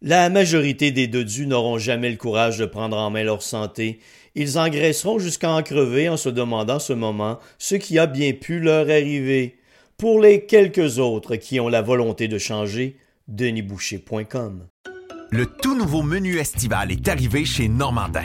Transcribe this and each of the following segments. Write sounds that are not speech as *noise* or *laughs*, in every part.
La majorité des dodus n'auront jamais le courage de prendre en main leur santé. Ils engraisseront jusqu'à en crever en se demandant ce moment ce qui a bien pu leur arriver. Pour les quelques autres qui ont la volonté de changer, denisboucher.com. Le tout nouveau menu estival est arrivé chez Normandin.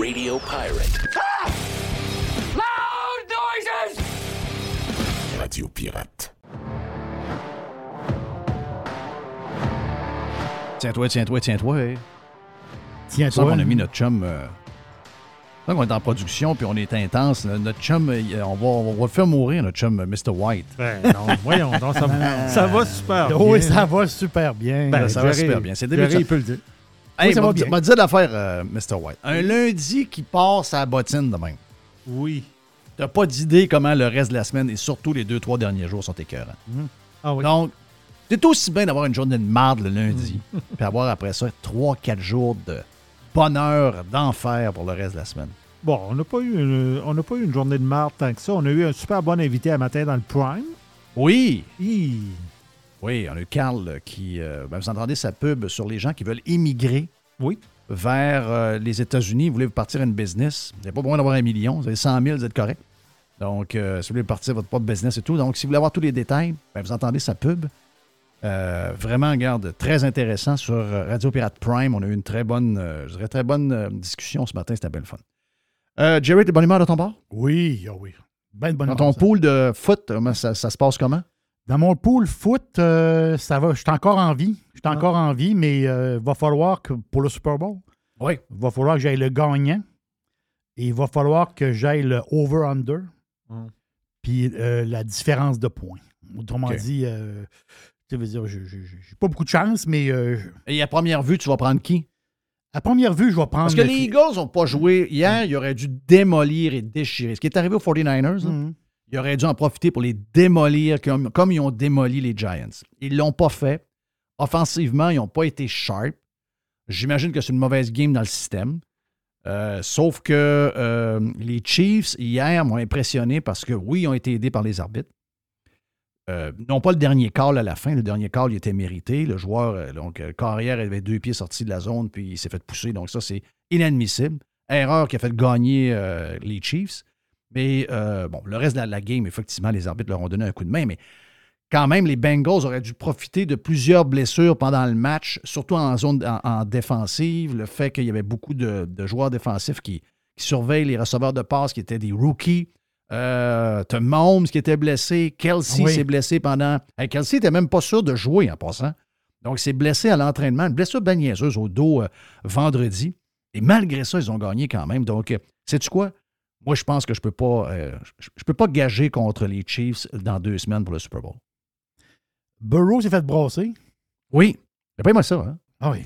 Radio Pirate. Ah! Loud noises! Radio Pirate. Tiens-toi, tiens-toi, tiens-toi. Tiens-toi. On a mis notre chum. Euh... On est en production puis on est intense. Notre chum, euh, on va, on va le faire mourir, notre chum euh, Mr. White. Ben non, voyons donc, ça, va, ça va super *laughs* bien. Oui, ça va super bien. Ben, ça va super bien. C'est début il peut le dire. Hey, ça va bien. m'a dit l'affaire, euh, Mr. White. Un lundi qui passe à la bottine demain. Oui. T'as pas d'idée comment le reste de la semaine et surtout les deux, trois derniers jours sont écœurants. Mhm. Ah oui. Donc, c'est aussi bien d'avoir une journée de marde le lundi, mhm. *laughs* puis avoir après ça trois, quatre jours de bonheur, d'enfer pour le reste de la semaine. Bon, on n'a pas, eu une, on pas eu une journée de marde tant que ça. On a eu un super bon invité à matin dans le Prime. Oui. Oui. Oui, on a eu Carl euh, qui. Euh, ben, vous entendez sa pub sur les gens qui veulent immigrer oui. vers euh, les États-Unis. Vous voulez partir une business. Vous n'avez pas besoin d'avoir un million. Vous avez 100 000, vous êtes correct. Donc, si vous voulez partir votre propre business et tout. Donc, si vous voulez avoir tous les détails, ben, vous entendez sa pub. vraiment, regarde, très intéressant sur Radio Pirate Prime. On a eu une très bonne, je dirais, très bonne discussion ce matin. C'était belle fun. Jerry, t'es bonne humeur de ton bord? Oui, oh oui. Ben bonne Dans ton pool de foot, ça, ça se passe comment? Dans mon pool foot, euh, ça va. Je suis encore en vie. Je suis ah. encore en vie, mais il euh, va falloir que pour le Super Bowl, oui. il va falloir que j'aille le gagnant. Et il va falloir que j'aille le over-under. Hum. Puis euh, la différence de points. Autrement dit, tu veux dire, j'ai pas beaucoup de chance, mais. Et à première vue, tu vas prendre qui? À première vue, je vais prendre. Parce que les Eagles n'ont pas joué hier, ils auraient dû démolir et déchirer. Ce qui est arrivé aux 49ers, il aurait dû en profiter pour les démolir comme, ils ont démoli les Giants. Ils ne l'ont pas fait. Offensivement, ils n'ont pas été sharp. J'imagine que c'est une mauvaise game dans le système. Euh, sauf que euh, les Chiefs, hier, m'ont impressionné parce que, oui, ils ont été aidés par les arbitres. Euh, non pas le dernier call à la fin. Le dernier call, il était mérité. Le joueur, donc, carrière avait deux pieds sortis de la zone, puis il s'est fait pousser. Donc, ça, c'est inadmissible. Erreur qui a fait gagner les Chiefs. Mais euh, bon, le reste de la, game, effectivement, les arbitres leur ont donné un coup de main. Mais quand même, les Bengals auraient dû profiter de plusieurs blessures pendant le match, surtout en zone en, défensive. Le fait qu'il y avait beaucoup de, joueurs défensifs qui, surveillent les receveurs de passe qui étaient des rookies. Euh, Tom Mahomes qui était blessé. Kelsey s'est blessé pendant. Kelsey n'était même pas sûr de jouer en passant. Donc, il s'est blessé à l'entraînement. Une blessure bien niaiseuse au dos euh, vendredi. Et malgré ça, ils ont gagné quand même. Donc, sais-tu quoi? Moi, je pense que je ne peux, pas, euh, je peux pas gager contre les Chiefs dans deux semaines pour le Super Bowl. Burrow s'est fait brasser. Oui. C'est pas moi ça, hein? Ah oui,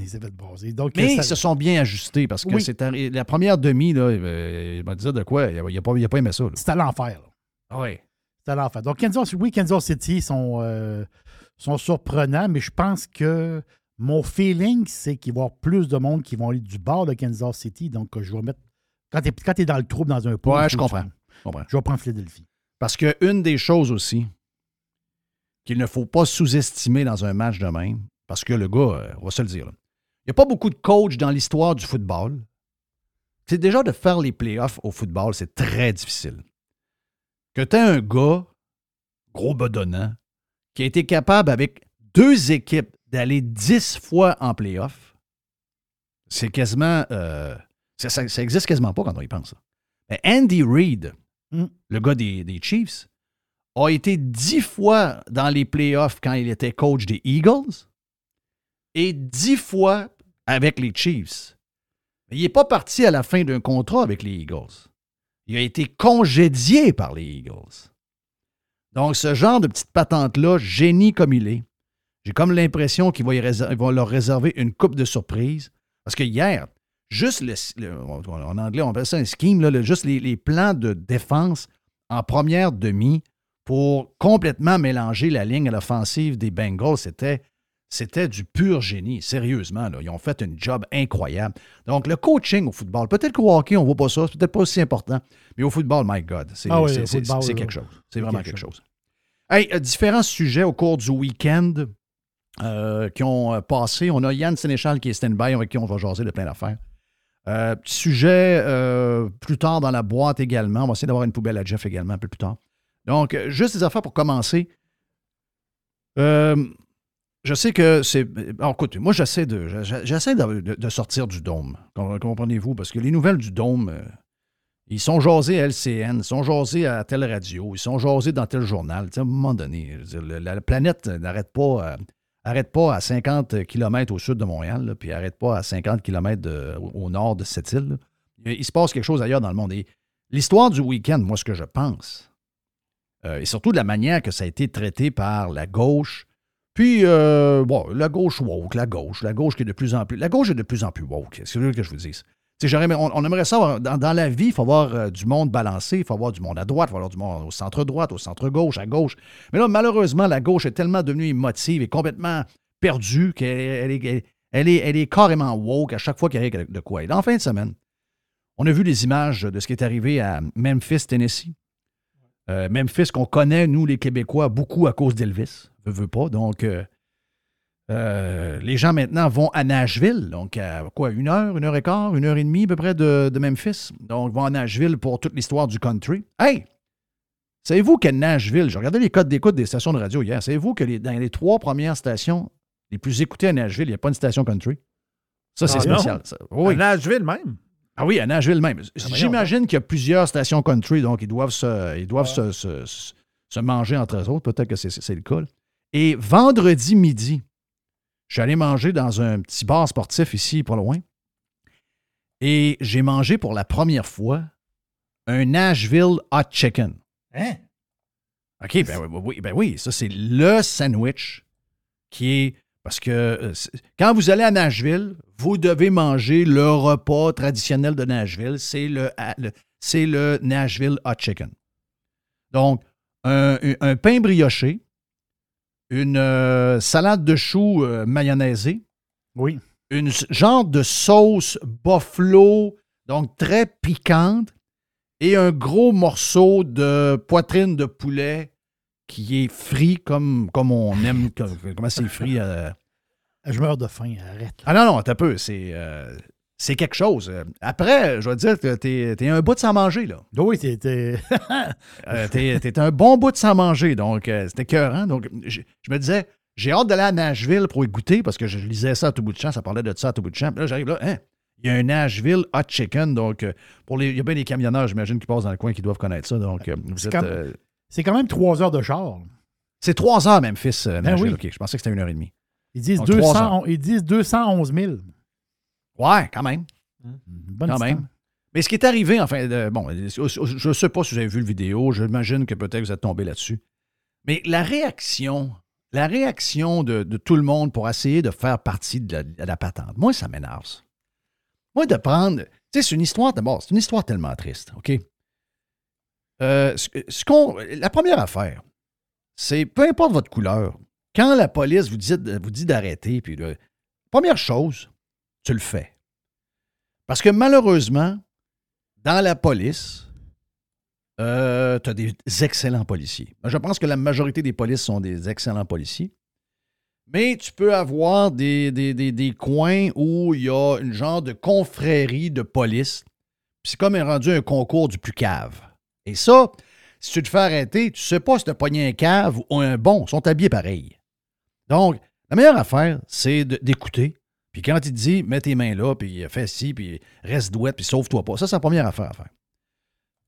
il s'est fait brasser. Donc, Mais ils se sont bien ajustés parce que c'était la première demi, là, il m'a dit de quoi? Il n'a pas, pas, aimé ça. C'était à l'enfer. Ah oui. C'était à l'enfer. Donc, Kansas, oui, Kansas City sont, euh, sont surprenants, mais je pense que mon feeling, c'est qu'il va y avoir plus de monde qui vont aller du bord de Kansas City. Donc, je vais mettre. Quand tu es, dans le trouble dans un point. Ouais, je comprends. Je vais prendre Philadelphie. Parce qu'une des choses aussi qu'il ne faut pas sous-estimer dans un match de même, parce que le gars, euh, on va se le dire, il n'y a pas beaucoup de coachs dans l'histoire du football. C'est déjà de faire les playoffs au football, c'est très difficile. Que tu un gars, gros bedonnant, qui a été capable avec deux équipes d'aller dix fois en playoff, c'est quasiment. Euh, ça, ça, existe quasiment pas quand on y pense. Mais Andy Reid, hmm. le gars des, des, Chiefs, a été dix fois dans les playoffs quand il était coach des Eagles et dix fois avec les Chiefs. Mais il n'est pas parti à la fin d'un contrat avec les Eagles. Il a été congédié par les Eagles. Donc, ce genre de petite patente-là, génie comme il est, j'ai comme l'impression qu'il va, leur réserver une coupe de surprise. Parce que hier, juste le, en anglais, on appelle ça un scheme, juste les, plans de défense en première demi pour complètement mélanger la ligne à l'offensive des Bengals, c'était, c'était du pur génie. Sérieusement, là, ils ont fait un job incroyable. Donc, le coaching au football, peut-être qu'au hockey, on ne voit pas ça, c'est peut-être pas aussi important, mais au football, my God, c'est, ah quelque chose. C'est vraiment quelque, chose. Hey, euh, différents sujets au cours du week-end. Euh, qui ont euh, passé. On a Yann Sénéchal qui est stand-by, avec qui on va jaser de plein d'affaires. Euh, sujet plus tard dans la boîte également. On va essayer d'avoir une poubelle à Jeff également un peu plus tard. Donc, juste des affaires pour commencer. je sais que c'est. écoute, moi, j'essaie de, j'essaie de, sortir du dôme. Comprenez-vous? Parce que les nouvelles du dôme, ils sont jasés à LCN, ils sont jasés à telle radio, ils sont jasés dans tel journal. à un moment donné, la, planète n'arrête pas arrête pas à 50 km au sud de Montréal, puis arrête pas à 50 km au nord de cette île. Il, se passe quelque chose ailleurs dans le monde. Et l'histoire du week-end, moi, ce que je pense, euh, et surtout de la manière que ça a été traité par la gauche, puis, euh, bon, la gauche woke, la gauche, la gauche qui est de plus en plus. La gauche est de plus en plus woke, c'est ce que je vous dis on, aimerait ça, dans, la vie, il faut avoir euh, du monde balancé, il faut avoir du monde à droite, il faut avoir du monde au centre-droite, au centre-gauche, à gauche. Mais là, malheureusement, la gauche est tellement devenue émotive et complètement perdue qu'elle est, carrément woke à chaque fois qu'il y a de quoi. Et en fin de semaine, on a vu les images de ce qui est arrivé à Memphis, Tennessee. Euh, Memphis qu'on connaît, nous, les Québécois, beaucoup à cause d'Elvis. ne veut pas. Donc, euh, euh, les gens maintenant vont à Nashville, donc à quoi, une heure, une heure et quart, une heure et demie à peu près de, Memphis. Donc, ils vont à Nashville pour toute l'histoire du country. Hey! Savez-vous qu'à Nashville, j'ai regardé les codes d'écoute des stations de radio hier, savez-vous que dans les trois premières stations les plus écoutées à Nashville, il n'y a pas une station country? Ça, c'est ah, spécial. À Nashville même? Ah oui, à Nashville même. Ah, J'imagine qu'il y a plusieurs stations country, donc ils doivent se, ils doivent se, se, manger entre eux autres. Peut-être que c'est le cas. Et vendredi midi, je suis allé manger dans un petit bar sportif ici, pas loin. Et j'ai mangé pour la première fois un Nashville Hot Chicken. Hein? OK, ben oui, ben oui, ça c'est le sandwich qui est. Parce que euh, quand vous allez à Nashville, vous devez manger le repas traditionnel de Nashville. C'est le, Nashville Hot Chicken. Donc, un, un pain brioché, une euh, salade de choux euh, mayonnaisée. Oui. Une genre de sauce buffalo, donc très piquante, et un gros morceau de poitrine de poulet qui est frit comme, comme on aime. comment c'est frit? Euh? Je meurs de faim, arrête. Ah non, non, t'as peu. C'est. C'est quelque chose. Après, je vais te dire que t'es es un bout de sans manger, là. Oui. *laughs* Euh, t'es t'es un bon bout de sans manger, donc euh, c'était cœur. Donc, je, je me disais, j'ai hâte d'aller à Nashville pour y goûter parce que je lisais ça à tout bout de champ, ça parlait de ça à tout bout de champ. Puis là, j'arrive là, hein, il y a un Nashville Hot Chicken, donc euh, pour les, il y a bien des camionneurs, j'imagine, qui passent dans le coin qui doivent connaître ça. Donc, euh, C'est quand même trois heures de char. c'est trois heures, Memphis, euh, Nashville. oui. OK, je pensais que c'était une heure et demie. Ils disent, Donc, trois 200, ils disent 211 000. Ouais, quand même. Une bonne Quand même. Mais ce qui est arrivé, enfin, de- bon, je ne sais pas si vous avez vu le vidéo, j'imagine que peut-être vous êtes tombé là-dessus. Mais la réaction, la réaction de, de tout le monde pour essayer de faire partie de la, de la patente, moi, ça m'énerve. Moi, de prendre. Tu sais, c'est une histoire, d'abord, c'est une histoire tellement triste, OK? Euh, ce, ce qu'on, la première affaire, c'est peu importe votre couleur, quand la police vous dit, vous dit d'arrêter, puis là, première chose, tu le fais. Parce que malheureusement, dans la police, tu as des excellents policiers. Je pense que la majorité des polices sont des excellents policiers. Mais tu peux avoir des, coins où il y a une genre de confrérie de police. C'est comme rendu un concours du plus cave. Et ça, si tu te fais arrêter, tu sais pas si tu as pogné un cave ou un bon. Ils sont habillés pareil. Donc, la meilleure affaire, c'est d'écouter. Puis quand il dit, mets tes mains là, puis fais ci, puis reste douette, puis sauve-toi pas. Ça, c'est la première affaire à faire.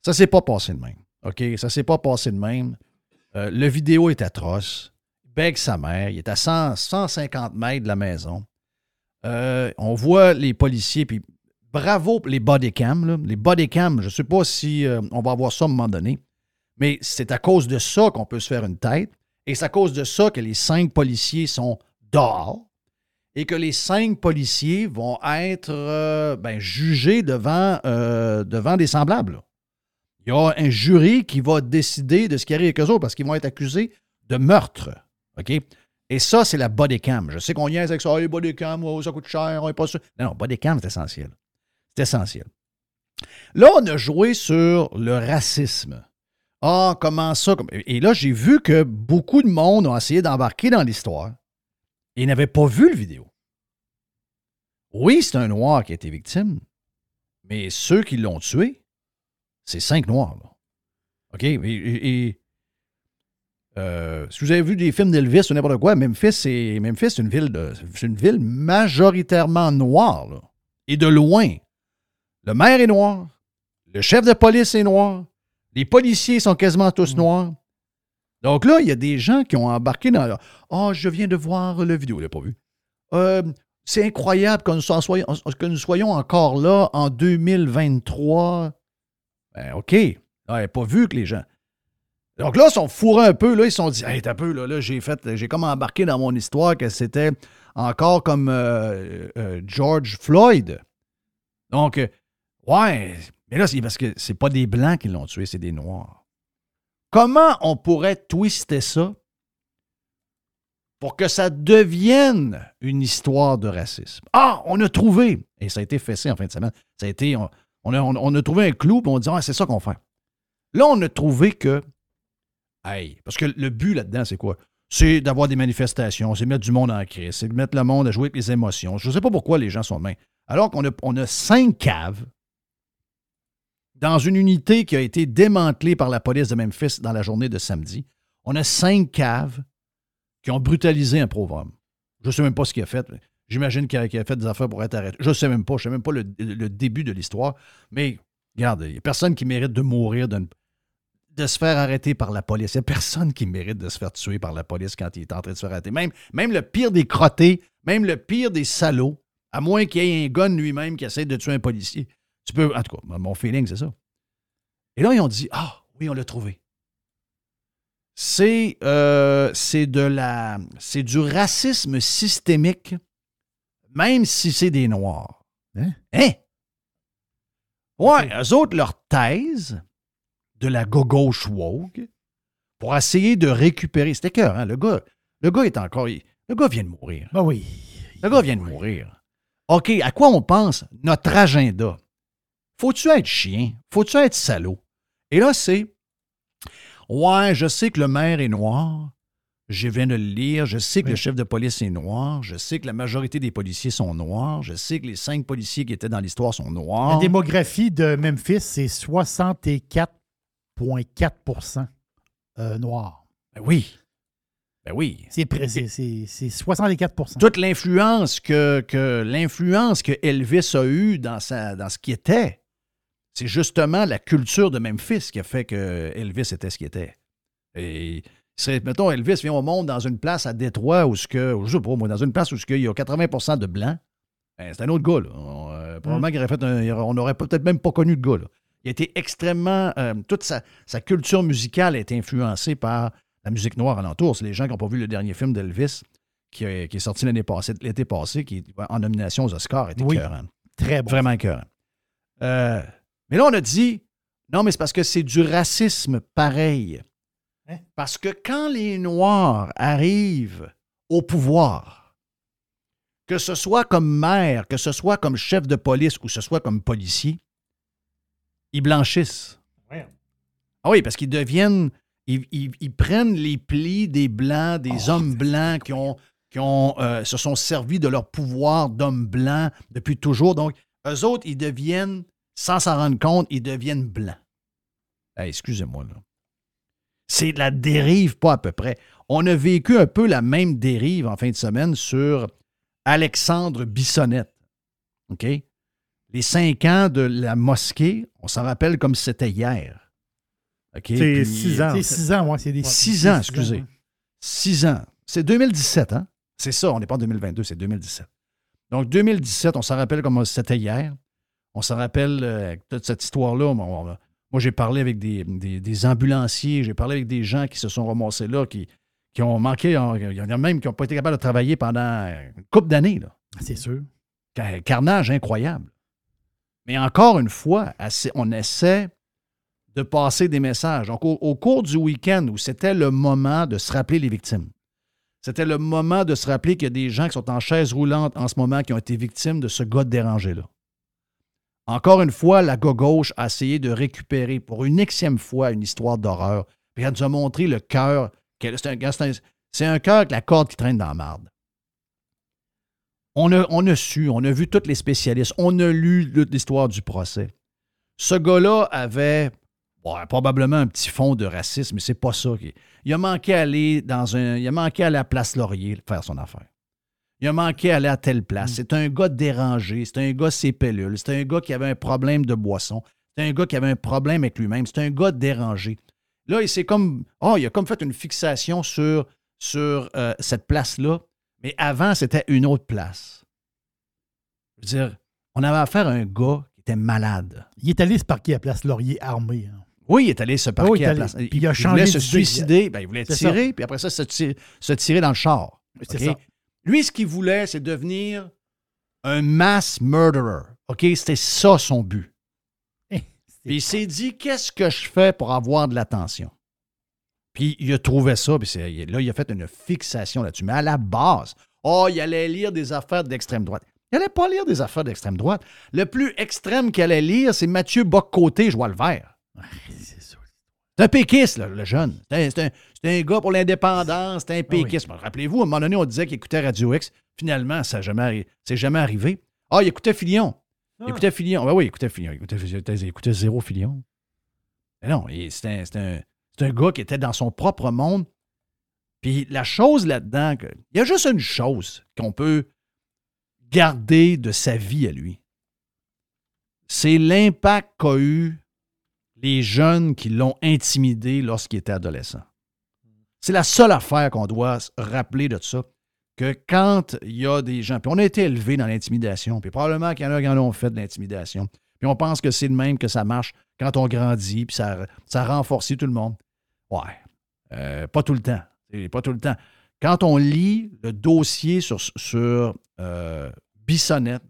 Ça s'est pas passé de même. OK? Ça s'est pas passé de même. Euh, le vidéo est atroce. Il bègue sa mère. Il est à 100, 150 mètres de la maison. Euh, on voit les policiers, puis bravo les bodycams. là. Les bodycams, je ne sais pas si euh, on va avoir ça à un moment donné, mais c'est à cause de ça qu'on peut se faire une tête. Et c'est à cause de ça que les cinq policiers sont dehors et que les cinq policiers vont être euh, ben, jugés devant, euh, devant des semblables. Il y a un jury qui va décider de ce qui arrive avec eux autres parce qu'ils vont être accusés de meurtre. OK? Et ça, c'est la bodycam. Je sais qu'on y est avec ça. Les bodycam, oh, ça coûte cher, on n'est pas sûr. Non, non, bodycam, c'est essentiel. C'est essentiel. Là, on a joué sur le racisme. Ah, comment ça? Et là, j'ai vu que beaucoup de monde ont essayé d'embarquer dans l'histoire et n'avaient pas vu le vidéo. Oui, c'est un noir qui a été victime, mais ceux qui l'ont tué, c'est cinq noirs. là. OK? Et, et- et, euh, si vous avez vu des films d'Elvis ou n'importe quoi, Memphis, c'est Memphis, une ville de, une ville majoritairement noire. là. Et de loin. Le maire est noir. Le chef de police est noir. Les policiers sont quasiment tous noirs. Donc là, il y a des gens qui ont embarqué dans Ah, je viens de voir le vidéo, il l'a pas vu? Euh, c'est incroyable que nous, soyons, encore là en 2023. Ben, OK. Il n'a pas vu que les gens. Donc là, ils sont fourrés un peu. Là, ils se sont dit Hey, t'as peu, là, là j'ai fait, j'ai comme embarqué dans mon histoire que c'était encore comme euh, euh, George Floyd. Donc, ouais. Mais là, c'est parce que c'est pas des Blancs qui l'ont tué, c'est des Noirs. Comment on pourrait twister ça pour que ça devienne une histoire de racisme? Ah, on a trouvé, et ça a été fessé en fin de semaine, ça a été, on, a, trouvé un clou, puis on dit, ah, c'est ça qu'on fait. Là, on a trouvé que, hey, parce que le but là-dedans, c'est quoi? C'est d'avoir des manifestations, c'est mettre du monde en crise, c'est mettre le monde à jouer avec les émotions. Je ne sais pas pourquoi les gens sont de main. Alors qu'on a, on a cinq caves dans une unité qui a été démantelée par la police de Memphis dans la journée de samedi. On a cinq caves qui ont brutalisé un pauvre homme. Je ne sais même pas ce qu'il a fait. J'imagine qu'il a, fait des affaires pour être arrêté. Je ne sais même pas. Je ne sais même pas le, début de l'histoire. Mais regarde, il n'y a personne qui mérite de mourir, de, de se faire arrêter par la police. Il n'y a personne qui mérite de se faire tuer par la police quand il est en train de se faire arrêter. Même, même le pire des crottés, même le pire des salauds, à moins qu'il y ait un gun lui-même qui essaie de tuer un policier. Tu peux, en tout cas, mon feeling, c'est ça. Et là, ils ont dit Ah, oui, on l'a trouvé. C'est euh, c'est de la. C'est du racisme systémique, même si c'est des Noirs. Hein? Hein? Ouais, eux autres, leur thèse de la gauche woke pour essayer de récupérer. C'était cœur, hein? Le gars, le gars est encore. le gars vient de mourir. Ben oui. Le gars vient de mourir. OK, à quoi on pense? Notre agenda. Faut-tu être chien? Faut-tu être salaud? Et là, c'est Ouais, je sais que le maire est noir. Je viens de le lire. Je sais que Oui. le chef de police est noir. Je sais que la majorité des policiers sont noirs. Je sais que les cinq policiers qui étaient dans l'histoire sont noirs. La démographie de Memphis, c'est 64,4% euh, noirs. Ben oui. Ben oui. C'est pré- c'est- c'est- c'est 64% Toute l'influence que, que l'influence que Elvis a eue dans, sa, dans ce qui était, c'est justement la culture de Memphis qui a fait que Elvis était ce qu'il était. Et mettons, Elvis vient au monde dans une place à Détroit où ce que, je sais pas, moi, dans une place où ce qu'il y a 80% de blancs. Ben, c'est un autre gars, là. On, euh, probablement qu'il aurait fait un- on n'aurait peut-être même pas connu le gars, là. Il a été extrêmement. euh, toute sa, sa culture musicale a été influencée par la musique noire alentour. C'est les gens qui n'ont pas vu le dernier film d'Elvis qui, est sorti l'année passée, l'été passé, qui est en nomination aux Oscars, était Oui. écœurant. Très bon. Vraiment écœurant. Euh, mais là, on a dit, non, mais c'est parce que c'est du racisme pareil. Hein? Parce que quand les Noirs arrivent au pouvoir, que ce soit comme maire, que ce soit comme chef de police ou que ce soit comme policier, ils blanchissent. Ouais. Ah oui, parce qu'ils deviennent. Ils, ils- ils prennent les plis des Blancs, des Oh, hommes blancs qui, ont, qui ont, euh, se sont servis de leur pouvoir d'hommes blancs depuis toujours. Donc, eux autres, ils deviennent, sans s'en rendre compte, ils deviennent blancs. Hey, excusez-moi, là. C'est de la dérive, pas à peu près. On a vécu un peu la même dérive en fin de semaine sur Alexandre Bissonnette. OK? Les cinq ans de la mosquée, on s'en rappelle comme c'était hier. OK? C'est Puis- six ans. C'est 6 ans, moi. C'est des Six c'est ans, six excusez. Six ans. C'est 2017, hein? C'est ça, on n'est pas en 2022, c'est 2017. Donc, 2017, on s'en rappelle comme c'était hier. On s'en rappelle euh, toute cette histoire-là. Moi, j'ai parlé avec des, des- des ambulanciers, j'ai parlé avec des gens qui se sont ramassés là, qui, qui ont manqué, il y en a même qui n'ont pas été capables de travailler pendant une couple d'années. C'est sûr. Car- Carnage incroyable. Mais encore une fois, on essaie de passer des messages. Donc, au, au cours du week-end où c'était le moment de se rappeler les victimes, c'était le moment de se rappeler qu'il y a des gens qui sont en chaise roulante en ce moment qui ont été victimes de ce gars dérangé-là. Encore une fois, la gauche a essayé de récupérer pour une xème fois une histoire d'horreur. Puis elle nous a montré le cœur. C'est un, un- un cœur avec la corde qui traîne dans la marde. On a, su, on a vu tous les spécialistes, on a lu l'histoire du procès. Ce gars-là avait probablement un petit fond de racisme, mais c'est pas ça. Il a manqué aller dans un. Il a manqué à la place Laurier faire son affaire. Il a manqué aller à telle place. C'est un gars dérangé, c'est un gars ses pellules, c'est un gars qui avait un problème de boisson, c'est un gars qui avait un problème avec lui-même, c'est un gars dérangé. Là, il s'est comme. Oh, il a comme fait une fixation sur, sur euh, cette place-là. Mais avant, c'était une autre place. Je veux dire, on avait affaire à un gars qui était malade. Il est allé se parquer à Place Laurier armé. hein. Oui, il est allé se parquer il à place. puis il a changé voulait se suicider, ben, il voulait tirer, puis après ça, se tirer, se tirer dans le char. C'est ça. Lui, ce qu'il voulait, c'est devenir un mass murderer. OK? C'était ça son but. *laughs* Puis il s'est dit, qu'est-ce que je fais pour avoir de l'attention? Puis il a trouvé ça, puis là, il a fait une fixation là-dessus. Mais à la base, oh, il allait lire des affaires d'extrême droite. Il n'allait pas lire des affaires d'extrême droite. Le plus extrême qu'il allait lire, c'est Mathieu Bock-Côté, je vois le vert. C'est un péquiste, là, le jeune. C'est un, c'est un- gars pour l'indépendance, c'est un Ah oui. péquiste. Rappelez-vous, à un moment donné, on disait qu'il écoutait Radio X. Finalement, ça jamais, c'est jamais arrivé. Ah, il écoutait Filion. Il écoutait Filion. Ben oui, il écoutait Filion. Il écoutait, il écoutait- il écoutait zéro Filion. Mais non, c'est un, un- gars qui était dans son propre monde. Puis la chose là-dedans, il y a juste une chose qu'on peut garder de sa vie à lui. C'est l'impact qu'a eu les jeunes qui l'ont intimidé lorsqu'il était adolescent. C'est la seule affaire qu'on doit rappeler de ça, que quand il y a des gens, puis on a été élevés dans l'intimidation, puis probablement qu'il y en a qui en ont fait de l'intimidation, puis on pense que c'est le même que ça marche quand on grandit, puis ça, ça a renforcé tout le monde. Ouais, Euh, pas tout le temps. Pas tout le temps. Quand on lit le dossier sur, sur euh, Bissonnette,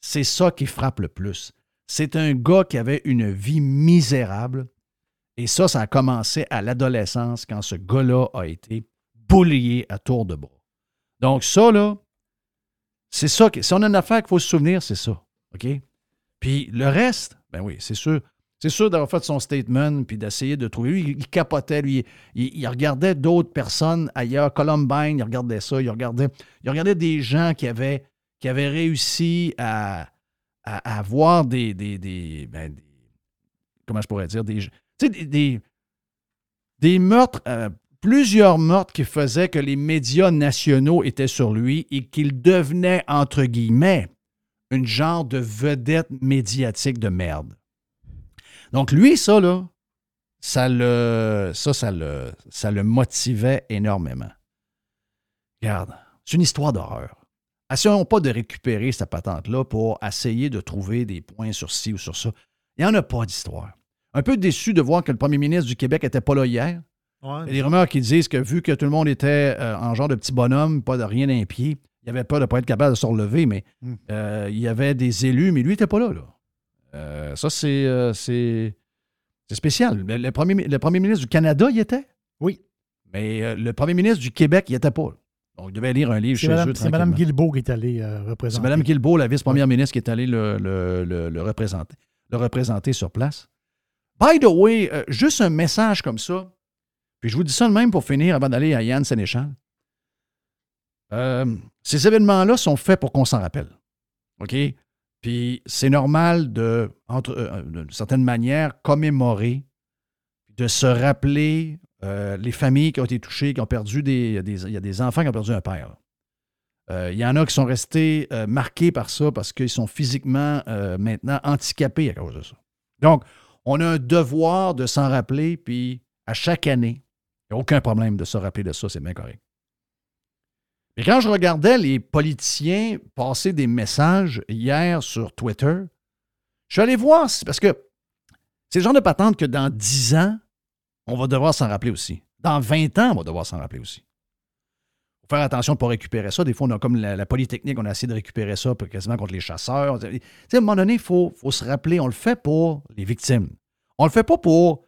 c'est ça qui frappe le plus. C'est un gars qui avait une vie misérable. Et ça, ça a commencé à l'adolescence quand ce gars-là a été boulié à tour de bras. Donc, ça, là, c'est ça. si on a une affaire qu'il faut se souvenir, c'est ça. OK? Puis le reste, ben oui, c'est sûr. C'est sûr d'avoir fait son statement puis d'essayer de trouver. Lui, il capotait, lui. Il, regardait d'autres personnes ailleurs. Columbine, il regardait ça. Il regardait, des gens qui avaient, qui avaient réussi à, à, avoir des. des, ben, comment je pourrais dire? Des, des, des meurtres, euh, plusieurs meurtres qui faisaient que les médias nationaux étaient sur lui et qu'il devenait, entre guillemets, une genre de vedette médiatique de merde. Donc, lui, ça, là, ça le, ça, ça le, ça le motivait énormément. Regarde, c'est une histoire d'horreur. Essayons pas de récupérer cette patente-là pour essayer de trouver des points sur ci ou sur ça. Il n'y en a pas d'histoire. Un peu déçu de voir que le premier ministre du Québec n'était pas là hier. Il y a des rumeurs qui disent que vu que tout le monde était euh, en genre de petit bonhomme, pas de rien d'un pied, il avait peur de ne pas être capable de se relever, mais hmm. euh, il y avait des élus, mais lui n'était pas là. là. Euh, ça, c'est, c'est, spécial. Le, premier, le premier ministre du Canada, il était? Oui. Mais le premier ministre du Québec, il n'y était pas. Donc, il devait lire un livre chez eux. C'est Mme Guilbeault qui est allée représenter. C'est Mme Guilbeault, la vice-première ministre, qui est allée le, le, représenter, le représenter sur place. By the way, juste un message comme ça, puis je vous dis ça de même pour finir avant d'aller à Yann Sénéchal. ces événements-là sont faits pour qu'on s'en rappelle. OK? Puis c'est normal de, entre, euh, d'une certaine manière, commémorer, de se rappeler euh, les familles qui ont été touchées, qui ont perdu des. Il y a des, enfants qui ont perdu un père. Euh, il y en a qui sont restés marqués par ça parce qu'ils sont physiquement maintenant handicapés à cause de ça. Donc, on a un devoir de s'en rappeler, puis à chaque année, il n'y a aucun problème de se rappeler de ça, c'est bien correct. Et quand je regardais les politiciens passer des messages hier sur Twitter, je suis allé voir, parce que c'est le genre de patente que dans 10 ans, on va devoir s'en rappeler aussi. Dans 20 ans, on va devoir s'en rappeler aussi. Faut faire attention de ne pas récupérer ça. Des fois, on a comme la, Polytechnique, on a essayé de récupérer ça quasiment contre les chasseurs. à un moment donné, il faut, se rappeler, on le fait pour les victimes. On le fait pas pour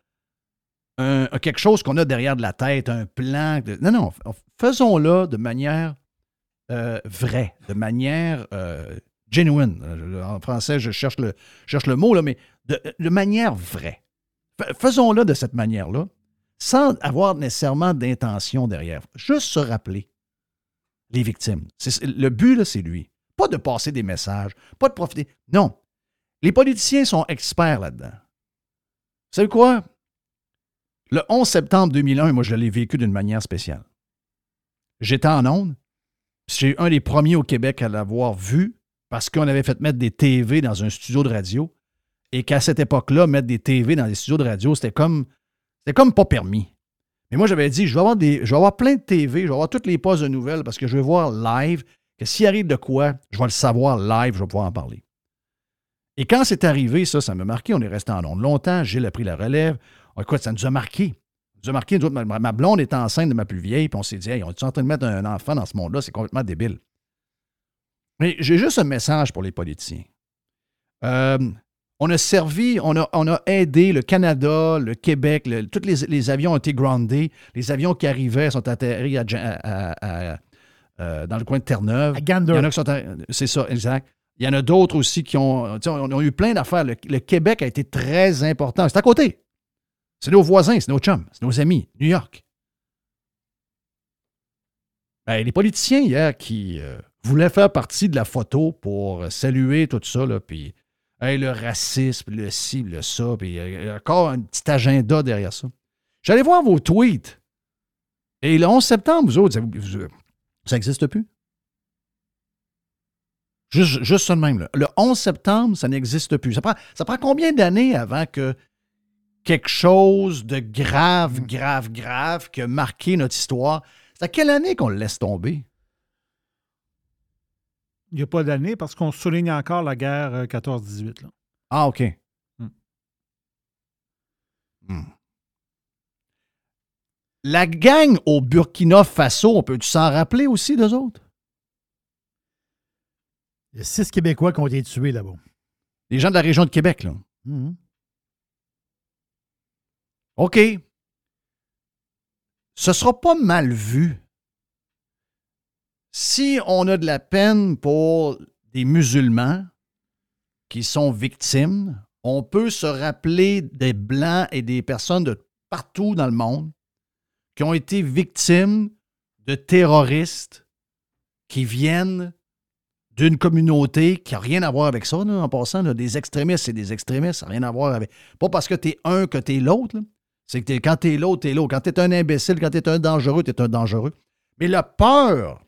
quelque chose qu'on a derrière de la tête, un plan. non, non, faisons-le de manière euh, vraie, de manière euh, genuine. Euh, en français, je cherche le, cherche le mot, là, mais de, manière vraie. Faisons-le de cette manière-là, sans avoir nécessairement d'intention derrière. Juste se rappeler les victimes. Le but, c'est lui. Pas de passer des messages, pas de profiter. Non. Les politiciens sont experts là-dedans. Vous savez quoi? Le 11 septembre 2001, moi, je l'ai vécu d'une manière spéciale. J'étais en onde. J'ai un des premiers au Québec à l'avoir vu parce qu'on avait fait mettre des TV dans un studio de radio et qu'à cette époque-là, mettre des TV dans des studios de radio, c'était comme, c'était comme pas permis. Mais moi, j'avais dit, je vais, avoir je vais avoir plein de TV, je vais avoir toutes les postes de nouvelles parce que je vais voir live que s'il arrive de quoi, je vais le savoir live, je vais pouvoir en parler. Et quand c'est arrivé, ça, ça m'a marqué. On est resté en ondes longtemps. Gilles a pris la relève. Oh, écoute, ça nous a marqué. Ça nous a marqué. ma, blonde était enceinte de ma plus vieille, puis on s'est dit, hey, on est en train de mettre un enfant dans ce monde-là? C'est complètement débile. Mais j'ai juste un message pour les politiciens. Euh, on a servi, on a, on a, aidé le Canada, le Québec, tous les, avions ont été groundés. Les avions qui arrivaient sont atterris à, euh, dans le coin de Terre-Neuve. À Gander. C'est ça, exact. Il y en a d'autres aussi qui ont, on a eu plein d'affaires. Le, Québec a été très important. C'est à côté. C'est nos voisins, c'est nos chums, c'est nos amis. New York. Ben, les politiciens hier qui euh, voulaient faire partie de la photo pour saluer tout ça, là, puis le racisme, le ci, le ça, puis il y a encore un petit agenda derrière ça. J'allais voir vos tweets. Et le 11 septembre, vous autres, ça n'existe plus? Juste, juste ça de même. Là. Le 11 septembre, ça n'existe plus. Ça prend, ça prend combien d'années avant que quelque chose de grave, grave, grave qui a marqué notre histoire, c'est à quelle année qu'on le laisse tomber? Il n'y a pas d'année parce qu'on souligne encore la guerre 14-18. Euh, ah, OK. Mm. Mm. La gang au Burkina Faso, on peut-tu s'en rappeler aussi d'eux autres? Il y a six Québécois qui ont été tués là-bas. Les gens de la région de Québec, là. Mm-hmm. OK. Ce sera pas mal vu si on a de la peine pour des musulmans qui sont victimes, on peut se rappeler des Blancs et des personnes de partout dans le monde qui ont été victimes de terroristes qui viennent d'une communauté qui n'a rien à voir avec ça, en passant, des extrémistes, c'est des extrémistes, ça n'a rien à voir avec. Pas parce que tu es un que tu es l'autre. C'est que quand tu es l'autre, tu es l'autre. Quand tu es un imbécile, quand tu es un dangereux, tu es un dangereux. Mais la peur.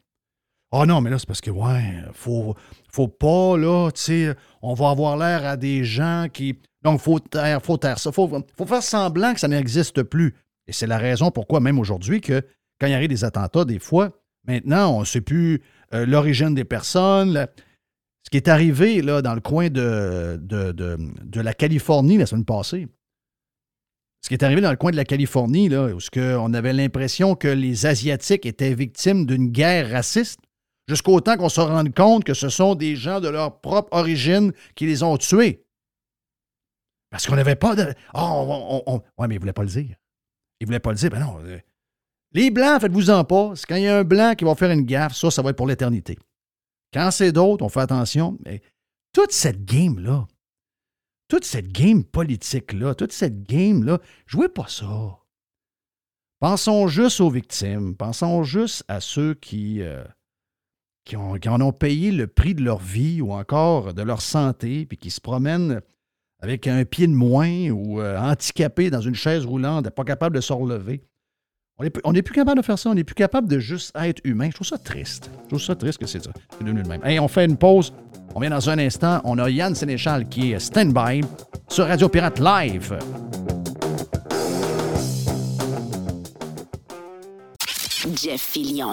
Oh non, mais là, c'est parce que, ouais, faut, faut pas, là, tu sais, on va avoir l'air à des gens qui. Donc, faut taire, faut taire ça. Faut, faut faire semblant que ça n'existe plus. Et c'est la raison pourquoi, même aujourd'hui, que quand il y a des attentats, des fois, maintenant, on ne sait plus euh, l'origine des personnes. Ce qui est arrivé là, dans le coin de, de, de, la Californie la semaine passée, ce qui est arrivé dans le coin de la Californie, là, où on avait l'impression que les Asiatiques étaient victimes d'une guerre raciste, jusqu'au temps qu'on se rende compte que ce sont des gens de leur propre origine qui les ont tués. Parce qu'on n'avait pas de. Oh, on, ouais, mais ils ne voulaient pas le dire. Ils ne voulaient pas le dire. Ben non. Euh, les Blancs, faites-vous-en pas. Quand il y a un Blanc qui va faire une gaffe, ça, ça va être pour l'éternité. Quand c'est d'autres, on fait attention. Mais toute cette game-là, toute cette game politique-là, toute cette game-là, jouez pas ça. Pensons juste aux victimes. Pensons juste à ceux qui, euh, qui, en ont payé le prix de leur vie ou encore de leur santé, puis qui se promènent avec un pied de moins ou euh, handicapés dans une chaise roulante, pas capable de se relever. On n'est plus capable de faire ça. On n'est plus capable de juste être humain. Je trouve ça triste. Je trouve ça triste que c'est ça. C'est devenu le même. Hey, on fait une pause. On vient dans un instant. On a Yann Sénéchal qui est stand-by sur Radio Pirate Live. Jeff Fillion.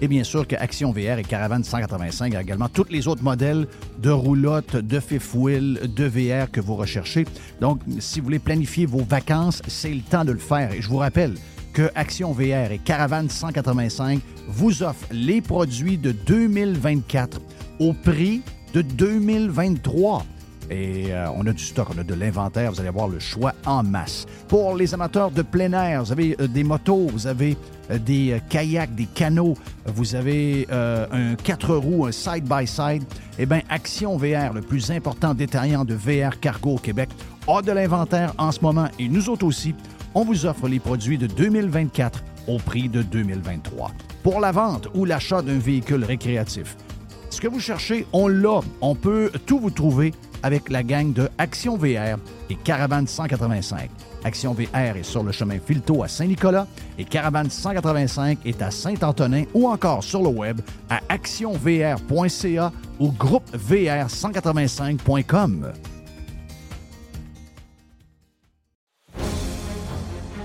Et bien sûr que Action VR et Caravane 185 a également tous les autres modèles de roulotte, de fifth wheel, de VR que vous recherchez. Donc, si vous voulez planifier vos vacances, c'est le temps de le faire. Et je vous rappelle que Action VR et Caravane 185 vous offrent les produits de 2024 au prix de 2023. Et euh, on a du stock, on a de l'inventaire. Vous allez avoir le choix en masse. Pour les amateurs de plein air, vous avez euh, des motos, vous avez des kayaks, des canots, vous avez un 4 roues, un side-by-side. Eh bien, Action VR, le plus important détaillant de VR cargo au Québec, a de l'inventaire en ce moment. Et nous autres aussi, on vous offre les produits de 2024 au prix de 2023. Pour la vente ou l'achat d'un véhicule récréatif, ce que vous cherchez, on l'a. On peut tout vous trouver avec la gang de Action VR et Caravane 185. Action VR est sur le chemin Filto à Saint-Nicolas et Caravane 185 est à Saint-Antonin ou encore sur le web à actionvr.ca ou groupevr185.com.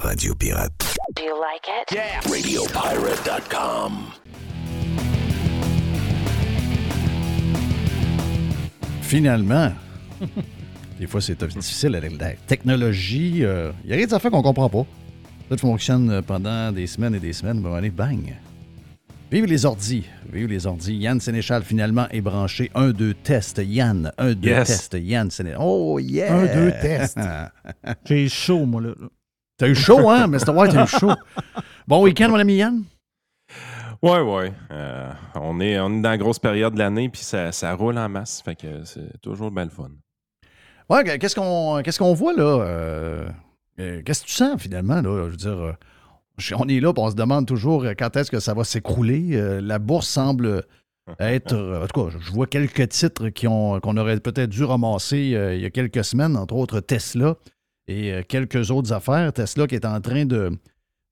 Radio Pirate. Do you like it? RadioPirate.com. Finalement, *laughs* des fois c'est difficile avec la technologie. euh, Il y a des affaires qu'on comprend pas. Ça fonctionne pendant des semaines et des semaines, mais allez, bang. Vive les ordis. Vive les ordis. Yann Sénéchal finalement est branché. Un, deux, test. Yann, un, deux, Yes. test. Yann Sénéchal. Oh, yeah! Un, deux, test. *laughs* J'ai chaud, moi, là. T'as eu chaud, hein? Mr. White, t'as eu chaud. Bon week-end, mon ami Yann? Ouais, ouais. Euh, on, est, on est dans la grosse période de l'année, puis ça, ça roule en masse. Fait que c'est toujours bien le fun. Ouais, qu'est-ce qu'on qu'est-ce qu'on voit là? Euh, euh, qu'est-ce que tu sens finalement? Là? Je veux dire, on est là, puis on se demande toujours quand est-ce que ça va s'écrouler? Euh, la bourse semble être. en tout cas, je vois quelques titres qui ont qu'on aurait peut-être dû ramasser il y a quelques semaines, entre autres Tesla et euh, quelques autres affaires. Tesla qui est en train de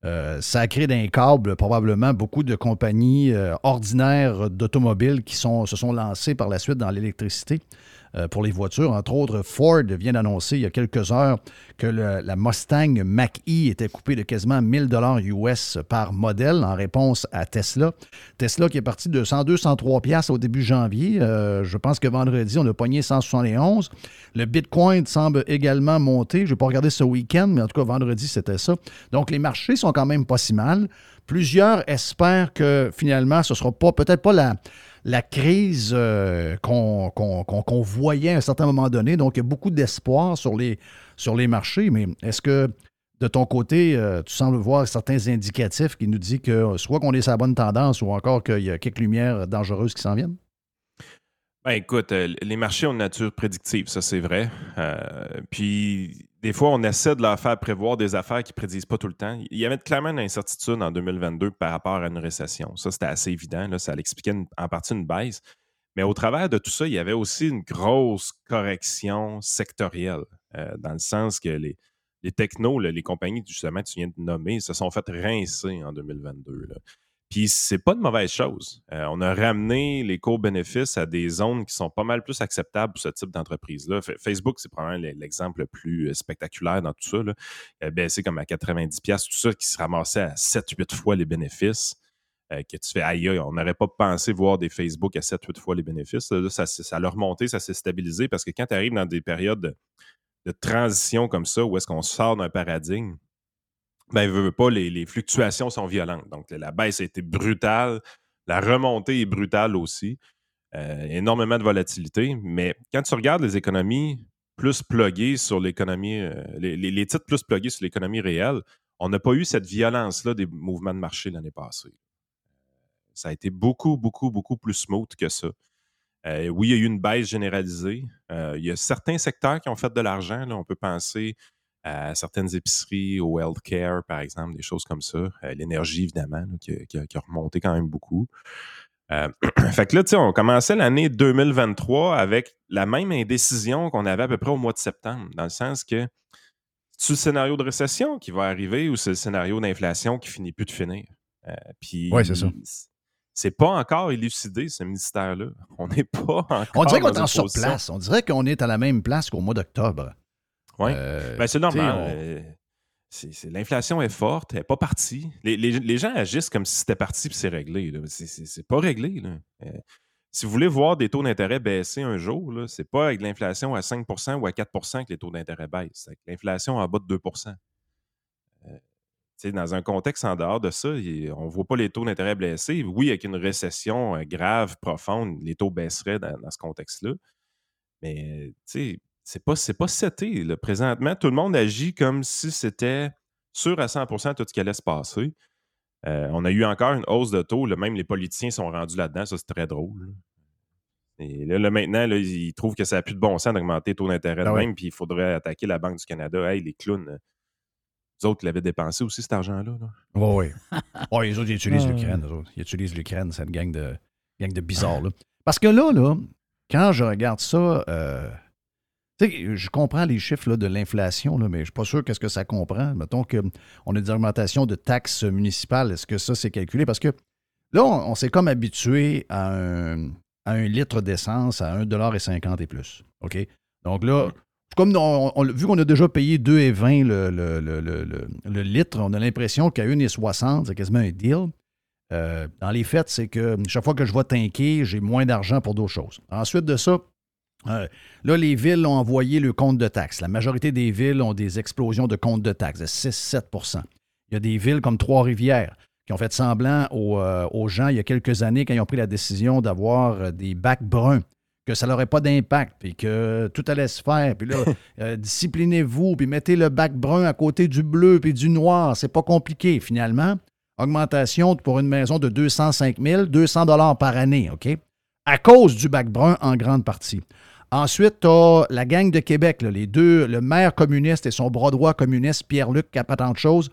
euh, sacrer d'un câble probablement beaucoup de compagnies euh, ordinaires d'automobiles qui se sont lancées par la suite dans l'électricité pour les voitures. Entre autres, Ford vient d'annoncer il y a quelques heures que la Mustang Mach-E était coupée de quasiment 1000 dollars US par modèle en réponse à Tesla. Tesla qui est parti de 102, 103 piastres au début janvier. Euh, je pense que vendredi, on a pogné 171. Le Bitcoin semble également monter. Je n'ai pas regardé ce week-end, mais en tout cas, vendredi, c'était ça. Donc, les marchés sont quand même pas si mal. Plusieurs espèrent que finalement, ce ne sera pas, peut-être pas la, la crise euh, qu'on voyait à un certain moment donné. Donc, il y a beaucoup d'espoir sur les, marchés. Mais est-ce que de ton côté, euh, tu sembles voir certains indicatifs qui nous disent que soit qu'on est sur la bonne tendance ou encore qu'il y a quelques lumières dangereuses qui s'en viennent? Ben écoute, euh, les marchés ont une nature prédictive, ça c'est vrai. Puis des fois, on essaie de leur faire prévoir des affaires qui ne prédisent pas tout le temps. Il y avait clairement une incertitude en 2022 par rapport à une récession. Ça, c'était assez évident. Ça l'expliquait en partie une baisse. Mais au travers de tout ça, il y avait aussi une grosse correction sectorielle, euh, dans le sens que les, technos, les compagnies justement que tu viens de nommer, se sont fait rincer en 2022. là. Puis c'est pas de mauvaise chose. Euh, on a ramené les co-bénéfices à des zones qui sont pas mal plus acceptables pour ce type d'entreprise-là. Fa- Facebook, c'est probablement l'exemple le plus euh, spectaculaire dans tout ça. Là. Il a baissé comme à 90$, piastres, tout ça qui se ramassait à 7-8 fois les bénéfices. euh, que tu fais aïe, on n'aurait pas pensé voir des Facebook à 7-8 fois les bénéfices. Là, ça, l'a remonté, ça s'est stabilisé parce que quand tu arrives dans des périodes de, de transition comme ça, où est-ce qu'on sort d'un paradigme, ben, veut, pas, les, les fluctuations sont violentes. Donc, la baisse a été brutale, la remontée est brutale aussi. Euh, énormément de volatilité. Mais quand tu regardes les économies plus pluguées sur l'économie, euh, les, les- les titres plus plugués sur l'économie réelle, on n'a pas eu cette violence-là des mouvements de marché l'année passée. Ça a été beaucoup, beaucoup, beaucoup plus smooth que ça. Euh, oui, il y a eu une baisse généralisée. Il y a certains secteurs qui ont fait de l'argent. On peut penser à certaines épiceries, au healthcare, par exemple, des choses comme ça. Euh, L'énergie, évidemment, là, qui, a- qui a, qui a remonté quand même beaucoup. Euh, *clears throat* fait que là, tu sais, on commençait l'année 2023 avec la même indécision qu'on avait à peu près au mois de septembre, dans le sens que c'est le scénario de récession qui va arriver ou c'est le scénario d'inflation qui finit plus de finir? Euh, puis c'est ça. C'est pas encore élucidé, ce mystère-là. On n'est pas encore. On dirait qu'on est en surplace. On dirait qu'on est à la même place qu'au mois d'octobre. Ouais. Euh, Ben, c'est normal. on- euh, c'est- L'inflation est forte, elle n'est pas partie. Les, les- les gens agissent comme si c'était parti puis c'est réglé. C'est- C'est c'est pas réglé. là. Euh, si vous voulez voir des taux d'intérêt baisser un jour, là, c'est pas avec l'inflation à 5% ou à 4% que les taux d'intérêt baissent. C'est avec l'inflation en bas de 2 Euh, dans un contexte en dehors de ça, il- on ne voit pas les taux d'intérêt baisser. Oui, avec une récession grave, profonde, les taux baisseraient dans, dans ce contexte-là. Mais tu sais, c'est pas, c'est pas seté. là. Présentement, tout le monde agit comme si c'était sûr à 100% tout ce qui allait se passer. Euh, on a eu encore une hausse de taux. là, même les politiciens sont rendus là-dedans. Ça, c'est très drôle. Et là, là, maintenant, là, ils trouvent que ça n'a plus de bon sens d'augmenter les taux d'intérêt de Ah ouais. même, puis il faudrait attaquer la Banque du Canada. Hey, les clowns, euh, les autres l'avaient dépensé aussi, cet argent-là. là. Oui, oui. *laughs* Oui, les autres, ils utilisent Ah. l'Ukraine. Ils utilisent l'Ukraine, cette gang de, gang de bizarres. Là. Parce que là, là, quand je regarde ça, euh, je comprends les chiffres de l'inflation, mais je ne suis pas sûr qu'est-ce que ça comprend. Mettons qu'on a des augmentations de taxes municipales. Est-ce que ça, c'est calculé? Parce que là, on, s'est comme habitué à un, litre d'essence à 1,50$ et plus. OK? Donc là, vu qu'on a déjà payé 2,20 le, le, le, litre, on a l'impression qu'à 1,60, c'est quasiment un deal. Euh, dans les faits, c'est que chaque fois que je vais tanker, j'ai moins d'argent pour d'autres choses. Ensuite de ça, euh, là, les villes ont envoyé le compte de taxes. La majorité des villes ont des explosions de compte de taxes de 6-7% Il y a des villes comme Trois-Rivières qui ont fait semblant aux, euh, aux gens il y a quelques années quand ils ont pris la décision d'avoir euh, des bacs bruns, que ça n'aurait pas d'impact, puis que tout allait se faire. Puis là, *laughs* euh, disciplinez-vous, puis mettez le bac brun à côté du bleu puis du noir. C'est pas compliqué, finalement. Augmentation pour une maison de 205 000, 200 dollars par année, OK? À cause du bac brun en grande partie. Ensuite, tu as la gang de Québec, les deux, le maire communiste et son bras droit communiste, Pierre-Luc, qui a pas tant de choses,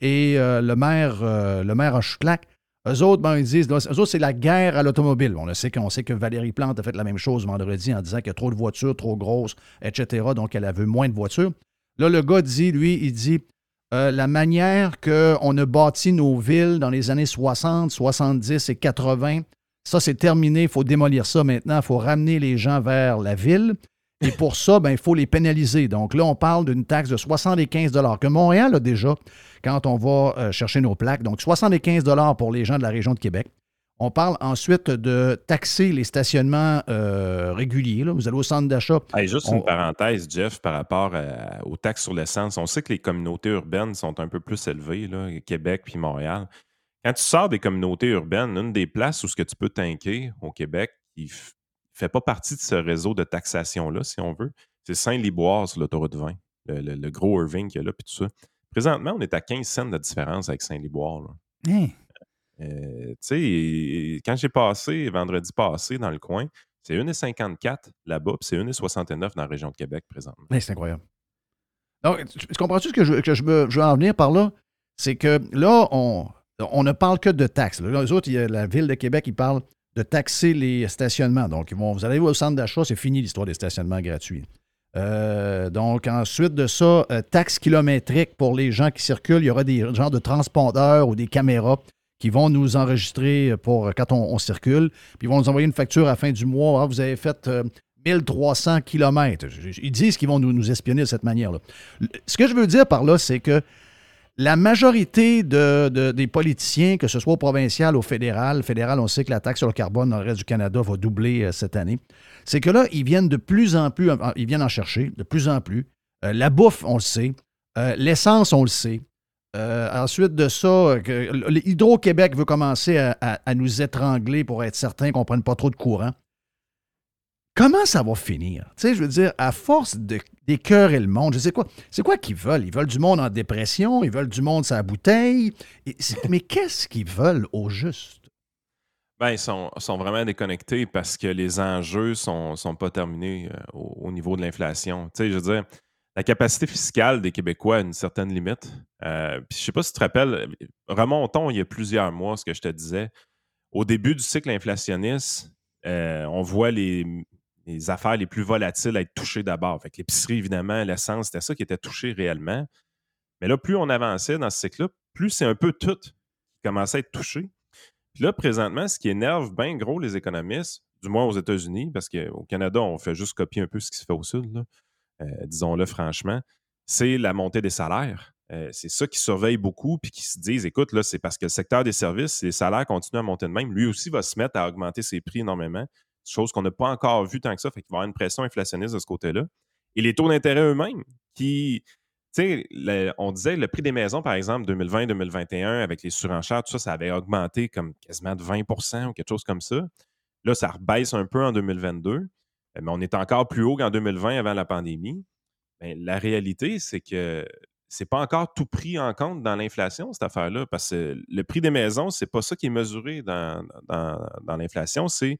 et euh, le maire, euh, le maire en chouclac. Eux autres, ben, ils disent, autres, c'est la guerre à l'automobile. On sait qu'on sait que Valérie Plante a fait la même chose vendredi en disant qu'il y a trop de voitures, trop grosses, etc. Donc, elle a moins de voitures. Là, le gars dit, lui, il dit euh, la manière qu'on a bâti nos villes dans les années 60, 70 et 80, ça, c'est terminé. Il faut démolir ça maintenant. Il faut ramener les gens vers la ville. Et pour ça, ben, il faut les pénaliser. Donc là, on parle d'une taxe de 75 que Montréal a déjà quand on va euh, chercher nos plaques. Donc 75 pour les gens de la région de Québec. On parle ensuite de taxer les stationnements euh, réguliers. là. Vous allez au centre d'achat. Hey, juste On- une parenthèse, Jeff, par rapport à- aux taxes sur l'essence. On sait que les communautés urbaines sont un peu plus élevées, là, Québec puis Montréal. Quand tu sors des communautés urbaines, une des places où ce que tu peux tanker au Québec, qui ne fait pas partie de ce réseau de taxation-là, si on veut, c'est Saint-Liboire sur l'autoroute 20, le, le- le gros Irving qu'il y a là, puis tout ça. Présentement, on est à 15 cents de différence avec Saint-Liboire. là. Hein? Euh, tu sais, quand j'ai passé, vendredi passé, dans le coin, c'est 1,54 là-bas, puis c'est 1,69 dans la région de Québec présentement. C'est incroyable. Donc, tu, tu comprends-tu ce que je, que je, me- je veux en venir par là? C'est que là, on, on ne parle que de taxes. Là, les autres, il y a la Ville de Québec, ils parlent de taxer les stationnements. Donc, vous allez au centre d'achat, c'est fini l'histoire des stationnements gratuits. Euh, donc, ensuite de ça, euh, taxe kilométrique pour les gens qui circulent. Il y aura des genres de transpondeurs ou des caméras qui vont nous enregistrer pour quand on, circule. Puis ils vont nous envoyer une facture à la fin du mois. Ah, vous avez fait euh, 1300 kilomètres. Ils disent qu'ils vont nous, espionner de cette manière-là. Ce que je veux dire par là, c'est que la majorité de- de- des politiciens, que ce soit au provincial ou au fédéral, fédéral, on sait que la taxe sur le carbone dans le reste du Canada va doubler euh, cette année, c'est que là, ils viennent de plus en plus, ils viennent en chercher de plus en plus. Euh, la bouffe, on le sait. Euh, L'essence, on le sait. Ensuite de ça, Hydro-Québec veut commencer à nous étrangler pour être certain qu'on ne prenne pas trop de courant. Comment ça va finir? Tu sais, je veux dire, à force d'écœurer le monde, je sais quoi. C'est quoi qu'ils veulent? Ils veulent du monde en dépression, ils veulent du monde sa bouteille. Mais qu'est-ce qu'ils veulent au juste? Ben, ils sont, sont vraiment déconnectés parce que les enjeux sont, sont pas terminés euh, au, au niveau de l'inflation. Tu sais, je veux dire, la capacité fiscale des Québécois a une certaine limite. Euh, puis je sais pas si tu te rappelles, remontons il y a plusieurs mois ce que je te disais. Au début du cycle inflationniste, euh, on voit les, les affaires les plus volatiles être touchées d'abord. Fait que l'épicerie, évidemment, l'essence, c'était ça qui était touché réellement. Mais là, plus on avançait dans ce cycle-là, plus c'est un peu tout qui commençait à être touché. Puis là, présentement, ce qui énerve bien gros les économistes, du moins aux États-Unis, parce qu'au Canada, on fait juste copier un peu ce qui se fait au Sud, euh, disons-le franchement, c'est la montée des salaires. Euh, c'est ça qui surveille beaucoup, puis qui se disent, écoute, là, c'est parce que le secteur des services, les salaires continuent à monter de même. Lui aussi va se mettre à augmenter ses prix énormément, chose qu'on n'a pas encore vu tant que ça, fait qu'il va y avoir une pression inflationniste de ce côté-là. Et les taux d'intérêt eux-mêmes, qui, tu sais, on disait le prix des maisons, par exemple, 2020-2021, avec les surenchères, tout ça, ça avait augmenté comme quasiment de 20% ou quelque chose comme ça. Là, ça rebaisse un peu en 2022, euh, mais on est encore plus haut qu'en 2020 avant la pandémie. La réalité, c'est que c'est pas encore tout pris en compte dans l'inflation, cette affaire-là, parce que le prix des maisons, c'est pas ça qui est mesuré dans l'inflation, c'est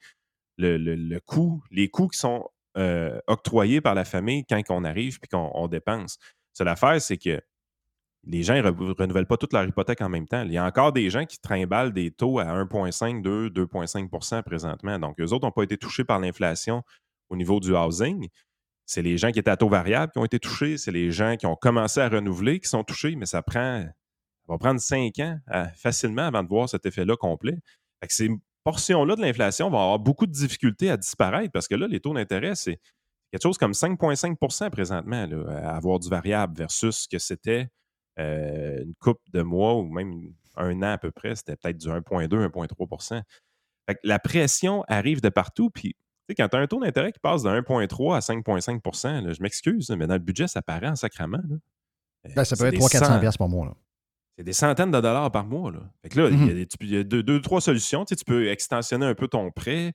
le, le- le coût, les coûts qui sont euh, octroyés par la famille quand on arrive puis qu'on on dépense. C'est l'affaire, c'est que les gens ne renouvellent pas toute leur hypothèque en même temps. Il y a encore des gens qui trimballent des taux à 1,5, 2, 2,5% présentement. Donc, eux autres n'ont pas été touchés par l'inflation au niveau du housing. C'est les gens qui étaient à taux variable qui ont été touchés. C'est les gens qui ont commencé à renouveler qui sont touchés, mais ça prend ça va prendre cinq ans facilement avant de voir cet effet-là complet. Fait portions-là de l'inflation vont avoir beaucoup de difficultés à disparaître parce que là, les taux d'intérêt, c'est quelque chose comme 5,5% présentement à avoir du variable versus ce que c'était euh, une coupe de mois ou même un an à peu près, c'était peut-être du 1,2, 1,3% La pression arrive de partout. Puis, quand tu as un taux d'intérêt qui passe de 1,3 à 5,5% je m'excuse, mais dans le budget, ça paraît en sacrament. Ben, ça peut être 300-400 par mois. C'est des centaines de dollars par mois. Là. Fait là, il y a, mmh deux, trois solutions. Tu, peux extensionner un peu ton prêt.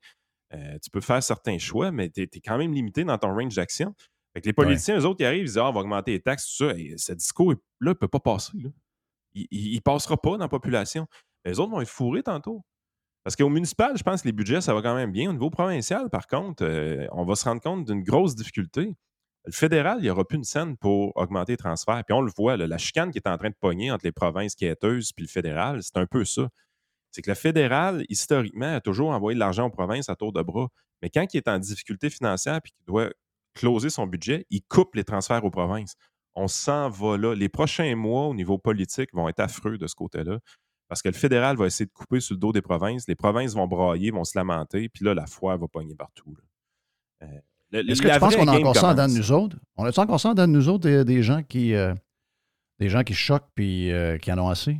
Euh, tu peux faire certains choix, mais tu es, quand même limité dans ton range d'action. Fait les politiciens, eux autres, ils arrivent, ils disent ah, on va augmenter les taxes, tout ça. Et ce discours-là ne peut pas passer. Il ne passera pas dans la population. Les autres vont être fourrés tantôt. Parce qu'au municipal, je pense que les budgets, ça va quand même bien. Au niveau provincial, par contre, euh, on va se rendre compte d'une grosse difficulté. Le fédéral, il n'y aura plus une scène pour augmenter les transferts. Puis on le voit, la chicane qui est en train de pogner entre les provinces quêteuses puis le fédéral, c'est un peu ça. C'est que le fédéral, historiquement, a toujours envoyé de l'argent aux provinces à tour de bras. Mais quand il est en difficulté financière puis qu'il doit closer son budget, il coupe les transferts aux provinces. On s'en va là. Les prochains mois, au niveau politique, vont être affreux de ce côté-là. Parce que le fédéral va essayer de couper sur le dos des provinces. Les provinces vont brailler, vont se lamenter, puis là, la foi va pogner partout. Euh, est-ce que tu penses qu'on a encore ça en dedans de nous autres? On a encore ça en dedans de nous autres, des, gens qui euh, des gens qui choquent puis euh, qui en ont assez?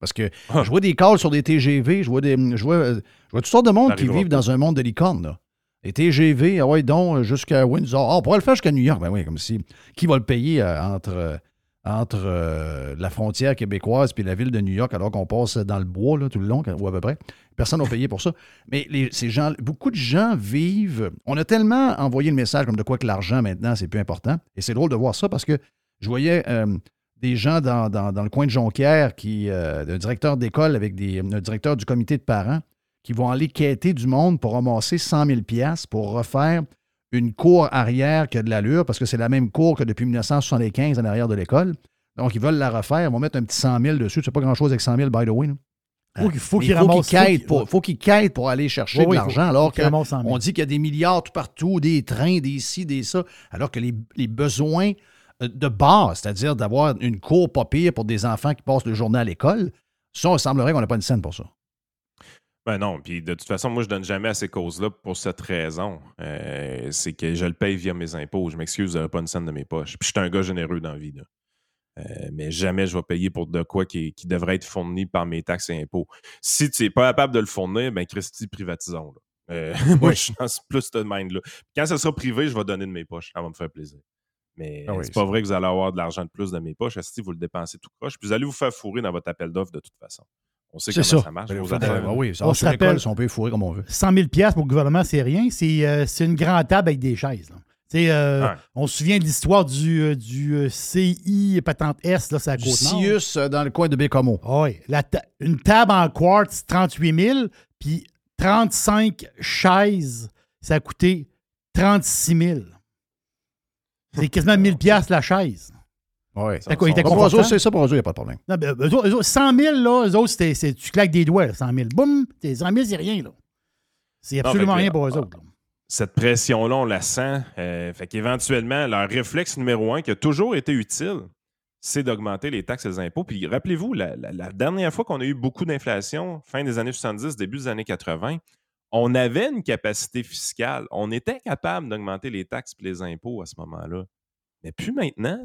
Parce que ah. je vois des calls sur des TGV, je vois, des, je vois, euh, je vois toutes sortes de monde qui vivent dans un monde de licorne. Les TGV, ah ouais, donc jusqu'à Windsor. Ah, on pourrait le faire jusqu'à New York. Ben oui, comme si. Qui va le payer entre entre euh, la frontière québécoise et la ville de New York, alors qu'on passe dans le bois là, tout le long, ou à peu près. Personne n'a payé pour ça. Mais ces gens, beaucoup de gens vivent. On a tellement envoyé le message comme de quoi que l'argent maintenant, c'est plus important. Et c'est drôle de voir ça parce que je voyais euh, des gens dans, le coin de Jonquière, qui, euh, un directeur d'école avec un directeur du comité de parents, qui vont aller quêter du monde pour ramasser 100 000 pour refaire une cour arrière qui a de l'allure, parce que c'est la même cour que depuis 1975 en arrière de l'école. Donc, ils veulent la refaire. Ils vont mettre un petit 100 000 dessus. C'est pas grand-chose avec 100 000, by the way. Faut il faut qu'ils faut qu pour, faut qu'ils quittent pour aller chercher de l'argent, alors qu'on dit qu'il y a des milliards tout partout, des trains, des ci, des ça, alors que les, besoins euh, de base, c'est-à-dire d'avoir une cour pas pire pour des enfants qui passent le journée à l'école, ça, il semblerait qu'on n'a pas une scène pour ça. Ben non, puis de toute façon, moi, je donne jamais à ces causes-là pour cette raison. Euh, c'est que je le paye via mes impôts. Je m'excuse, vous pas une scène de mes poches. Puis je suis un gars généreux dans la vie. Euh, mais jamais je vais payer pour de quoi qui, devrait être fourni par mes taxes et impôts. Si tu n'es pas capable de le fournir, ben Christy, privatisons. Euh, *laughs* moi, je suis dans plus de mind-là. Quand ça sera privé, je vais donner de mes poches. Ça va me faire plaisir. Mais ah c'est pas vrai que vous allez avoir de l'argent de plus de mes poches. Si vous le dépensez tout croche, puis vous allez vous faire fourrer dans votre appel d'offre de toute façon. On sait comment ça, marche. Ben, oui, ça, on se rappelle, si on peut fourrer comme on veut. 100 000 pour le gouvernement, c'est rien. C'est euh, une grande table avec des chaises. Euh, On se souvient de l'histoire du, euh, du CI patente S, là, c'est à côte Sius dans le coin de Bécomo. oui. une table en quartz, 38 000, puis 35 chaises, ça a coûté 36 000. C'est quasiment 1000 la chaise. Oui. C'est quoi, C'est ça pour eux, il n'y a pas de problème. Non, ben, eux, eux, 100 000, là, eux autres, c'est, tu claques des doigts, 100 000. Boum, 100 000, c'est rien, là. C'est absolument rien pour eux autres. Cette pression-là, on la sent. Euh, fait qu'éventuellement, leur réflexe numéro un qui a toujours été utile, c'est d'augmenter les taxes et les impôts. Puis rappelez-vous, la, dernière fois qu'on a eu beaucoup d'inflation, fin des années 70, début des années 80, on avait une capacité fiscale. On était capable d'augmenter les taxes et les impôts à ce moment-là. Mais plus maintenant.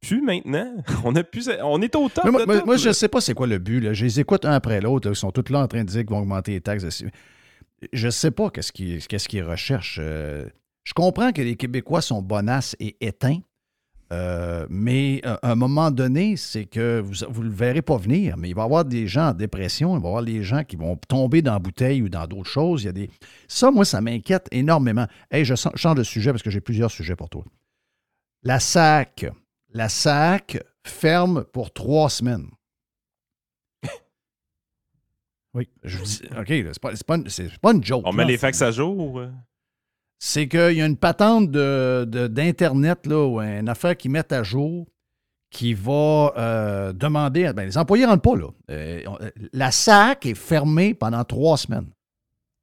Plus maintenant. *laughs* On, a plus, on est au top. moi, je ne sais pas c'est quoi le but. Là. Je les écoute un après l'autre. Ils sont tous là en train de dire qu'ils vont augmenter les taxes. Je ne sais pas qu'est-ce qu'ils qu recherchent. Euh. je comprends que les Québécois sont bonasses et éteints. Euh, mais euh, à un moment donné, c'est que vous ne le verrez pas venir, mais il va y avoir des gens en dépression, il va y avoir des gens qui vont tomber dans la bouteille ou dans d'autres choses. Il y a des... Ça, moi, ça m'inquiète énormément. Hey, je change de sujet parce que j'ai plusieurs sujets pour toi. La SAC, la SAC ferme pour trois semaines. *laughs* oui. Je dis, OK, c'est pas, pas, pas, une joke. On met les fax à jour? Euh? C'est qu'il y a une patente d'Internet, de, là, ou une affaire qu'ils mettent à jour qui va euh, demander. Ben, les employés ne rentrent pas, là. Euh, la SAC est fermée pendant trois semaines.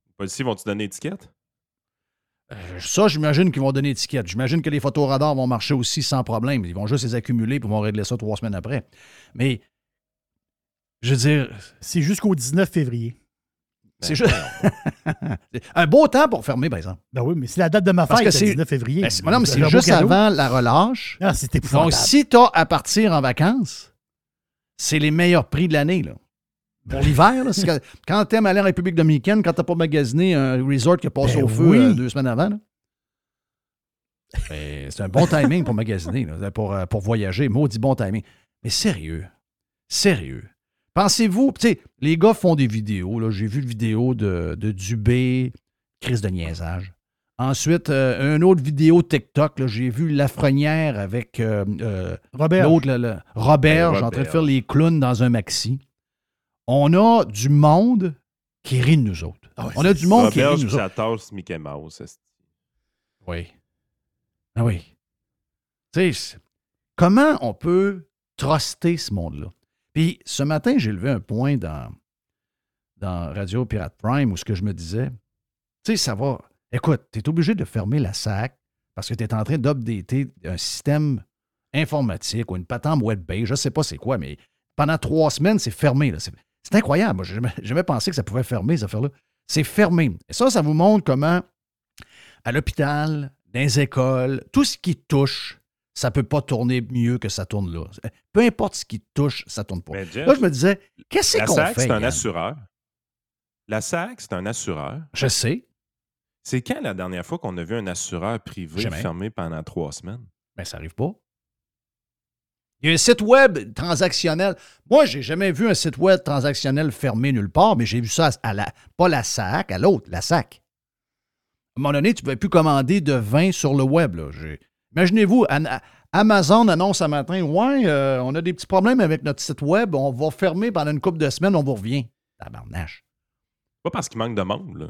Les policiers vont-ils donner étiquette? Euh, ça, j'imagine qu'ils vont donner étiquette. J'imagine que les photos radars vont marcher aussi sans problème. Ils vont juste les accumuler et vont régler ça trois semaines après. Mais, je veux dire. C'est jusqu'au 19 février. C'est juste. *laughs* un beau temps pour fermer, par exemple. Ben oui, mais c'est la date de ma fête, que le c'est- 19 février. Ben, c'est- non, mais C'est c'est juste avant la relâche. Ah, c'est Donc, si tu as à partir en vacances, c'est les meilleurs prix de l'année. là. Pour l'hiver, quand tu aimes aller en République dominicaine, quand tu n'as pas magasiné un resort qui a passé Ben au feu oui. euh, deux semaines avant, ben, c'est un bon timing pour magasiner, là, pour, euh, pour voyager. Maudit bon timing. Mais sérieux, sérieux. Pensez-vous, tu sais, les gars font des vidéos. là. J'ai vu une vidéo de, de Dubé, crise de niaisage. Ensuite, euh, une autre vidéo TikTok, là, j'ai vu Lafrenière avec euh, euh, Robert. l'autre, là, là, Robert, Ben, en train de Robert. faire les clowns dans un maxi. On a du monde qui rit de nous autres. Ah ouais, On a du monde qui rit de nous autres. Mickey Mouse. Oui. Ah oui. Tu sais, comment on peut truster ce monde-là? Puis ce matin, j'ai levé un point dans, dans Radio Pirate Prime où ce que je me disais, tu sais, ça va. Écoute, tu es obligé de fermer la SAC parce que tu es en train d'updater un système informatique ou une patente web-based, je ne sais pas c'est quoi, mais pendant trois semaines, c'est fermé. là. C'est incroyable. Moi, j'ai jamais, jamais pensé que ça pouvait fermer, cette affaire-là. C'est fermé. Et ça, ça vous montre comment à l'hôpital, dans les écoles, tout ce qui touche, ça ne peut pas tourner mieux que ça tourne là. Peu importe ce qui touche, ça ne tourne pas. Jeff, Là, je me disais, qu'est-ce la qu'on SAC, fait? c'est un assureur. La SAC, c'est un assureur. Je sais, C'est quand la dernière fois qu'on a vu un assureur privé Jamais. fermé pendant trois semaines? mais ça n'arrive pas. Il y a un site web transactionnel. Moi, j'ai jamais vu un site web transactionnel fermé nulle part, mais j'ai vu ça à la, pas la SAC, à l'autre, la SAC. À un moment donné, tu ne pouvais plus commander de vin sur le web. Imaginez-vous, Amazon annonce un matin Ouais, euh, on a des petits problèmes avec notre site web, on va fermer pendant une couple de semaines, on vous revient. Tabarnache. Pas parce qu'il manque de monde, là.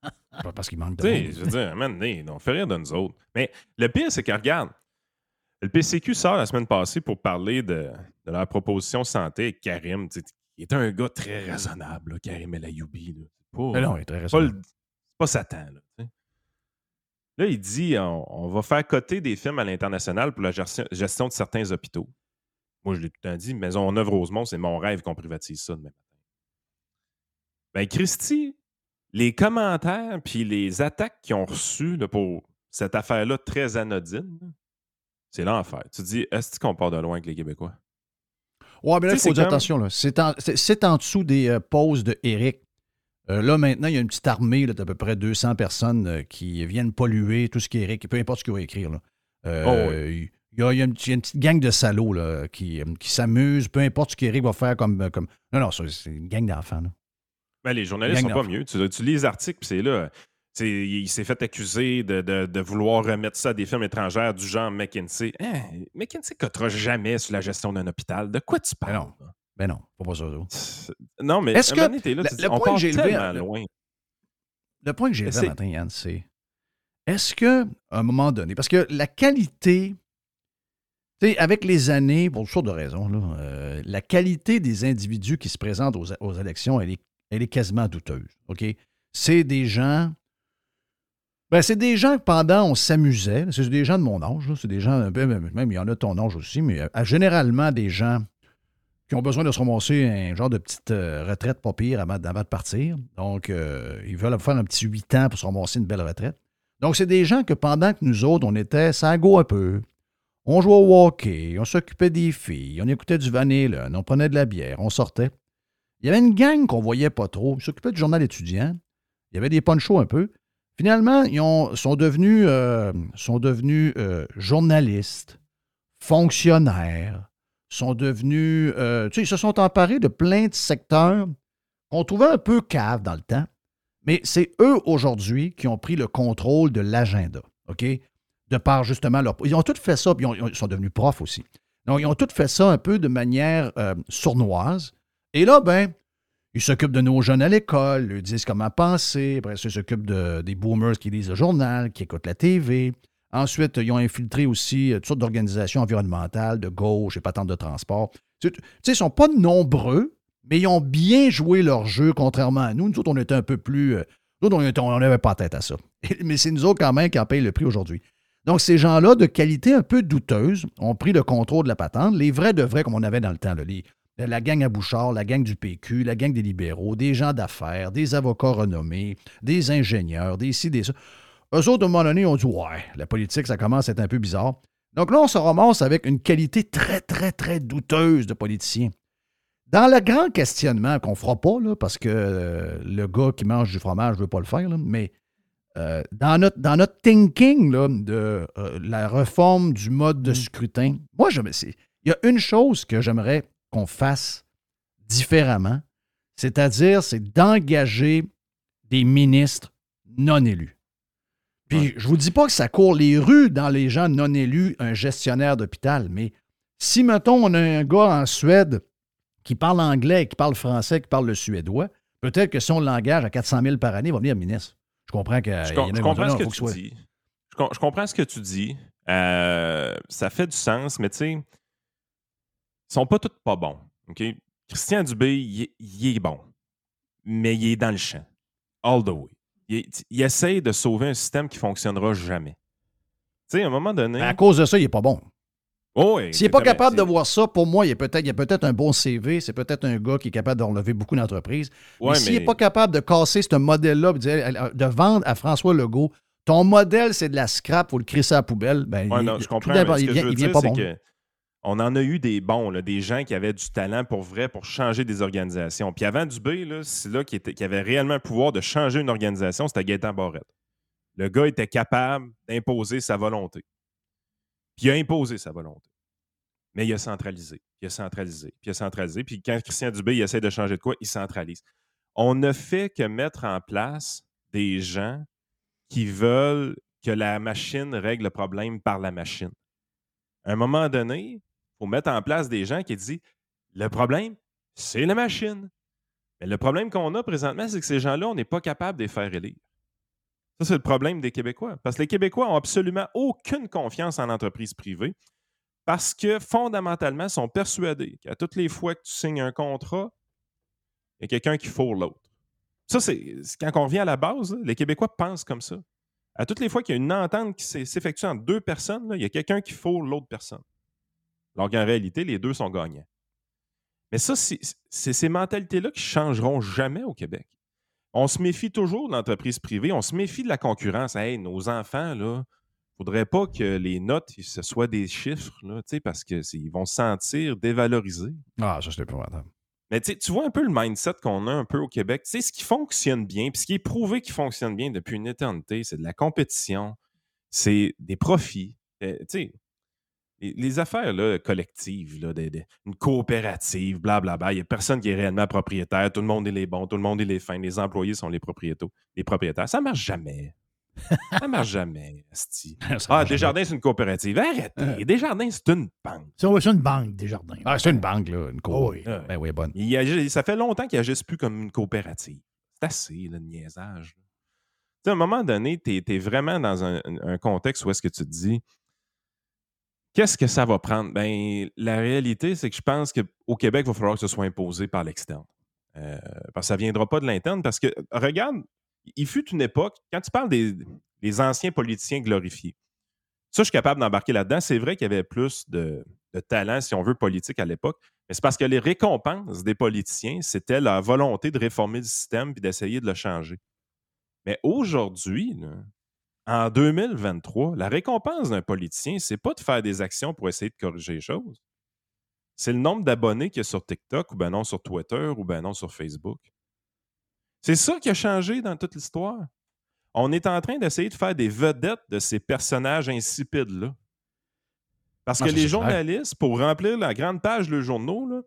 *laughs* Pas parce qu'il manque de Tu sais, monde. je veux dire, donné, on fait rire de nous autres. Mais le pire, c'est que, regarde, le PCQ sort la semaine passée pour parler de, de leur proposition santé avec Karim. Il est un gars très raisonnable, là, Karim El Ayoubi. pas- Mais non, il est très raisonnable. pas Satan. Là, il dit on, on va faire coter des films à l'international pour la gestion, gestion de certains hôpitaux. Moi, je l'ai tout le temps dit, Maison Neuve Rosemont, c'est mon rêve qu'on privatise ça demain matin. Ben, Christy, les commentaires puis les attaques qu'ils ont reçues là, pour cette affaire-là très anodine, c'est l'enfer. Tu te dis, est-ce qu'on part de loin avec les Québécois? Ouais, mais là, il faut dire comme- attention. là. C'est en, en dessous des euh, pauses de Eric. Euh, là, maintenant, il y a une petite armée là, d'à peu près 200 personnes euh, qui viennent polluer tout ce qui est Eric, peu importe ce qu'il va écrire. Là. Oh, il, y a, il y a une, il y a une petite gang de salauds là, qui, qui s'amusent, peu importe ce qu'Eric va faire comme, comme. Non, non, c'est une gang d'enfants. Ben, les journalistes Gang sont pas mieux. Tu, tu lis les articles, puis c'est là. Il s'est fait accuser de, de- de vouloir remettre ça à des firmes étrangères du genre McKinsey. Hein, McKinsey ne cotera jamais sur la gestion d'un hôpital. De quoi tu parles? non. là? Ben non, pas pas ça. Non, mais Est-ce que moment là, le- tu dis, le on point que j'ai levé, le- loin. Le point que j'ai levé matin, Yann, c'est est-ce que à un moment donné, parce que la qualité, avec les années, pour toutes sortes de raisons, là, euh, la qualité des individus qui se présentent aux, aux élections, elle est, elle est quasiment douteuse. OK? C'est des gens. Ben, c'est des gens que pendant on s'amusait. C'est des gens de mon âge. C'est des gens, un peu- même il y en a de ton âge aussi, mais euh, généralement des gens qui ont besoin de se ramasser un genre de petite euh, retraite pas pire avant, avant de partir. Donc, euh, ils veulent faire un petit 8 ans pour se ramasser une belle retraite. Donc, c'est des gens que pendant que nous autres, on était ça go un peu, on jouait au hockey, on s'occupait des filles, on écoutait du vanille, on prenait de la bière, on sortait. Il y avait une gang qu'on voyait pas trop, ils s'occupaient du journal étudiant. Il y avait des ponchos un peu. Finalement, ils ont- sont devenus, euh, euh, journalistes, fonctionnaires, sont devenus. euh, tu sais, ils se sont emparés de plein de secteurs qu'on trouvait un peu cave dans le temps. Mais c'est eux aujourd'hui qui ont pris le contrôle de l'agenda. OK? De par justement leur. Ils ont tous fait ça, puis ils, ils sont devenus profs aussi. Donc, ils ont tous fait ça un peu de manière sournoise. Et là, ben, ils s'occupent de nos jeunes à l'école, ils disent comment penser. Après ils s'occupent de- des boomers qui lisent le journal, qui écoutent la TV. Ensuite, ils ont infiltré aussi euh, toutes sortes d'organisations environnementales, de gauche et patentes de transport. Tu ils ne sont pas nombreux, mais ils ont bien joué leur jeu, contrairement à nous. Nous autres, on était un peu plus. euh, nous autres, on n'avait pas tête à ça. *laughs* Mais c'est nous autres, quand même, qui en payent le prix aujourd'hui. Donc, ces gens-là, de qualité un peu douteuse, ont pris le contrôle de la patente. Les vrais de vrais, comme on avait dans le temps, là, les, la gang à Bouchard, la gang du PQ, la gang des libéraux, des gens d'affaires, des avocats renommés, des ingénieurs, des ci, des ça. Eux autres, à un moment donné, ont dit Ouais, la politique, ça commence à être un peu bizarre. Donc là, on se ramasse avec une qualité très, très, très douteuse de politicien. Dans le grand questionnement qu'on ne fera pas, là, parce que euh, le gars qui mange du fromage ne veut pas le faire, là, mais euh, dans, notre, dans notre thinking là, de euh, la réforme du mode de scrutin, moi, je me il y a une chose que j'aimerais qu'on fasse différemment, c'est-à-dire c'est d'engager des ministres non élus. Puis je vous dis pas que ça court les rues dans les gens non élus, un gestionnaire d'hôpital, mais si, mettons, on a un gars en Suède qui parle anglais, qui parle français, qui parle le suédois, peut-être que son langage à 400 000 par année va venir ministre. Je comprends que. Je, comprends ce que, tu dis. Je, comprends ce que tu dis. ça fait du sens, mais tu sais, sont pas tous pas bons. Christian Dubé, il, est bon, mais il est dans le champ. All the way. Il, essaie de sauver un système qui ne fonctionnera jamais. Tu sais, à un moment donné. à cause de ça, il n'est pas bon. Oh S'il n'est pas capable de voir ça, pour moi, il y a peut-être peut un bon CV, c'est peut-être un gars qui est capable de relever beaucoup d'entreprises. mais s'il n'est pas capable de casser ce modèle-là, de vendre à François Legault, ton modèle, c'est de la scrap, il faut le crisser à la poubelle, ben, je comprends. il, vient, vient pas bon. On en a eu des bons, des gens qui avaient du talent pour vrai pour changer des organisations. Puis avant Dubé, c'est là qui, avait réellement le pouvoir de changer une organisation, c'était Gaëtan Barrette. Le gars était capable d'imposer sa volonté. Puis il a imposé sa volonté. Mais il a centralisé, il a centralisé, puis il a centralisé. Puis quand Christian Dubé il essaie de changer de quoi, il centralise. On ne fait que mettre en place des gens qui veulent que la machine règle le problème par la machine. À un moment donné, faut mettre en place des gens qui disent le problème, c'est la machine. Mais le problème qu'on a présentement, c'est que ces gens-là, on n'est pas capable de les faire élire. Ça, c'est le problème des Québécois. Parce que les Québécois n'ont absolument aucune confiance en l'entreprise privée parce que fondamentalement, ils sont persuadés qu'à toutes les fois que tu signes un contrat, il y a quelqu'un qui fourre l'autre. Ça, c'est quand on revient à la base, les Québécois pensent comme ça. À toutes les fois qu'il y a une entente qui s'effectue entre deux personnes, il y a quelqu'un qui fourre l'autre personne. Alors qu'en réalité, les deux sont gagnants. Mais ça, c'est ces mentalités-là qui ne changeront jamais au Québec. On se méfie toujours de l'entreprise privée, on se méfie de la concurrence. Hey, nos enfants, là, faudrait pas que les notes, ce soient des chiffres, là, parce qu'ils vont se sentir dévalorisés. Ah, ça, c'est épouvantable. Mais tu vois un peu le mindset qu'on a un peu au Québec. Tu sais, ce qui fonctionne bien, puis ce qui est prouvé qui fonctionne bien depuis une éternité, c'est de la compétition, c'est des profits. Euh, tu sais, les, affaires là, collectives, là, une coopérative, blablabla, il n'y a personne qui est réellement propriétaire, tout le monde est les bons, tout le monde est les fins, les employés sont les propriétaires. Les propriétaires. Ça ne marche jamais. Ça marche jamais, Asti. *laughs* ah, Desjardins, c'est une coopérative. Arrêtez. Euh. Desjardins, c'est une banque. C'est une banque, Desjardins. Ah, c'est une banque, là. Une co. oui. Ben oui, bonne. ça fait longtemps qu'ils n'agissent plus comme une coopérative. C'est assez, le niaisage. À un moment donné, tu es, vraiment dans un, contexte où est-ce que tu te dis Qu'est-ce que ça va prendre? Ben, la réalité, c'est que je pense qu'au Québec, il va falloir que ce soit imposé par l'externe. Euh, parce que ça ne viendra pas de l'interne. Parce que, regarde, il fut une époque, quand tu parles des, anciens politiciens glorifiés, ça, je suis capable d'embarquer là-dedans. C'est vrai qu'il y avait plus de, talent, si on veut, politique à l'époque, mais c'est parce que les récompenses des politiciens, c'était la volonté de réformer le système puis d'essayer de le changer. Mais aujourd'hui, en 2023, la récompense d'un politicien, c'est pas de faire des actions pour essayer de corriger les choses. C'est le nombre d'abonnés qu'il y a sur TikTok ou ben non sur Twitter ou ben non sur Facebook. C'est ça qui a changé dans toute l'histoire. On est en train d'essayer de faire des vedettes de ces personnages insipides-là. Parce que les journalistes, pour remplir la grande page de journaux,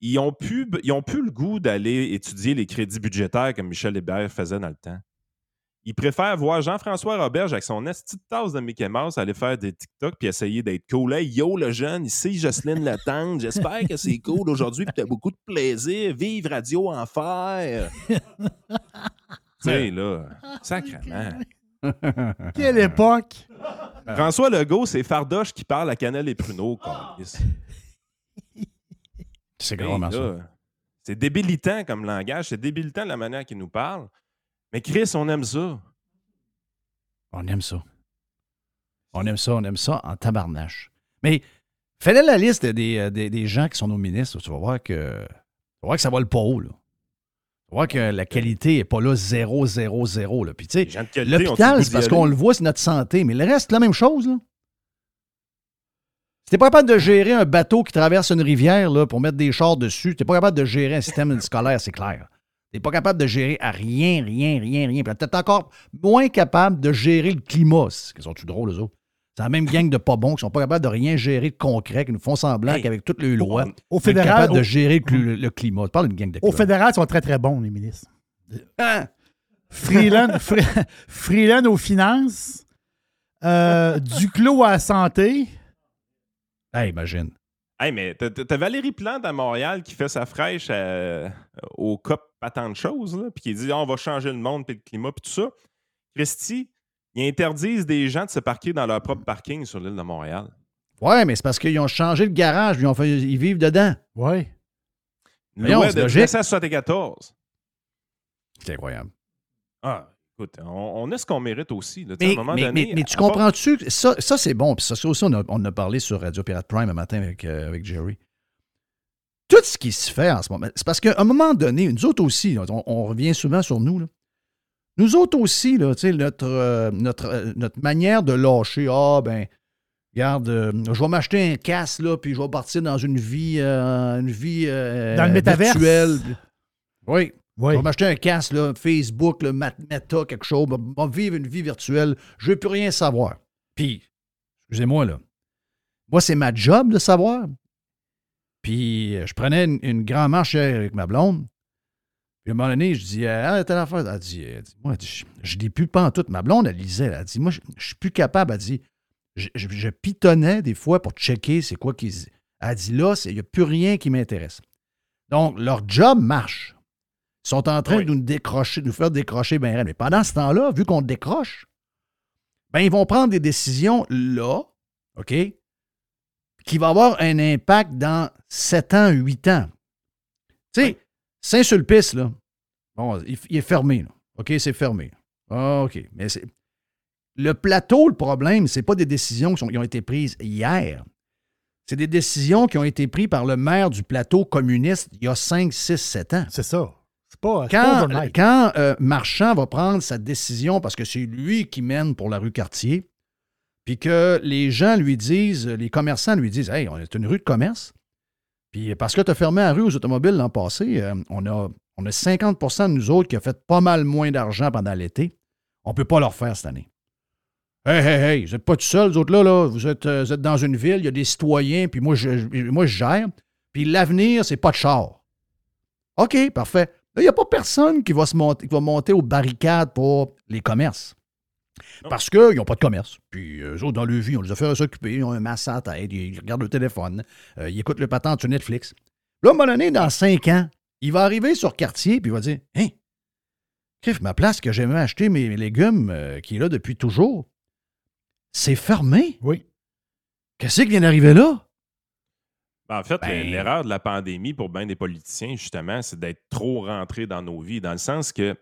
ils n'ont plus, ont plus le goût d'aller étudier les crédits budgétaires comme Michel Hébert faisait dans le temps. Ils préfèrent voir Jean-François Roberge avec son petite tasse de Mickey Mouse aller faire des TikTok puis essayer d'être cool. Hey, yo, le jeune, ici Jocelyne Latente. J'espère que c'est cool aujourd'hui et que tu as beaucoup de plaisir. Vive Radio Enfer. *laughs* tu sais, là, sacrément. *laughs* Quelle époque! François Legault, c'est Fardoche qui parle à Canel et Pruneau. C'est grand, ça. C'est débilitant comme langage, c'est débilitant la manière qu'il nous parle. Mais Chris, on aime ça. On aime ça. On aime ça, on aime ça en tabarnache. Mais Fais-le la liste des, euh, des, des gens qui sont nos ministres. Tu vas voir que, tu vas voir que ça va le pas haut. Là. Tu vas voir que la qualité n'est pas là 0, 0, 0. Là. Puis, tu sais, l'hôpital, c'est parce qu'on le voit, c'est notre santé. Mais le reste, c'est la même chose. Là. Si t'es pas capable de gérer un bateau qui traverse une rivière là, pour mettre des chars dessus, t'es pas capable de gérer un système *laughs* scolaire, c'est clair. T'es pas capable de gérer à rien, rien, rien, rien. Puis Peut-être encore moins capable de gérer le climat. Ils sont-tu drôles, eux autres? C'est la même gang de pas bons qui sont pas capables de rien gérer de concret, qui nous font semblant Hey, qu'avec toutes les lois, Au ils sont fédéral, capables de au, gérer le, cl- le climat. Tu parles d'une gang de au fédéral, ils sont très, très bons, les ministres. Hein? Freeland, *laughs* Fre- Freeland aux finances, euh, Duclos à la santé. Hey, imagine. Hey, mais t'as Valérie Plante à Montréal qui fait sa fraîche euh, au COP pas tant de choses, là, puis qui dit Ah, on va changer le monde, puis le climat, puis tout ça. Christy, ils interdisent des gens de se parquer dans leur propre parking sur l'île de Montréal. Ouais, mais c'est parce qu'ils ont changé le garage, puis ils, ont fait, ils vivent dedans. Oui. Voyons, Loi c'est de logique. 1974. C'est incroyable. Ah, écoute, on, on est ce qu'on mérite aussi. là. Mais, à un moment mais- donné, mais- mais tu comprends-tu? que Ça, ça c'est bon. Puis ça, ça aussi, on a, on a parlé sur Radio Pirate Prime un matin avec, euh, avec Jerry. Tout ce qui se fait en ce moment, c'est parce qu'à un moment donné, nous autres aussi, là, on, on revient souvent sur nous. là. Nous autres aussi, là, notre, euh, notre, euh, notre manière de lâcher, ah ben, regarde, euh, je vais m'acheter un casque, là, puis je vais partir dans une vie, une vie Dans le métaverse. virtuelle. Oui, Oui. je vais m'acheter un casque, là, Facebook, Mat- Meta, quelque chose. Je vais vivre une vie virtuelle. Je ne veux plus rien savoir. Puis, excusez-moi, là. Moi, c'est ma job de savoir. Puis, euh, je prenais une, une grande marche avec ma blonde. Puis, à un moment donné, je dis, ah, telle affaire. Elle dit, elle dit, moi, je, lis plus pas en tout. Ma blonde, elle lisait. Elle dit, moi, je, je suis plus capable. Elle dit, je, je- je pitonnais des fois pour checker c'est quoi qu'ils. Elle dit, là, il n'y a plus rien qui m'intéresse. Donc, leur job marche. Ils sont en train Oui. de nous décrocher, de nous faire décrocher raide. Mais pendant ce temps-là, vu qu'on décroche, ben ils vont prendre des décisions là, OK, qui vont avoir un impact dans 7 ans, 8 ans. Tu sais, Saint-Sulpice, là, bon, il, il est fermé, là. OK, c'est fermé. Ah, OK. Mais c'est. Le plateau, le problème, c'est pas des décisions qui, sont- qui ont été prises hier. C'est des décisions qui ont été prises par le maire du plateau communiste il y a 5, 6, 7 ans. C'est ça. C'est pas, pas Quand, overnight. quand euh, Marchand va prendre sa décision, parce que c'est lui qui mène pour la rue Cartier, puis que les gens lui disent, les commerçants lui disent Hey, on est une rue de commerce. Puis parce que tu as fermé la rue aux automobiles l'an passé, euh, on, a, on a 50% de nous autres qui a fait pas mal moins d'argent pendant l'été. On ne peut pas leur faire cette année. Hey, hey, hey, vous n'êtes pas tout seul, vous autres là, là. Vous, êtes, euh, vous êtes dans une ville, il y a des citoyens, puis moi, je, moi, je gère. Puis l'avenir, c'est pas de char. OK, parfait. Il n'y a pas personne qui va, se monter, qui va monter aux barricades pour les commerces. Parce qu'ils n'ont pas de commerce. Puis eux autres, dans leur vie, on les a fait s'occuper, ils ont un masque à la tête, ils regardent le téléphone, euh, ils écoutent le patente sur Netflix. Là, à un moment donné, dans cinq ans, il va arriver sur quartier, puis il va dire Hein, Crif, ma place que j'aimais acheter mes, mes légumes, euh, qui est là depuis toujours, c'est fermé? Oui. Qu'est-ce qui vient d'arriver là? Ben, en fait, Ben- l'erreur de la pandémie pour bien des politiciens, justement, c'est d'être trop rentré dans nos vies, dans le sens que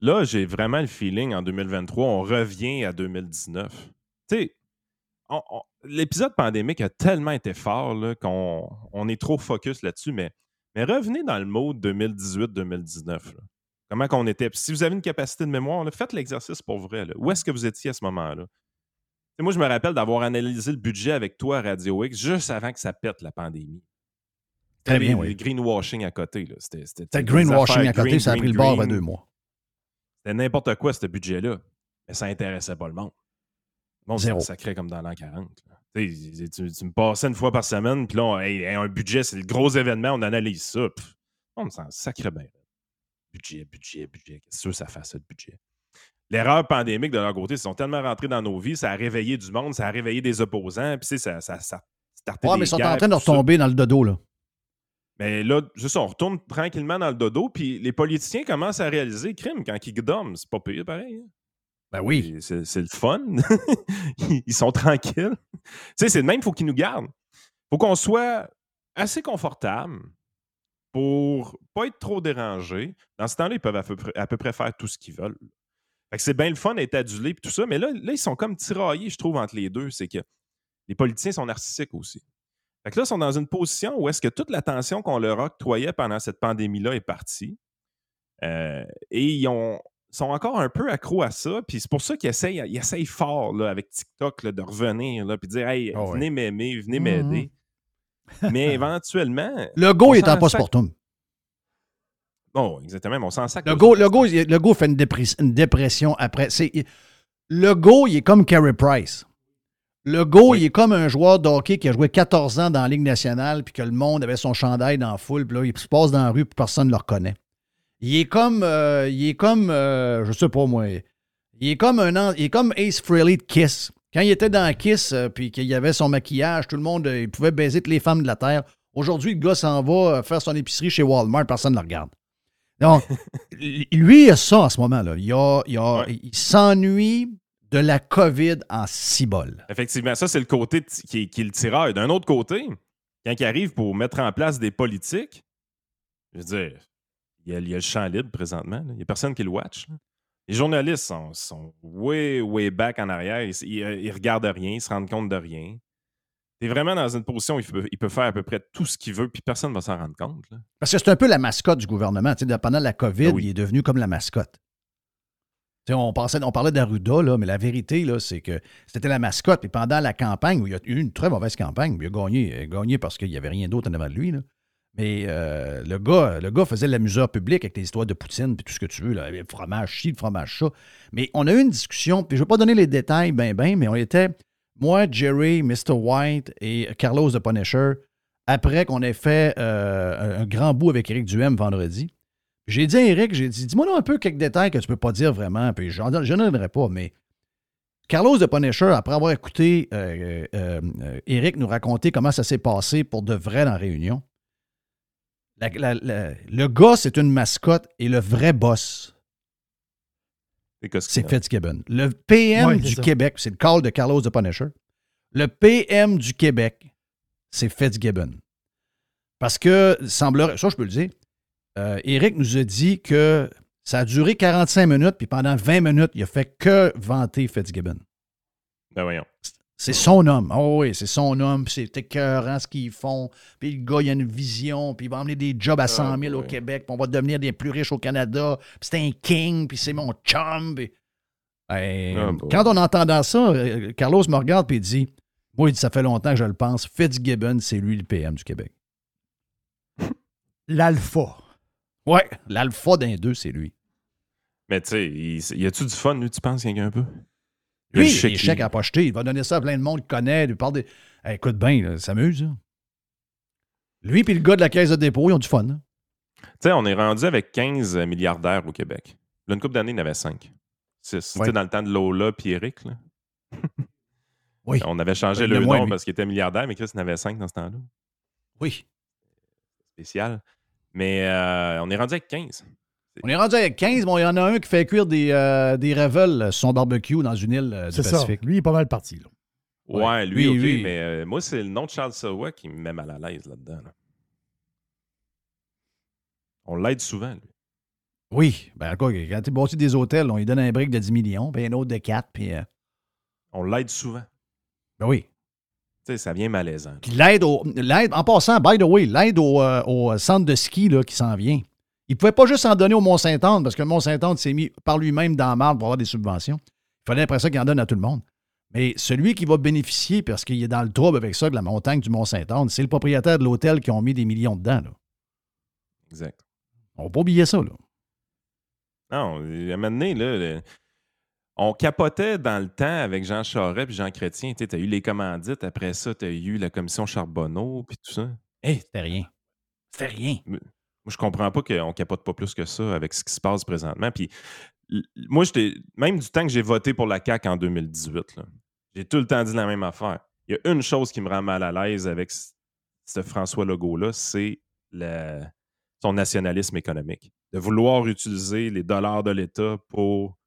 là, j'ai vraiment le feeling en 2023, on revient à 2019. Tu sais, l'épisode pandémique a tellement été fort qu'on on est trop focus là-dessus, mais, mais revenez dans le mode 2018-2019. là. Comment qu'on était. Puis si vous avez une capacité de mémoire, là, faites l'exercice pour vrai. là. Où est-ce que vous étiez à ce moment-là? Moi, je me rappelle d'avoir analysé le budget avec toi à Radio X juste avant que ça pète la pandémie. Très bien, le oui. greenwashing à côté. C'était greenwashing à côté, green, ça a pris green, le bord green. deux mois. C'était n'importe quoi, ce budget-là. Mais ça intéressait pas le monde. Bon, ça crée comme dans l'an 40. là. Tu, me passais une fois par semaine, puis là, on- hey, hey, un budget, c'est le gros événement, on analyse ça. Pff, on me sent sacré bien. Budget, budget, budget. Qu'est-ce que ça fasse, ça, le budget? L'erreur pandémique de leur côté, ils sont tellement rentrés dans nos vies, ça a réveillé du monde, ça a réveillé des opposants, puis ça, ça, ça startait Ouais, mais ils sont guerres, en train de ça. retomber dans le dodo, là. Mais là, juste ça, on retourne tranquillement dans le dodo, puis les politiciens commencent à réaliser crime quand ils dorment. C'est pas pire, pareil. hein. Ben oui. C'est le fun. Ils- *laughs* ils sont tranquilles. Tu sais, c'est le même, il faut qu'ils nous gardent. faut qu'on soit assez confortable pour pas être trop dérangé. Dans ce temps-là, ils peuvent à peu près, à peu près faire tout ce qu'ils veulent. Fait que c'est bien le fun d'être adulé et tout ça, mais là, là, ils sont comme tiraillés, je trouve, entre les deux. C'est que les politiciens sont narcissiques aussi. Fait que là, ils sont dans une position où est-ce que toute l'attention qu'on leur octroyait pendant cette pandémie-là est partie. Euh, et ils ont, sont encore un peu accros à ça. Puis c'est pour ça qu'ils essayent, ils essayent fort là, avec TikTok là, de revenir là, puis dire Hey, Ah ouais. venez m'aimer, venez Mhm. m'aider. Mais *laughs* éventuellement. Le go est en s'en postpartum. Bon, exactement, mais on s'en sac. Le go, le go, il- le go fait une, dépres- une dépression après. Le go, il est comme Carey Price. Le go, il est comme un joueur de hockey qui a joué 14 ans dans la Ligue nationale, puis que le monde avait son chandail dans la foule, puis là, il se passe dans la rue, puis personne ne le reconnaît. Il est comme, euh, il est comme, euh, je sais pas moi, il est comme un, an- il est comme Ace Frehley de Kiss. Quand il était dans Kiss, euh, puis qu'il y avait son maquillage, tout le monde, euh, il pouvait baiser toutes les femmes de la terre. Aujourd'hui, le gars s'en va euh, faire son épicerie chez Walmart, personne ne le regarde. Donc, *laughs* lui, il a ça en ce moment-là. Il, a- il, a- Ouais. il s'ennuie de la COVID en cibole. Effectivement, ça, c'est le côté qui, est- qui est le tireur. D'un autre côté, quand il arrive pour mettre en place des politiques, je veux dire, il y a, il y a le champ libre présentement. là. Il n'y a personne qui le watch. là. Les journalistes sont, sont way, way back en arrière. Ils, ils, ils regardent rien, ils se rendent compte de rien. Tu es vraiment dans une position où il peut, il peut faire à peu près tout ce qu'il veut, puis personne ne va s'en rendre compte. là. Parce que c'est un peu la mascotte du gouvernement. Pendant la COVID, Ah oui. il est devenu comme la mascotte. On, parlait d'Arruda, mais la vérité, c'est que c'était la mascotte. Puis pendant la campagne, il y a eu une très mauvaise campagne, il a gagné, a gagné parce qu'il n'y avait rien d'autre en avant de lui. Mais euh, le, gars, le gars faisait l'amuseur public avec les histoires de Poutine puis tout ce que tu veux, le fromage ci, le fromage ça. Mais on a eu une discussion, puis je ne vais pas donner les détails, ben, ben, mais on était, moi, Jerry, Mr. White et Carlos de Punisher, après qu'on ait fait euh, un grand bout avec Eric Duhem vendredi. J'ai dit à Eric, j'ai dit, dis-moi un peu quelques détails que tu peux pas dire vraiment, puis je n'en donnerai pas, mais Carlos de Punisher, après avoir écouté euh, euh, euh, Eric nous raconter comment ça s'est passé pour de vrai dans la Réunion, la- la- la- le gars, c'est une mascotte et le vrai boss, C'est. Fitzgibbon. Le PM Ouais, du ça. Québec, c'est le call de Carlos de Punisher. Le PM du Québec, c'est Fitzgibbon. Parce que, semblerait, ça je peux le dire, euh, Eric nous a dit que ça a duré 45 minutes, puis pendant 20 minutes, il a fait que vanter Fitzgibbon. Ben voyons. C'est son homme. Oh oui, c'est son homme. puis C'est écœurant ce qu'ils font. Puis le gars, il a une vision. Puis il va emmener des jobs à 100 000 au. Québec. Puis on va devenir des plus riches au Canada. Puis c'est un king. Puis c'est mon chum. Puis... Hey, Ah, quand on entend ça, euh, Carlos me regarde puis il dit Moi, il dit, ça fait longtemps que je le pense. Fitzgibbon, c'est lui le PM du Québec. L'alpha. Ouais, l'alpha d'un deux, c'est lui. Mais tu sais, il- y a-tu du fun, lui, tu penses, qu'il y a un peu? Lui, il a chèque, des chèques il- à pas jeter. Il va donner ça à plein de monde qui connaît. Lui parle des... Hey, écoute bien, ça s'amuse. hein. Lui puis le gars de la caisse de dépôt, ils ont du fun. hein. Tu sais, on est rendu avec 15 milliardaires au Québec. Là, une couple d'années, il y en avait 5. 6. C'était Ouais. dans le temps de Lola puis Eric. Là. Oui. *laughs* On avait changé Le nom parce qu'il était milliardaire, mais Chris en avait 5 dans ce temps-là. Oui. Spécial. Mais euh, on est rendu avec 15. On est rendu avec 15, bon, il y en a un qui fait cuire des, euh, des revels sur son barbecue dans une île euh, du ça. Pacifique. Lui, il est pas mal parti. Là. Ouais, Ouais. lui, Oui, OK, oui. mais euh, moi, c'est le nom de Charles Sawa qui me met mal à l'aise là-dedans. là. On l'aide souvent, lui. Oui. Ben, quoi, quand tu bâtis des hôtels, on lui donne un brick de 10 millions, puis un autre de 4, puis. euh, On l'aide souvent. ben oui. Ça vient malaisant. L'aide au. En passant, by the way, l'aide au, euh, au centre de ski là, qui s'en vient. Il ne pouvait pas juste en donner au Mont-Saint-Anne, parce que le Mont-Saint-Anne s'est mis par lui-même dans la marde pour avoir des subventions. Il fallait après ça qu'il en donne à tout le monde. Mais celui qui va bénéficier, parce qu'il est dans le trouble avec ça, de la montagne du Mont-Saint-Anne, c'est le propriétaire de l'hôtel qui ont mis des millions dedans. Là. Exact. On va pas oublier ça. Là. Non, à un moment donné, là, le- on capotait dans le temps avec Jean Charest et Jean Chrétien. Tu as eu les commandites, après ça, tu as eu la commission Charbonneau, puis tout ça. Hé, c'était rien. C'était rien. Moi, je comprends pas qu'on capote pas plus que ça avec ce qui se passe présentement. Puis, moi, j'étais même du temps que j'ai voté pour la CAQ en 2018, là, j'ai tout le temps dit la même affaire. Il y a une chose qui me rend mal à l'aise avec ce François Legault-là, c'est le- son nationalisme économique. De vouloir utiliser les dollars de l'État pour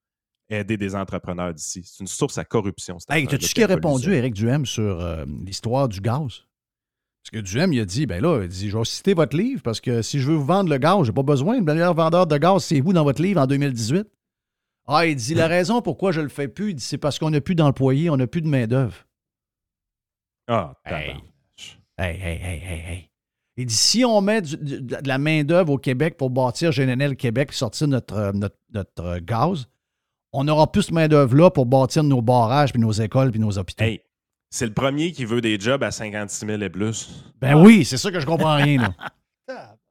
aider des entrepreneurs d'ici. C'est une source à corruption. Hey, t'as-tu ce qu'il a répondu. Éric Duhem, sur euh, l'histoire du gaz? Parce que Duhem, il a dit, ben là, il dit, je vais citer votre livre parce que si je veux vous vendre le gaz, j'ai pas besoin. Le meilleur vendeur de gaz, c'est vous dans votre livre en 2018. Ah, il dit, la *laughs* raison pourquoi je le fais plus, il dit, c'est parce qu'on n'a plus d'employés, on n'a plus de main-d'œuvre. Ah, Hey. Hey, hey, hey, hey, hey. Il dit si on met du- de, de la main-d'œuvre au Québec pour bâtir GNL Québec et sortir notre, euh, notre, notre, euh, gaz, on n'aura plus de main-d'œuvre là pour bâtir nos barrages, puis nos écoles, puis nos hôpitaux. Hey, c'est le premier qui veut des jobs à 56 000 et plus. Ben oui, c'est ça que je comprends rien, là. *laughs*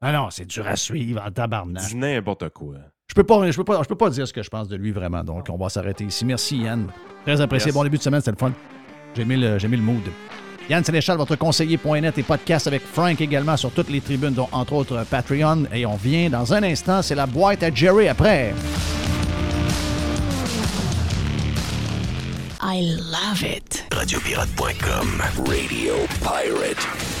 Ah non, c'est dur à suivre en tabarnak. Dis n'importe quoi. Je peux pas, je peux pas, je peux pas dire ce que je pense de lui vraiment. Donc, on va s'arrêter ici. Merci, Yann. Très apprécié. Yes. Bon début de semaine, c'était le fun. J'ai aimé le, j'ai aimé le mood. Yann Sénéchal, votre conseiller.net et podcast avec Frank également sur toutes les tribunes, dont entre autres Patreon. Et on vient dans un instant, c'est la boîte à Jerry après. I love it. Radiopirate.com. Radio Pirate.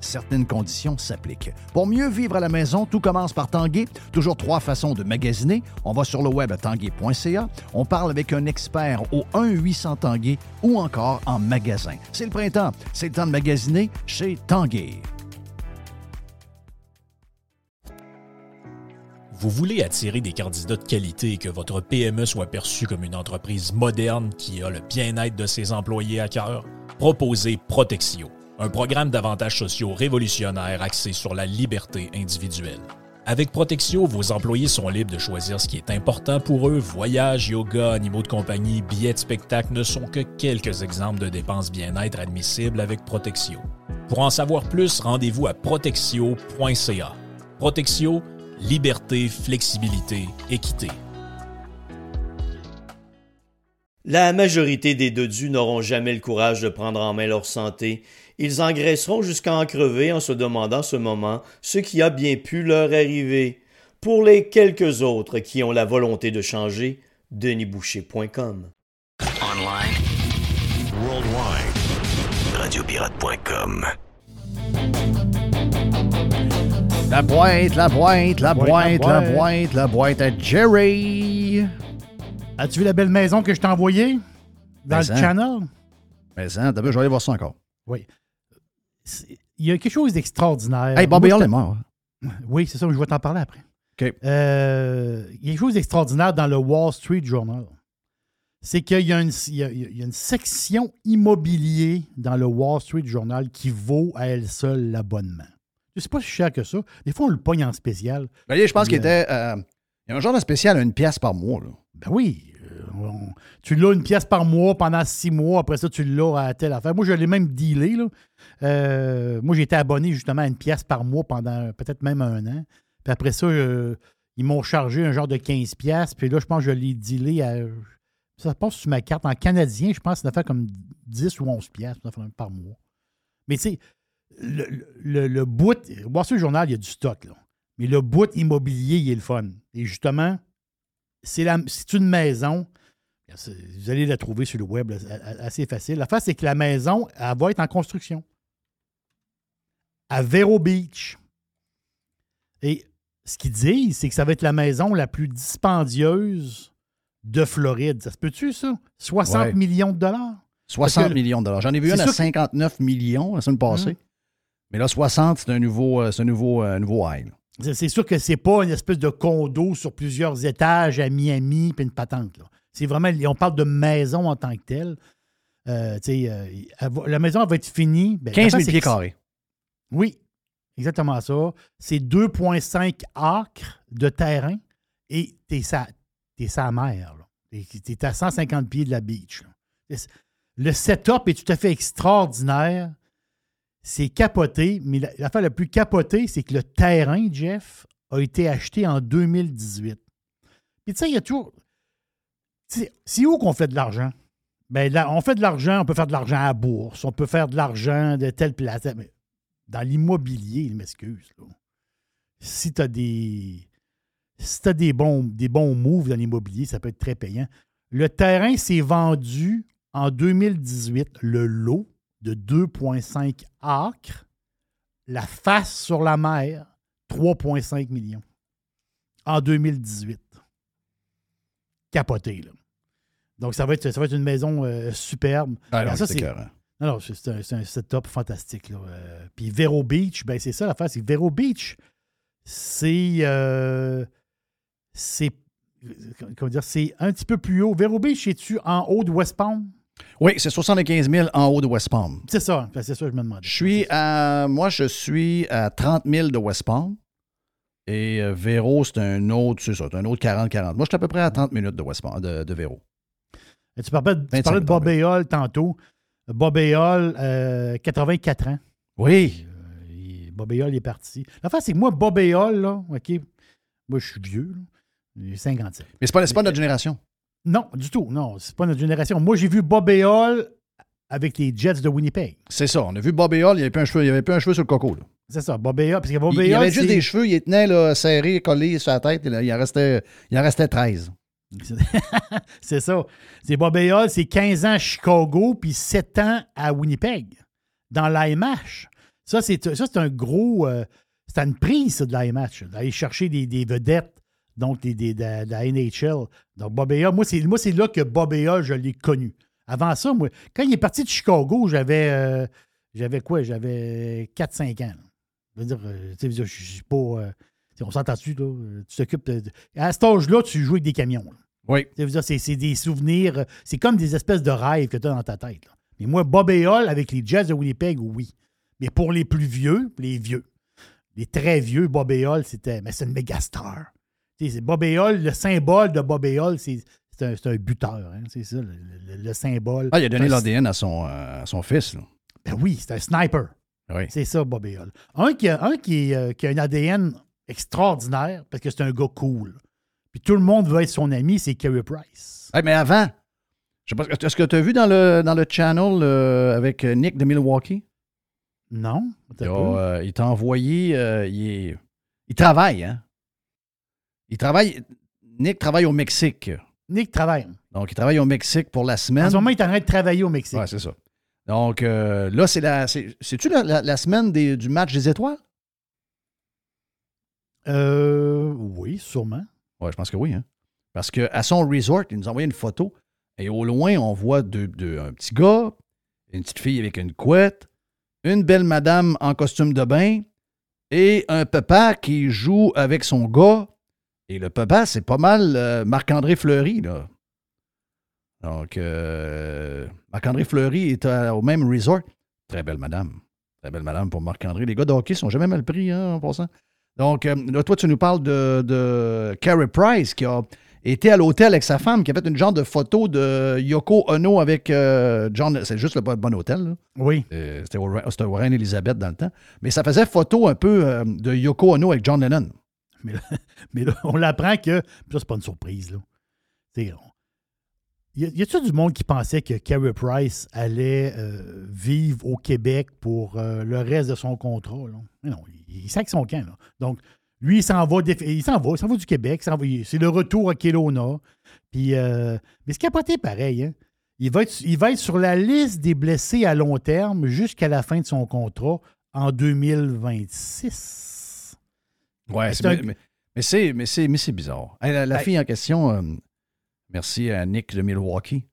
Certaines conditions s'appliquent. Pour mieux vivre à la maison, tout commence par Tanguay. Toujours trois façons de magasiner. On va sur le web à tanguay.ca. On parle avec un expert au 1-800 Tanguay ou encore en magasin. C'est le printemps. C'est le temps de magasiner chez Tanguay. Vous voulez attirer des candidats de qualité et que votre PME soit perçue comme une entreprise moderne qui a le bien-être de ses employés à cœur? Proposez Protexio, un programme d'avantages sociaux révolutionnaire axé sur la liberté individuelle. Avec Protexio, vos employés sont libres de choisir ce qui est important pour eux. Voyages, yoga, animaux de compagnie, billets de spectacle ne sont que quelques exemples de dépenses bien-être admissibles avec Protexio. Pour en savoir plus, rendez-vous à protexio.ca. Protexio, liberté, flexibilité, équité. La majorité des dodus n'auront jamais le courage de prendre en main leur santé. Ils engraisseront jusqu'à en crever en se demandant ce moment ce qui a bien pu leur arriver. Pour les quelques autres qui ont la volonté de changer, denisboucher.com. Online. Worldwide. Radiopirate.com. La boîte, la boîte, la Boîte, la boîte. la boîte à Jerry. As-tu vu la belle maison que je t'ai envoyée? Dans Mais le ça. channel? Mais ça, t'as vu, je vais aller voir ça encore. Oui. C'est- Il y a quelque chose d'extraordinaire. Hey, Bobby Hall est mort. Oui, c'est ça, je vais t'en parler après. Euh, il y a quelque chose d'extraordinaire dans le Wall Street Journal. C'est qu'il y, a y a- il y a une section immobilier dans le Wall Street Journal qui vaut à elle seule l'abonnement. Je sais pas si cher que ça. Des fois, on le pogne en spécial. Ben, je pense qu'il Il, était. euh, il y a un genre de spécial à une pièce par mois. Là. Ben oui. euh, on- tu l'as une pièce par mois pendant six mois. Après ça, tu l'as à telle affaire. Moi, je l'ai même dealé. Là. Euh, moi, été abonné justement à une pièce par mois pendant peut-être même un an. Puis après ça, euh, ils m'ont chargé un genre de 15 pièces. Puis là, je pense que je l'ai dealé à... Ça passe sur ma carte. En canadien, je pense que ça faire comme 10 ou 11 pièces par mois. Mais tu sais, le, le, le bout... Wall Street Journal, il y a du stock. Là. Mais le bout immobilier, il est le fun. Et justement, c'est une maison. Vous allez la trouver sur le web assez facile. La face, c'est que la maison, elle va être en construction. À Vero Beach. Et ce qu'ils disent, c'est que ça va être la maison la plus dispendieuse de Floride. Ça se peut-tu, ça? 60 Ouais. millions de dollars? 60 Parce que- millions de dollars. J'en ai vu une à sûr que- 59 millions la semaine passée. Hum. Mais là, 60, c'est un nouveau, euh, c'est un nouveau, euh, nouveau high. C'est- sûr que c'est pas une espèce de condo sur plusieurs étages à Miami puis une patente. C'est vraiment, on parle de maison en tant que telle. Euh, euh, la maison elle va être finie. Ben, 15 l'affaire, 000 c'est pieds carrés. Oui, exactement ça. C'est 2,5 acres de terrain et t'es sa, t'es sa mer. T'es- T'es à 150 pieds de la beach. Le setup est tout à fait extraordinaire. C'est capoté, mais la- l'affaire la plus capotée, c'est que le terrain, Jeff, a été acheté en 2018. Puis tu sais, il y a toujours. tu C'est où qu'on fait de l'argent? Ben, là, on fait de l'argent, on peut faire de l'argent à la bourse, on peut faire de l'argent de telle place. Dans l'immobilier, je m'excuse. Si tu as des. Si tu des bons, des bons moves dans l'immobilier, ça peut être très payant. Le terrain s'est vendu en 2018, le lot de 2,5 acres, la face sur la mer, 3,5 millions. en 2018. Capoté, là. Donc, ça va être, ça va être une maison euh, superbe. Ah, ça, c'est non, c'est un, un setup fantastique. Là. Euh, puis Vero Beach, ben c'est ça l'affaire, c'est Vero Beach, c'est. euh, c'est. Comment dire, c'est un petit peu plus haut. Vero Beach, es-tu en haut de West Palm? Oui, c'est 75 000 en haut de West Palm. C'est ça, ben, c'est ça que je me demandais. Je suis à. Moi, je suis à 30 000 de West Palm. Et euh, Véro, c'est un autre, c'est ça, c'est un autre 40-40. Moi, je suis à peu près à 30 minutes de West Palm, de, de Véro. Et Tu parlais, de- tu 25 parlais de Bob tantôt. Bob euh, 84 ans. Oui. Euh, Bob est parti. L'affaire, c'est que moi, Bob Hall, là, OK, moi, je suis vieux, là. J'ai 57. Mais c'est pas, c'est pas notre génération. Non, du tout. Non, c'est pas notre génération. Moi, j'ai vu Bob Hall avec les Jets de Winnipeg. C'est ça. On a vu Bobby Hall, il n'y avait plus un cheveu, il y avait plus un cheveu sur le coco. là. C'est ça, Bob Hall. Parce que Bob Il, avait juste des cheveux, il tenait là, serrés, collés sur la tête. et là, il, en restait, il en restait 13. *laughs* c'est ça. C'est Bob Hall, c'est 15 ans à Chicago, puis 7 ans à Winnipeg, dans l'IMH. Ça, c'est un gros. euh, c'est une prise, ça, de l'IMH, d'aller chercher des, vedettes, donc des, de, la- NHL. Donc, Bob moi, c'est, là que Bob je l'ai connu. Avant ça, moi, quand il est parti de Chicago, j'avais. euh, j'avais quoi? J'avais 4-5 ans. Je veux dire, euh, je je suis pas. euh, on s'entend-tu, là? euh, Tu t'occupes de- de- À cet âge-là, tu joues avec des camions. là. Oui. C'est c'est des souvenirs, euh, c'est comme des espèces de rêves que tu as dans ta tête. là. Mais moi, Bob et Hall avec les Jets de Winnipeg, oui. Mais pour les plus vieux, les vieux, les très vieux, Bob et Hall, c'était mais c'est une méga star. Bob et Hall, le symbole de Bob et Hall, c'est c'est un, buteur. hein, c'est ça, le, le- le symbole. Ah, il a donné l'ADN à son, euh, à son fils. là. Ben oui, c'est un sniper. Oui. C'est ça, Bob et Hall. Un, qui a, un qui, euh, qui a un ADN extraordinaire parce que c'est un gars cool. Puis tout le monde veut être son ami, c'est Kerry Price. Hey, mais avant, je sais pas, est-ce que tu as vu dans le, dans le channel euh, avec Nick de Milwaukee? Non? Il, a, euh, il t'a envoyé. euh, il, est- il travaille, hein? Il travaille. Nick travaille au Mexique. Nick travaille. Donc, il travaille au Mexique pour la semaine. En ce moment, il est en train de travailler au Mexique. Ouais, c'est ça. Donc, là, c'est la. c'est- C'est-tu la, la- la semaine des- du match des étoiles? Euh, oui, sûrement. Oui, je pense que oui. Hein? Parce qu'à son resort, il nous a une photo. Et au loin, on voit deux- un petit gars, une petite fille avec une couette, une belle madame en costume de bain et un papa qui joue avec son gars. Et le papa, c'est pas mal euh, Marc-André Fleury. Là. Donc, euh, Marc-André Fleury est au même resort. Très belle madame. Très belle madame pour Marc-André. Les gars de hockey sont jamais mal pris, hein, en passant. Donc, euh, là, toi, tu nous parles de, de Carey Price qui a été à l'hôtel avec sa femme, qui a fait une genre de photo de Yoko Ono avec euh, John. C'est juste le bon, hôtel. là. Oui. Euh, C'était au, au Reine-Élisabeth dans le temps. Mais ça faisait photo un peu euh, de Yoko Ono avec John Lennon. Mais là, *laughs* mais là, on l'apprend que. Puis ça, c'est pas une surprise, là. Tu sais, on- Y a- y a-tu du monde qui pensait que Carey Price allait euh, vivre au Québec pour euh, le reste de son contrat? Là? Mais non, il, il sac son camp. Là. Donc, lui, il s'en va, il s'en va, il s'en va du Québec. C'est le retour à Kelowna. Puis, euh, mais c'est capoté pareil. Hein? Il, va être, il va être sur la liste des blessés à long terme jusqu'à la fin de son contrat en 2026. Ouais, C'est mais, mais- c'est, mais, c'est, mais c'est bizarre. La fille en question, merci à Nick de Milwaukee.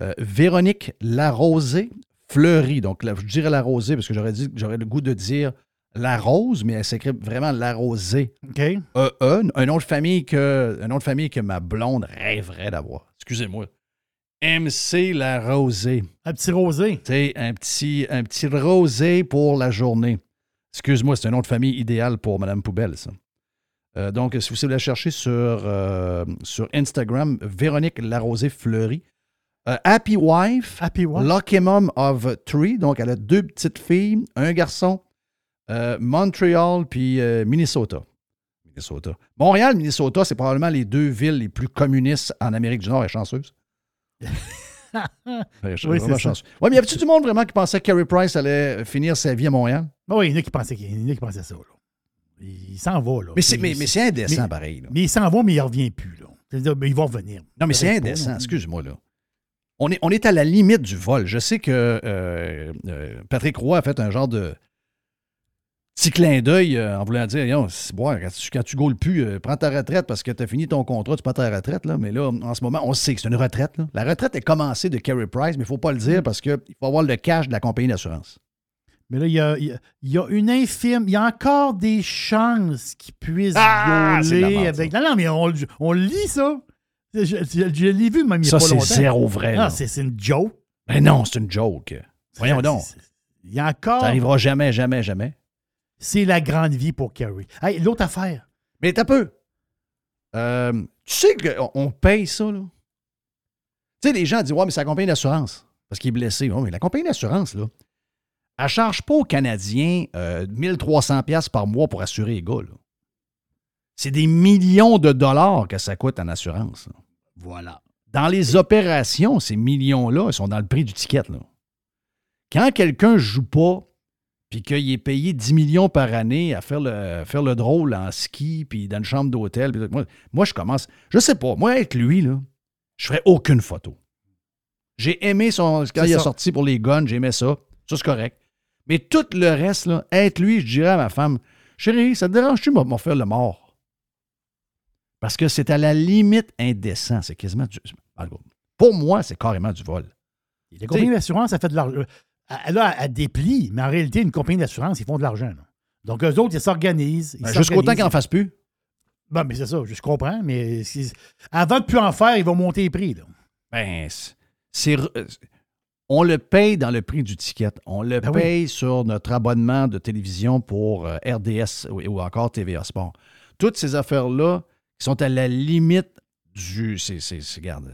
Euh, Véronique Larosée Fleury. Donc, là, je dirais Larosée parce que j'aurais, dit, j'aurais le goût de dire La Rose, mais elle s'écrit vraiment Larosée. OK? E-E, un nom de famille que, un nom de famille que ma blonde rêverait d'avoir. Excusez-moi. MC Larosée. Un petit rosé. Tu sais, un petit, un petit rosé pour la journée. Excuse-moi, c'est un nom de famille idéal pour Madame Poubelle, ça. Euh, donc, si vous voulez la chercher sur, euh, sur Instagram, Véronique Larosée Fleury. Euh, Happy Wife, Happy Wife. Lucky Mom of Three. Donc, elle a deux petites filles, un garçon, Montréal puis Minnesota. Minnesota. Montréal, Minnesota, c'est probablement les deux villes les plus communistes en Amérique du Nord. Elle est chanceuse. *laughs* Oui, vraiment c'est ça. chanceuse. Ouais, mais y avait-tu du monde vraiment qui pensait que Carey Price allait finir sa vie à Montréal? Oui, il y en a qui pensaient, il y en a qui pensaient ça. Là. Il, s'en va. Là. Mais c'est, mais, mais c'est indécent, mais- pareil. là. Mais il s'en va, mais il ne revient plus. Là. C'est-à-dire, il va revenir. Non, mais c'est pas, indécent, excuse-moi, là. On est, on est à la limite du vol. Je sais que euh, euh, Patrick Roy a fait un genre de petit clin d'œil euh, en voulant dire Yo, c'est bon, quand tu, quand tu gaules plus, prends ta retraite parce que tu as fini ton contrat, tu prends ta retraite. Là. Mais là, en ce moment, on sait que c'est une retraite. là. La retraite est commencée de Carey Price, mais il ne faut pas le dire parce qu'il faut avoir le cash de la compagnie d'assurance. Mais là, il y a, il y a- il y a une infime, il y a encore des chances qu'ils puissent Ah, violer avec. Non, non, mais on, lit, ça. Je, je- je l'ai vu, même il y a Ça, pas c'est zéro vrai. Non, là. c'est une joke. Ben non, c'est une joke. Voyons donc. Il y a encore. Ça n'arrivera jamais, jamais, jamais. C'est la grande vie pour Kerry. Hey, L'autre affaire. Mais t'as peu. Euh, tu sais qu'on on paye ça, là? Tu sais, les gens disent Ouais, mais c'est la compagnie d'assurance. Parce qu'il est blessé. Ouais, mais la compagnie d'assurance, là, elle charge pas aux Canadiens euh, 1300$ par mois pour assurer les gars. C'est des millions de dollars que ça coûte en assurance. là. Voilà. Dans les opérations, ces millions-là, ils sont dans le prix du ticket. Là. Quand quelqu'un joue pas, puis qu'il est payé 10 millions par année à faire le, faire le drôle en ski, puis dans une chambre d'hôtel, moi, moi, je commence. Je sais pas, moi, avec lui, là, je ferais aucune photo. J'ai aimé son. Quand il est sorti pour les guns, j'aimais ça. Ça, c'est correct. Mais tout le reste, là, être lui, je dirais à ma femme Chérie, ça te dérange-tu de m'en faire le mort? Parce que c'est à la limite indécent. C'est quasiment du. Pour moi, c'est carrément du vol. La compagnie d'assurance, elle fait de l'argent. Elle, a- elle déplie, mais en réalité, une compagnie d'assurance, ils font de l'argent. Donc, eux autres, ils s'organisent. Ben, Jusqu'au temps s'organisent. qu'il n'en fasse plus. Bon, mais c'est ça, je comprends, mais avant de plus en faire, ils vont monter les prix. Là. Ben, c'est- re- On le paye dans le prix du ticket. On le Ben oui. paye sur notre abonnement de télévision pour euh, RDS ou, ou encore TVA Sport. Toutes ces affaires-là sont à la limite du. C'est. c'est- c'est- Regarde.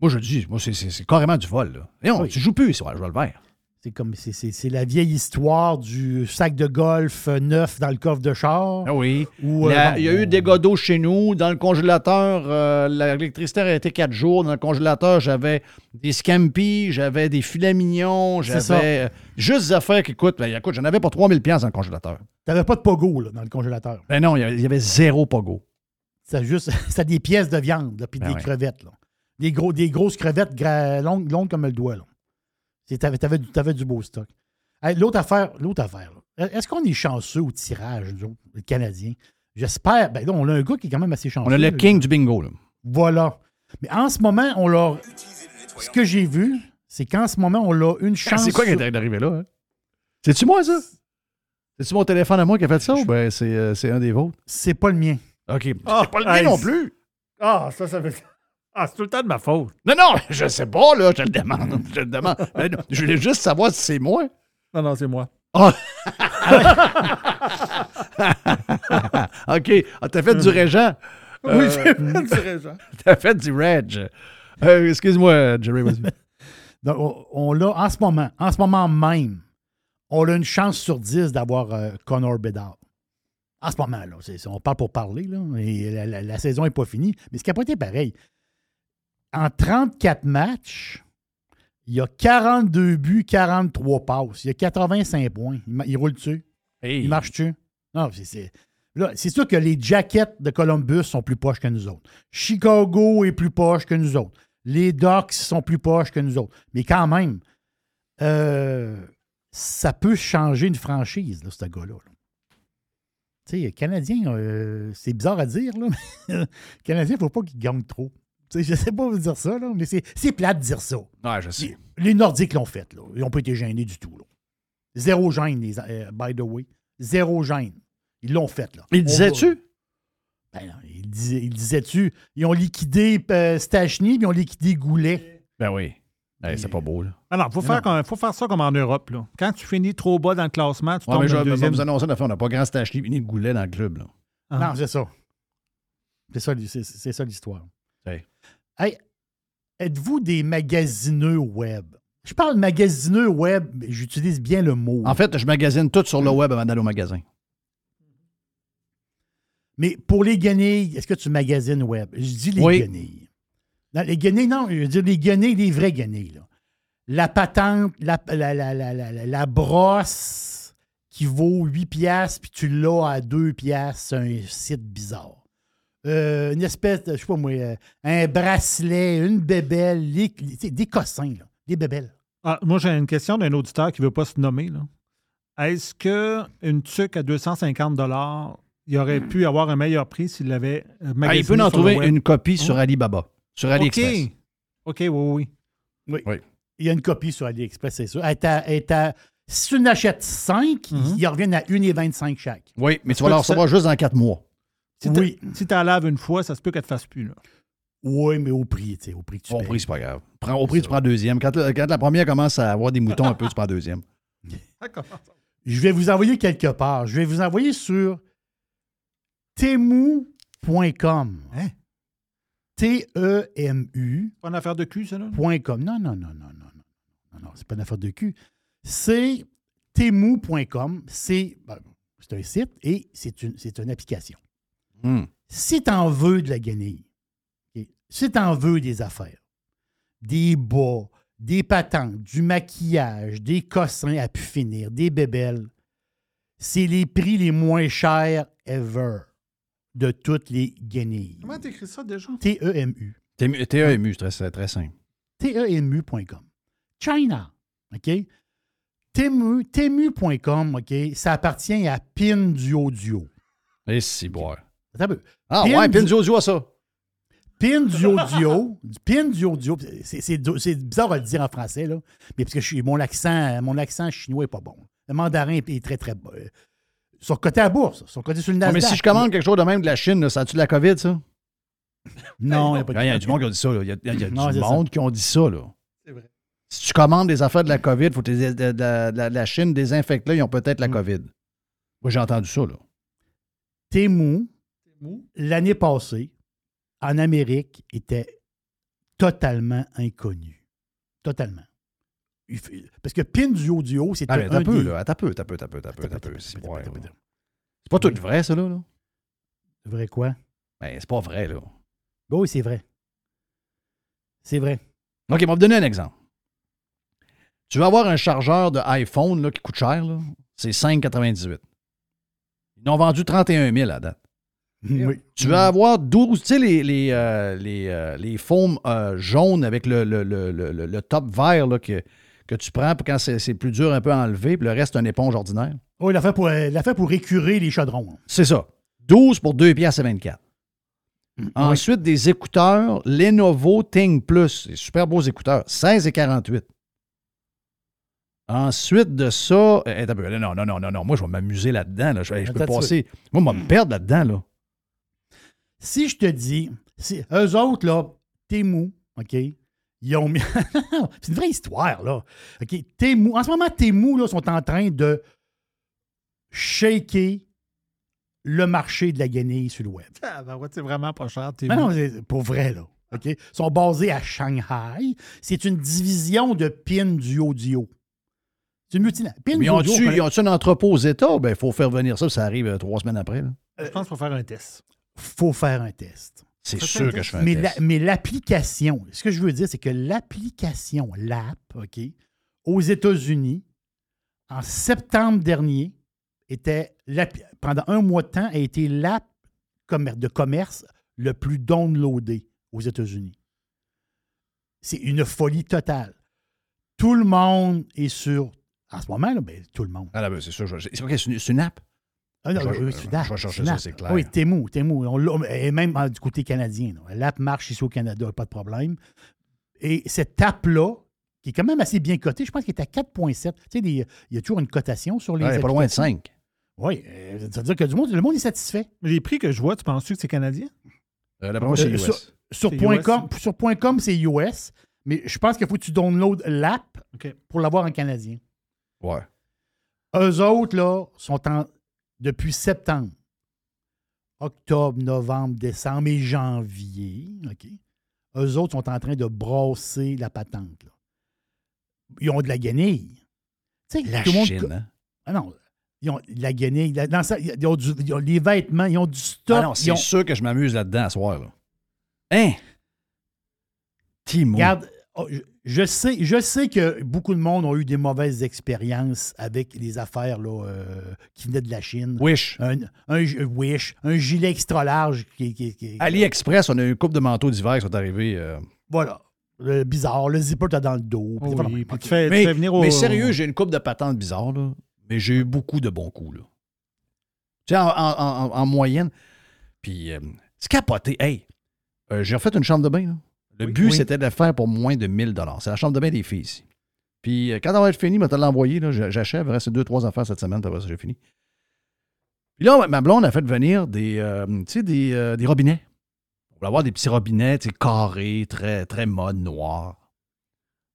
Moi, je le dis, moi, c'est- carrément du vol. Là. Et on, Oui. Tu joues plus, sur je vais le faire. C'est comme c'est- la vieille histoire du sac de golf euh, neuf dans le coffre de char. Ah oui. Ou, euh, La- il y a eu des d'eau chez nous. Dans le congélateur, euh, l'électricité a été quatre jours. Dans le congélateur, j'avais des scampi, j'avais des filets mignons, j'avais euh, juste des affaires qui coûtent. Ben, écoute, j'en avais pour 3000 pièces dans le congélateur. T'avais pas de pogo là, dans le congélateur. Ben non, il y avait, il y avait zéro pogo. C'est juste *laughs* c'est des pièces de viande, puis Ben des ouais. crevettes. Là. Des, gros, des grosses crevettes longues, longues comme le doigt. Là. T'avais, t'avais du- t'avais du beau stock. Hey, l'autre affaire, l'autre affaire. là. Est-ce qu'on est chanceux au tirage, nous autres, les Canadiens? J'espère. Ben là, on a un gars qui est quand même assez chanceux. On a le là. king du bingo. Là. Voilà. Mais en ce moment, on leur. Ce que j'ai vu, c'est qu'en ce moment, on a une chance. C'est quoi qui est arrivé là? hein? C'est-tu moi, ça? C'est-tu mon téléphone à moi qui a fait ça? Ou ben c'est euh, c'est un des vôtres? C'est pas le mien. OK. Ah, c'est pas le mien hey, non plus. Ah, ça, ça fait. Ah, c'est tout le temps de ma faute. Non, non, *laughs* je sais pas, là, je le demande. Je le demande. *laughs* Non, je voulais juste savoir si c'est moi. Non, non, c'est moi. Ah! *laughs* OK. Ah, t'as fait du régent. Oui, Euh, j'ai fait du régent. T'as fait du reg. Euh, Excuse-moi, Jerry. Donc, on, on l'a en ce moment, en ce moment même, on a une chance sur 10 d'avoir euh, Connor Bedard. En ce moment, là. c'est- on parle pour parler, là. Et la, la- la saison n'est pas finie. Mais ce qui n'a pas été pareil. En 34 matchs, il y a 42 buts, 43 passes. Il y a 85 points. Il, roule dessus. Hey. Il marche dessus. Non, c'est- c'est. Là, c'est sûr que les jackets de Columbus sont plus poches que nous autres. Chicago est plus poche que nous autres. Les Ducks sont plus poches que nous autres. Mais quand même, euh, ça peut changer une franchise, là, ce gars-là. là. Tu sais, Canadien, euh, c'est bizarre à dire, là, mais *laughs* Canadien, il ne faut pas qu'il gagne trop. Tu sais, je ne sais pas vous dire ça, là, mais c'est c'est plate de dire ça. Ouais, je sais. Les Nordiques l'ont fait. Là. Ils n'ont pas été gênés du tout. là. Zéro gêne, les, euh, by the way. Zéro gêne. Ils l'ont fait. Là. Il On disait-tu? va- Ben non, il disait- il disait-tu? Ils ont liquidé euh, Stachny, puis ils ont liquidé Goulet. Ben oui. Hey, c'est pas beau, là. Ah non, faut faire, comme- faut faire ça comme en Europe. Là. Quand tu finis trop bas dans le classement, tu Ouais, tombes mais je dans vais le deuxième. vous annoncer. On n'a pas grand Stachny ni Goulet dans le club, là. Ah. Non, c'est ça. C'est ça, c'est ça l'histoire. Hey. Êtes-vous des magasineux web? Je parle magasineux web, mais j'utilise bien le mot. En fait, je magasine tout sur le web avant d'aller au magasin. Mais pour les guenilles, est-ce que tu magasines web? Je dis les Oui. guenilles. Non, les guenilles, non, je veux dire les guenilles, les vraies guenilles. là. La patente, la, la, la, la, la- la- la brosse qui vaut 8 piastres, puis tu l'as à 2 piastres, c'est un site bizarre. Euh, une espèce de, je sais pas moi, euh, un bracelet, une bébelle, les- les- tu sais, des cossins, là, des bébelles. Ah, moi, j'ai une question d'un auditeur qui ne veut pas se nommer. Là. est-ce qu'une tuque à 250 il aurait pu avoir un meilleur prix s'il l'avait euh, Ah, il magasiné peut en trouver une copie sur Alibaba, sur AliExpress. OK. OK, oui, oui. Oui. Oui. Il y a une copie sur AliExpress, c'est sûr. Elle est à- elle est à- si tu en achètes 5, Mhm. ils reviennent à 1,25 chaque. Oui, mais tu peut vas la recevoir juste dans quatre mois. Si Oui. Si tu la laves une fois, ça se peut qu'elle te fasse plus. Là. Oui, mais au prix, tu sais, au prix que tu Au payes. prix, c'est pas grave. Prends- au prix, tu prends deuxième. Quand, la- quand la première commence à avoir des moutons un peu, tu prends deuxième. *laughs* Je vais vous envoyer quelque part. Je vais vous envoyer sur temu.com. Hein? T-E-M-U. Pas une affaire de cul, ça, là? Point com. Non, non, non, non, non, non. Non, non, c'est pas une affaire de cul. C'est temu.com. C'est ben, c'est un site et c'est une, c'est une application. Hmm. Si tu en veux de la guenille, ok, si tu en veux des affaires, des bas, des patentes, du maquillage, des cossins à pu finir, des bébelles, c'est les prix les moins chers ever de toutes les guenilles. Comment t'écris ça déjà? T-E-M-U. C'est très, très simple. T-E-M-U.com. China. OK? Temu, Temu.com, OK? Ça appartient à Pin du Audio. Et si, boire. Attends un peu. Ah Pin ouais, Pin du audio à ça. Pin du audio. Pin du audio. C'est, c'est- c'est bizarre à le dire en français, là. Mais parce que je suis, mon, accent, mon accent chinois n'est pas bon. Le mandarin est très, très bon. Ils sont cotés à bourse. Ils sont cotés sur le Non, Nasdaq. mais si je commande quelque chose de même de la Chine, là, ça a-tu de la COVID, ça? Non, il n'y a pas de Il y a du monde qui a dit ça. là. Il y a, il y a Non, du ça. monde qui ont dit ça. Là. C'est vrai. Si tu commandes des affaires de la COVID, faut que tes- de, de- de- de la Chine désinfecte là, ils ont peut-être Mm. la COVID. Moi, j'ai entendu ça. Là. Temu, l'année passée, en Amérique, était totalement inconnu. Totalement. Parce que Pin du audio, c'est Ah, un, peu, des- là. T'as peu, t'as peu, t'as peu, t'as peu, t'as peu. C'est pas tout vrai, ça, là. Vrai quoi? Ben, c'est pas vrai, là. Ben oui, c'est vrai. C'est vrai. OK, on va vous donner un exemple. Tu veux avoir un chargeur de iPhone là, qui coûte cher, là, c'est 5,98. Ils en ont vendu 31 000 à date. Oui. Tu veux avoir 12, tu sais, les, les, euh, les, euh, les euh, jaunes avec le, le, le, le- top vert là, que, que tu prends pour quand c'est plus dur un peu à enlever, puis le reste, une éponge ordinaire. Oui, l'affaire pour, euh, l'affaire pour écurer les chaudrons. C'est ça. 12 pour 2 piastres et 24. Ensuite, des écouteurs Lenovo Ting Plus. C'est super beaux écouteurs. 16 et 48. Ensuite de ça, peu. non, non, non, non, non, moi je vais m'amuser là-dedans. là. Je, je peux passer. Moi, je vais me perdre là-dedans. Là. Si je te dis, si, eux autres, là, Temu, OK, ils ont mis. *laughs* c'est une vraie histoire, là. OK, Temu, en ce moment, Temu, là, sont en train de shaker le marché de la guenille sur le web. Ah, ben ouais, c'est vraiment pas cher. t'es Non, non, bon. c'est pour vrai, là. OK? Ils sont basés à Shanghai. C'est une division de PIN du audio. C'est une multinationale. PIN Mais du ils ont-tu ont-tu un entrepôt aux États? Ben, il faut faire venir ça, ça arrive euh, trois semaines après. là. Je pense qu'il faut faire un test. Faut faire un test. C'est sûr que je fais un Mais, test. la- mais l'application, ce que je veux dire, c'est que l'application, l'app, OK, aux États-Unis, en septembre dernier, était pendant un mois de temps, a été l'app de commerce le plus downloadé aux États-Unis. C'est une folie totale. Tout le monde est sur. En ce moment, là, ben, tout le monde. Ah, là, ben, c'est sûr. je- C'est OK, c'est une, c'est une app. Ah non, Je- oui, c'est clair. Oui, Temu. On l'a- et même du côté canadien. L'app marche ici au Canada, pas de problème. Et cette app-là, qui est quand même assez bien cotée, je pense qu'il est à 4,7. Tu sais, il y a toujours une cotation sur les. Ouais, pas loin de applications. 5. Oui, euh, ça veut dire que du monde, le monde est satisfait. Mais les prix que je vois, tu penses-tu que c'est canadien? Euh, c'est Euh, US. sur point US, .com, sur point .com, c'est US, mais je pense qu'il faut que tu downloads l'app pour l'avoir en canadien. Ouais. Eux autres, là, sont en. Depuis septembre, octobre, novembre, décembre et janvier, OK? Eux autres sont en train de brasser la patente. là. Ils ont de la guenille. Tu sais, La tout le monde- Chine, hein? Ah non, ils ont de la guenille. la- dans ça, ils, ont du- ils ont les vêtements, ils ont du stock. Ah non, ils c'est ont- sûr que je m'amuse là-dedans à soir. Là. Hein? Timo. Regarde, oh, je, je sais, je sais que beaucoup de monde ont eu des mauvaises expériences avec les affaires là, euh, qui venaient de la Chine. Wish. Un, un gi- Wish, un gilet extra large qui, qui- qui- AliExpress, on a eu une couple de manteaux d'hiver qui sont arrivés. euh. Voilà. Euh, bizarre. Le zipper, t'as dans le dos. oui, tu fais, tu Mais, fais venir au... mais sérieux, j'ai une coupe de patentes bizarres. Là. Mais j'ai eu beaucoup de bons coups, là. Tu sais, en, en- en- en moyenne. Puis, euh, c'est capoté. Hey, euh, j'ai refait une chambre de bain, là. Le but, oui. c'était de la faire pour moins de 1000 C'est la chambre de bain des filles ici. Puis, euh, quand on va être fini, je vais te l'envoyer. J'achève. Il reste deux, trois affaires cette semaine. Après ça, j'ai fini. Puis là, ma blonde a fait venir des, euh, des, euh, des robinets. On va avoir des petits robinets, carrés, très, très mode, noir.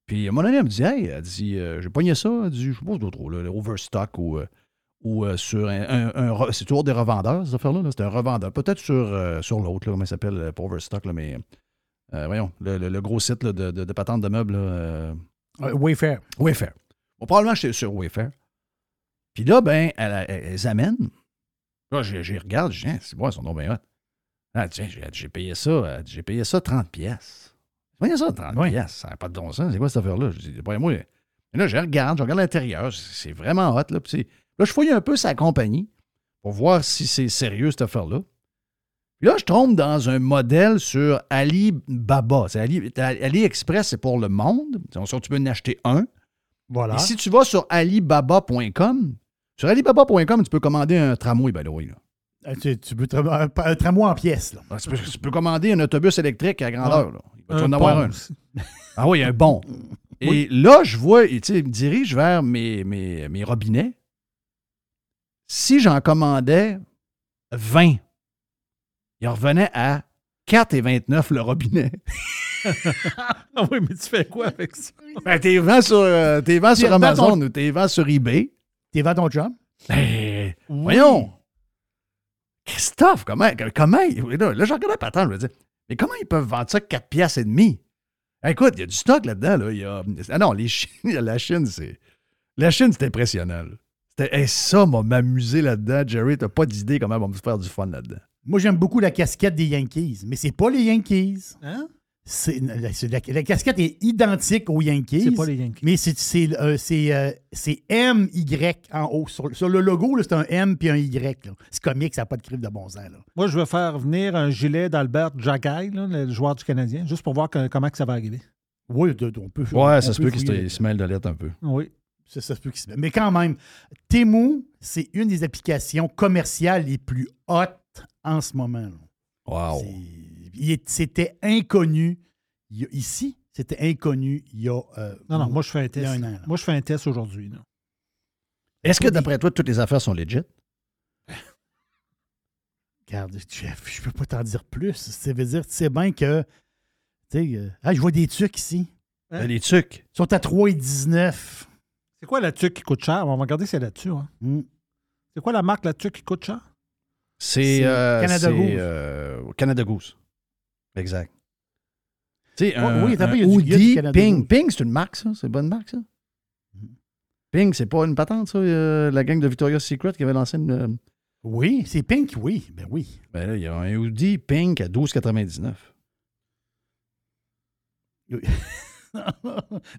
Puis, à moment donné, elle me dit, hey, elle dit, euh, j'ai pogné ça, elle dit, je sais pas trop, là, le Overstock ou, ou sur un. un- un re- c'est toujours des revendeurs, ces affaires-là. là. C'est un revendeur. Peut-être sur, sur l'autre, là, comment il s'appelle, pas Overstock, là, mais. Euh, voyons, le, le- le gros site là, de, de, de patente de meubles. Euh, Euh, Wayfair. Wayfair. Bon, probablement j'étais sur Wayfair. Puis là, ben, elle, elle, elle les amène. Là, j'ai regarde, je dis, Hein, c'est bon, ils sont donc bien hot. Ah, tiens, j'ai payé ça, j'ai payé ça 30 pièces. Voyez ça, 30 Oui. pièces. Ça n'a pas de bon sens. C'est quoi cette affaire-là? Je dis, moi. Mais là, je regarde, je regarde l'intérieur. C'est vraiment hot, là. Là, je fouille un peu sa compagnie pour voir si c'est sérieux, cette affaire-là. Là, je tombe dans un modèle sur Alibaba. C'est Ali, AliExpress, c'est pour le monde. Tu peux en acheter un. Voilà. Et si tu vas sur alibaba.com, sur alibaba.com, tu peux commander un tramway, by the way, là. Euh, Tu, tu peux tra- un, un tramway en pièces. Là. Ah, Tu peux, tu peux commander un autobus électrique à grandeur. Là. Il va en avoir un. Ah oui, un bon. *laughs* Et là, je vois, et tu sais, il me dirige vers mes, mes, mes robinets. Si j'en commandais 20, il revenait à 4,29 le robinet. *laughs* Ah oui, mais tu fais quoi avec ça? Ben, t'es vends sur, euh, t'es vends sur T'es vends Amazon ton- ou t'es vends sur eBay. T'es vends ton job? Ben, voyons. Christophe, comment, comment, là, là je regardais pas tant, je me dis, mais comment ils peuvent vendre ça 4 piastres et demi? Écoute, il y a du stock là-dedans, là. Il y a, ah non, les Chines, *laughs* la Chine, c'est, la Chine, c'est impressionnant, là. C'était, hey, ça m'a m'amuser là-dedans. Jerry, t'as pas d'idée comment on va me faire du fun là-dedans. Moi, j'aime beaucoup la casquette des Yankees, mais c'est pas les Yankees. Hein? C'est, la, c'est- la- la casquette est identique aux Yankees. C'est pas les Yankees. Mais c'est, c'est, euh, c'est, euh, c'est MY en haut. Sur, sur le logo, là, c'est un M puis un Y. là. C'est comique, ça n'a pas de crime de bon sens. Là. Moi, je veux faire venir un gilet d'Albert Jagay, là, le joueur du Canadien, juste pour voir que- comment que ça va arriver. Oui, de- de- on peut. Ouais, on ça se peut peut qu'il se, se mêle de lettres un peu. Oui. Ça, ça se peut qu'il se mette. Mais quand même, Temu, c'est une des applications commerciales les plus hautes en ce moment. là. Wow. C'est- C'était inconnu il ici. C'était inconnu il y a. euh, Non, non, moi, je fais un il y test. a un an. Moi, je fais un test aujourd'hui. Est-ce que d'après toi, toutes les affaires sont legit? *laughs* Regarde, Jeff, je peux pas t'en dire plus. Ça veut dire, tu sais bien que. Tu sais, euh, ah, je vois des trucs ici. Hein? Les trucs. Ils sont à 3,19. C'est quoi la tuque qui coûte cher? On va regarder si elle là-dessus. Hein. Hmm. C'est quoi la marque la tuque qui coûte cher? C'est euh, Canada Goose. euh, Canada Goose. Exact. Tu sais, Oh, un, oui, t'as un pas, il y a du- il y a du hoodie Canada Ping. Ping, c'est une marque, ça? C'est une bonne marque, ça? Ping, c'est pas une patente, ça? euh, la gang de Victoria's Secret qui avait lancé une... euh, Oui, c'est Pink, oui. Ben oui. Ben là, il y a un hoodie Pink à 12,99. *laughs*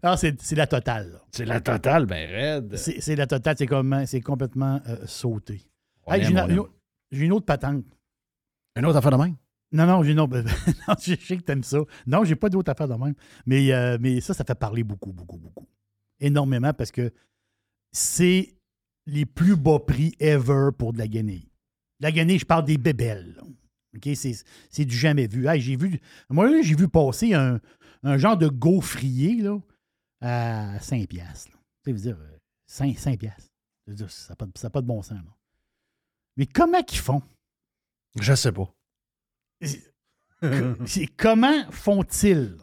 non, c'est la totale. là. C'est la totale, ben raide. C'est la totale, c'est c'est complètement euh, sauté. Hey, j'ai, une, autre patente. Une autre affaire de même? Non, non, j'ai une autre. *laughs* non, je sais que t'aimes ça. Non, j'ai pas d'autre affaire de même. Mais, euh, mais ça, ça fait parler beaucoup, beaucoup, beaucoup. Énormément parce que c'est les plus bas prix ever pour de la guenille. La guenille, je parle des bébelles. là. OK? C'est, du jamais vu. Hey, j'ai vu. Moi, j'ai vu passer un, un genre de gaufrier là, à 5 piastres. là. Tu sais, dire, euh, 5, 5 piastres. Je veux dire, ça n'a pas, ça pas de bon sens. là. Mais comment qu'ils font? Je sais pas. C'est *laughs* comment font-ils?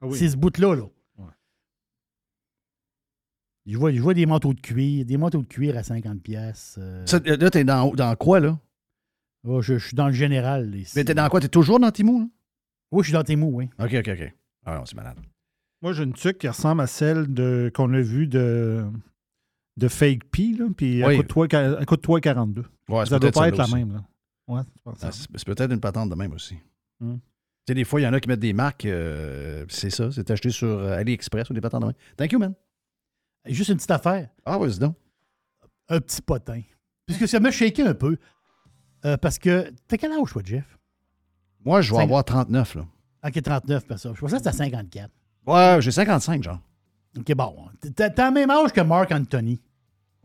Ah oui. ces ce bout-là? Là? Ouais. Je, vois, je vois des manteaux de cuir, des manteaux de cuir à 50 pièces. Ça, là, t'es dans, dans quoi, là? je, je suis dans le général. ici. Mais t'es dans quoi? T'es toujours dans Timou, là? Oui, je suis dans tes mots, oui. OK, OK, OK. Ah non, c'est malade. Moi, j'ai une tuque qui ressemble à celle de, qu'on a vue de, de Fake P, là, puis Oui. elle coûte toi- elle coûte 3,42. Ouais, Ça doit pas être la aussi. même. Là. Ouais, c'est ça. Ah, c'est c'est peut-être une patente de même aussi. Hmm. Tu sais, des fois, il y en a qui mettent des marques, euh, c'est ça, c'est acheté sur euh, AliExpress ou des patentes de même. Thank you, man. Juste une petite affaire. Ah, vas-y donc. Un petit potin. Puisque ça m'a shaké un peu. Euh, parce que. T'as quel âge, toi, Jeff? Moi, je vais avoir 39, là. Ok, 39, personne. Je pensais que c'était à 54. Ouais, j'ai 55, genre. Ok, bon. T'as le même âge que Marc Anthony.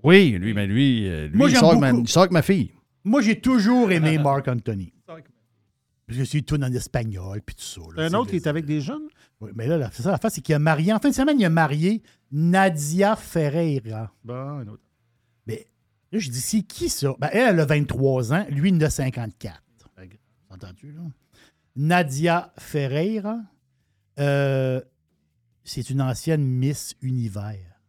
Oui, lui, mais lui, euh, lui, Moi, il, sort avec ma, beaucoup. il sort avec ma fille. Moi, j'ai toujours aimé *laughs* Marc Anthony. Parce que c'est tout en espagnol, puis tout ça. là. Un autre qui est avec des jeunes? Oui, mais là, là, c'est ça la face, c'est qu'il a marié. En fin de semaine, il a marié Nadia Ferreira. Bon, un autre. Mais là, je dis, c'est qui ça? Ben, elle, elle a 23 ans, lui, il en a 54. Fait que, Entends-tu, là? Nadia Ferreira, euh, c'est une ancienne Miss Univers.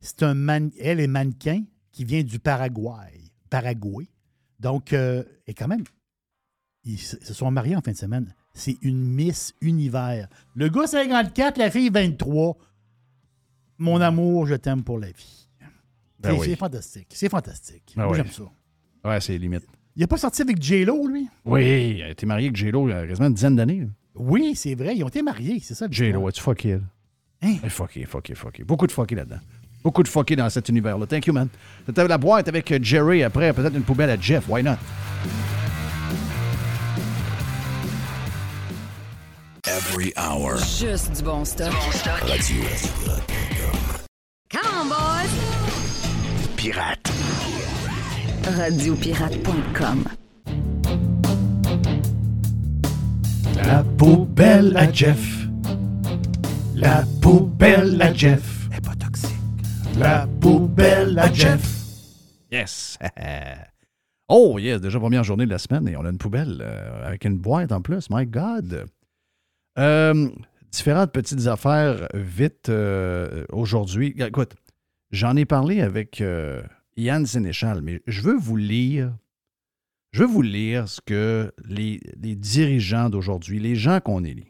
C'est un man- elle est mannequin qui vient du Paraguay. Paraguay. Donc, euh, et quand même, ils se sont mariés en fin de semaine. C'est une Miss Univers. Le gars 54, la fille 23. Mon amour, je t'aime pour la vie. Ben C'est- oui. Fantastique. C'est fantastique. Ben Moi, oui. j'aime ça. Ouais, c'est limite. Il n'a pas sorti avec J-Lo, lui? Oui, il a été marié avec J-Lo il y a quasiment une dizaine d'années. Oui, c'est vrai. Ils ont été mariés. C'est ça. J-Lo, as-tu fucké, elle? Hein? Eh, Fucké, fucké, fucké. Beaucoup de fucké là-dedans. Beaucoup de fucké dans cet univers-là. Thank you, man. C'était la boîte avec euh, Jerry après, peut-être une poubelle à Jeff. Why not? Every hour. Juste du bon stock. Radio. Come on, boys! Pirate. Radiopirate.com. La poubelle à Jeff. La poubelle à Jeff. Elle est pas toxique. La poubelle à Jeff. Yes! *laughs* oh, yes, déjà première journée de la semaine et on a une poubelle euh, avec une boîte en plus. My God! Euh, différentes petites affaires vite euh, aujourd'hui. Écoute, j'en ai parlé avec Yann Sénéchal, mais je veux vous lire. Je veux vous lire ce que les, dirigeants d'aujourd'hui, les gens qu'on élit.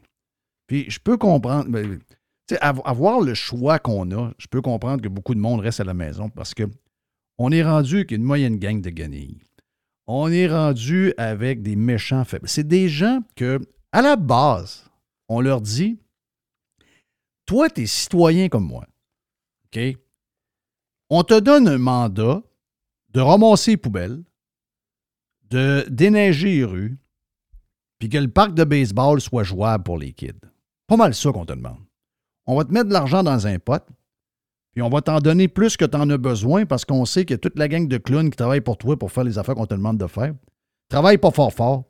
Puis je peux comprendre. ben, avoir le choix qu'on a, je peux comprendre que beaucoup de monde reste à la maison parce que on est rendu avec une moyenne gang de guenilles. On est rendu avec des méchants faibles. C'est des gens que, à la base, on leur dit Toi, tu es citoyen comme moi. OK? On te donne un mandat de ramasser les poubelles, de déneiger les rues, puis que le parc de baseball soit jouable pour les kids. Pas mal ça qu'on te demande. On va te mettre de l'argent dans un pot, puis on va t'en donner plus que tu en as besoin parce qu'on sait que toute la gang de clowns qui travaillent pour toi pour faire les affaires qu'on te demande de faire travaillent pas fort fort,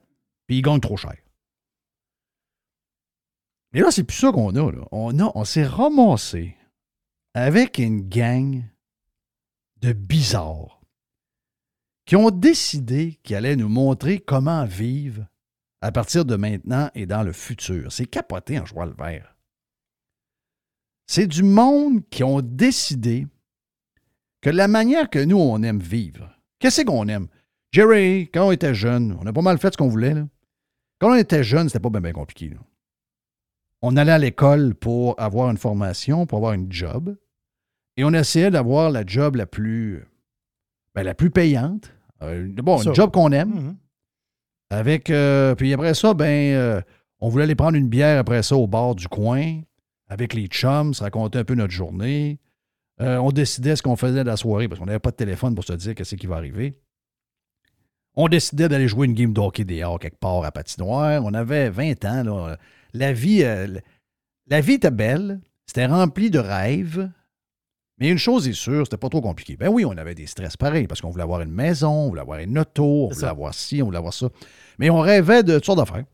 puis ils gagnent trop cher. Mais là, c'est plus ça qu'on a. On, a, on s'est ramassé avec une gang de bizarres qui ont décidé qu'ils allaient nous montrer comment vivre à partir de maintenant et dans le futur. C'est capoté en joie le vert. C'est du monde qui ont décidé que la manière que nous, on aime vivre, qu'est-ce qu'on aime? Jerry, quand on était jeune, on a pas mal fait ce qu'on voulait. Quand on était jeune, c'était pas bien, compliqué. On allait à l'école pour avoir une formation, pour avoir une job. Et on essayait d'avoir la job la plus, ben, la plus payante. Euh, bon, une job qu'on aime. Mhm. Avec, euh, puis après ça, ben, euh, on voulait aller prendre une bière après ça au bar du coin, avec les chums, se raconter un peu notre journée. On décidait ce qu'on faisait de la soirée, parce qu'on n'avait pas de téléphone pour se dire qu'est-ce qui va arriver. On décidait d'aller jouer une game de hockey dehors quelque part à patinoire. On avait 20 ans. là. La vie, la vie était belle. C'était rempli de rêves. Mais une chose est sûre, c'était pas trop compliqué. Ben oui, on avait des stress pareils parce qu'on voulait avoir une maison, on voulait avoir une auto, on voulait avoir ci, on voulait avoir ça. Mais on rêvait de toutes sortes d'affaires.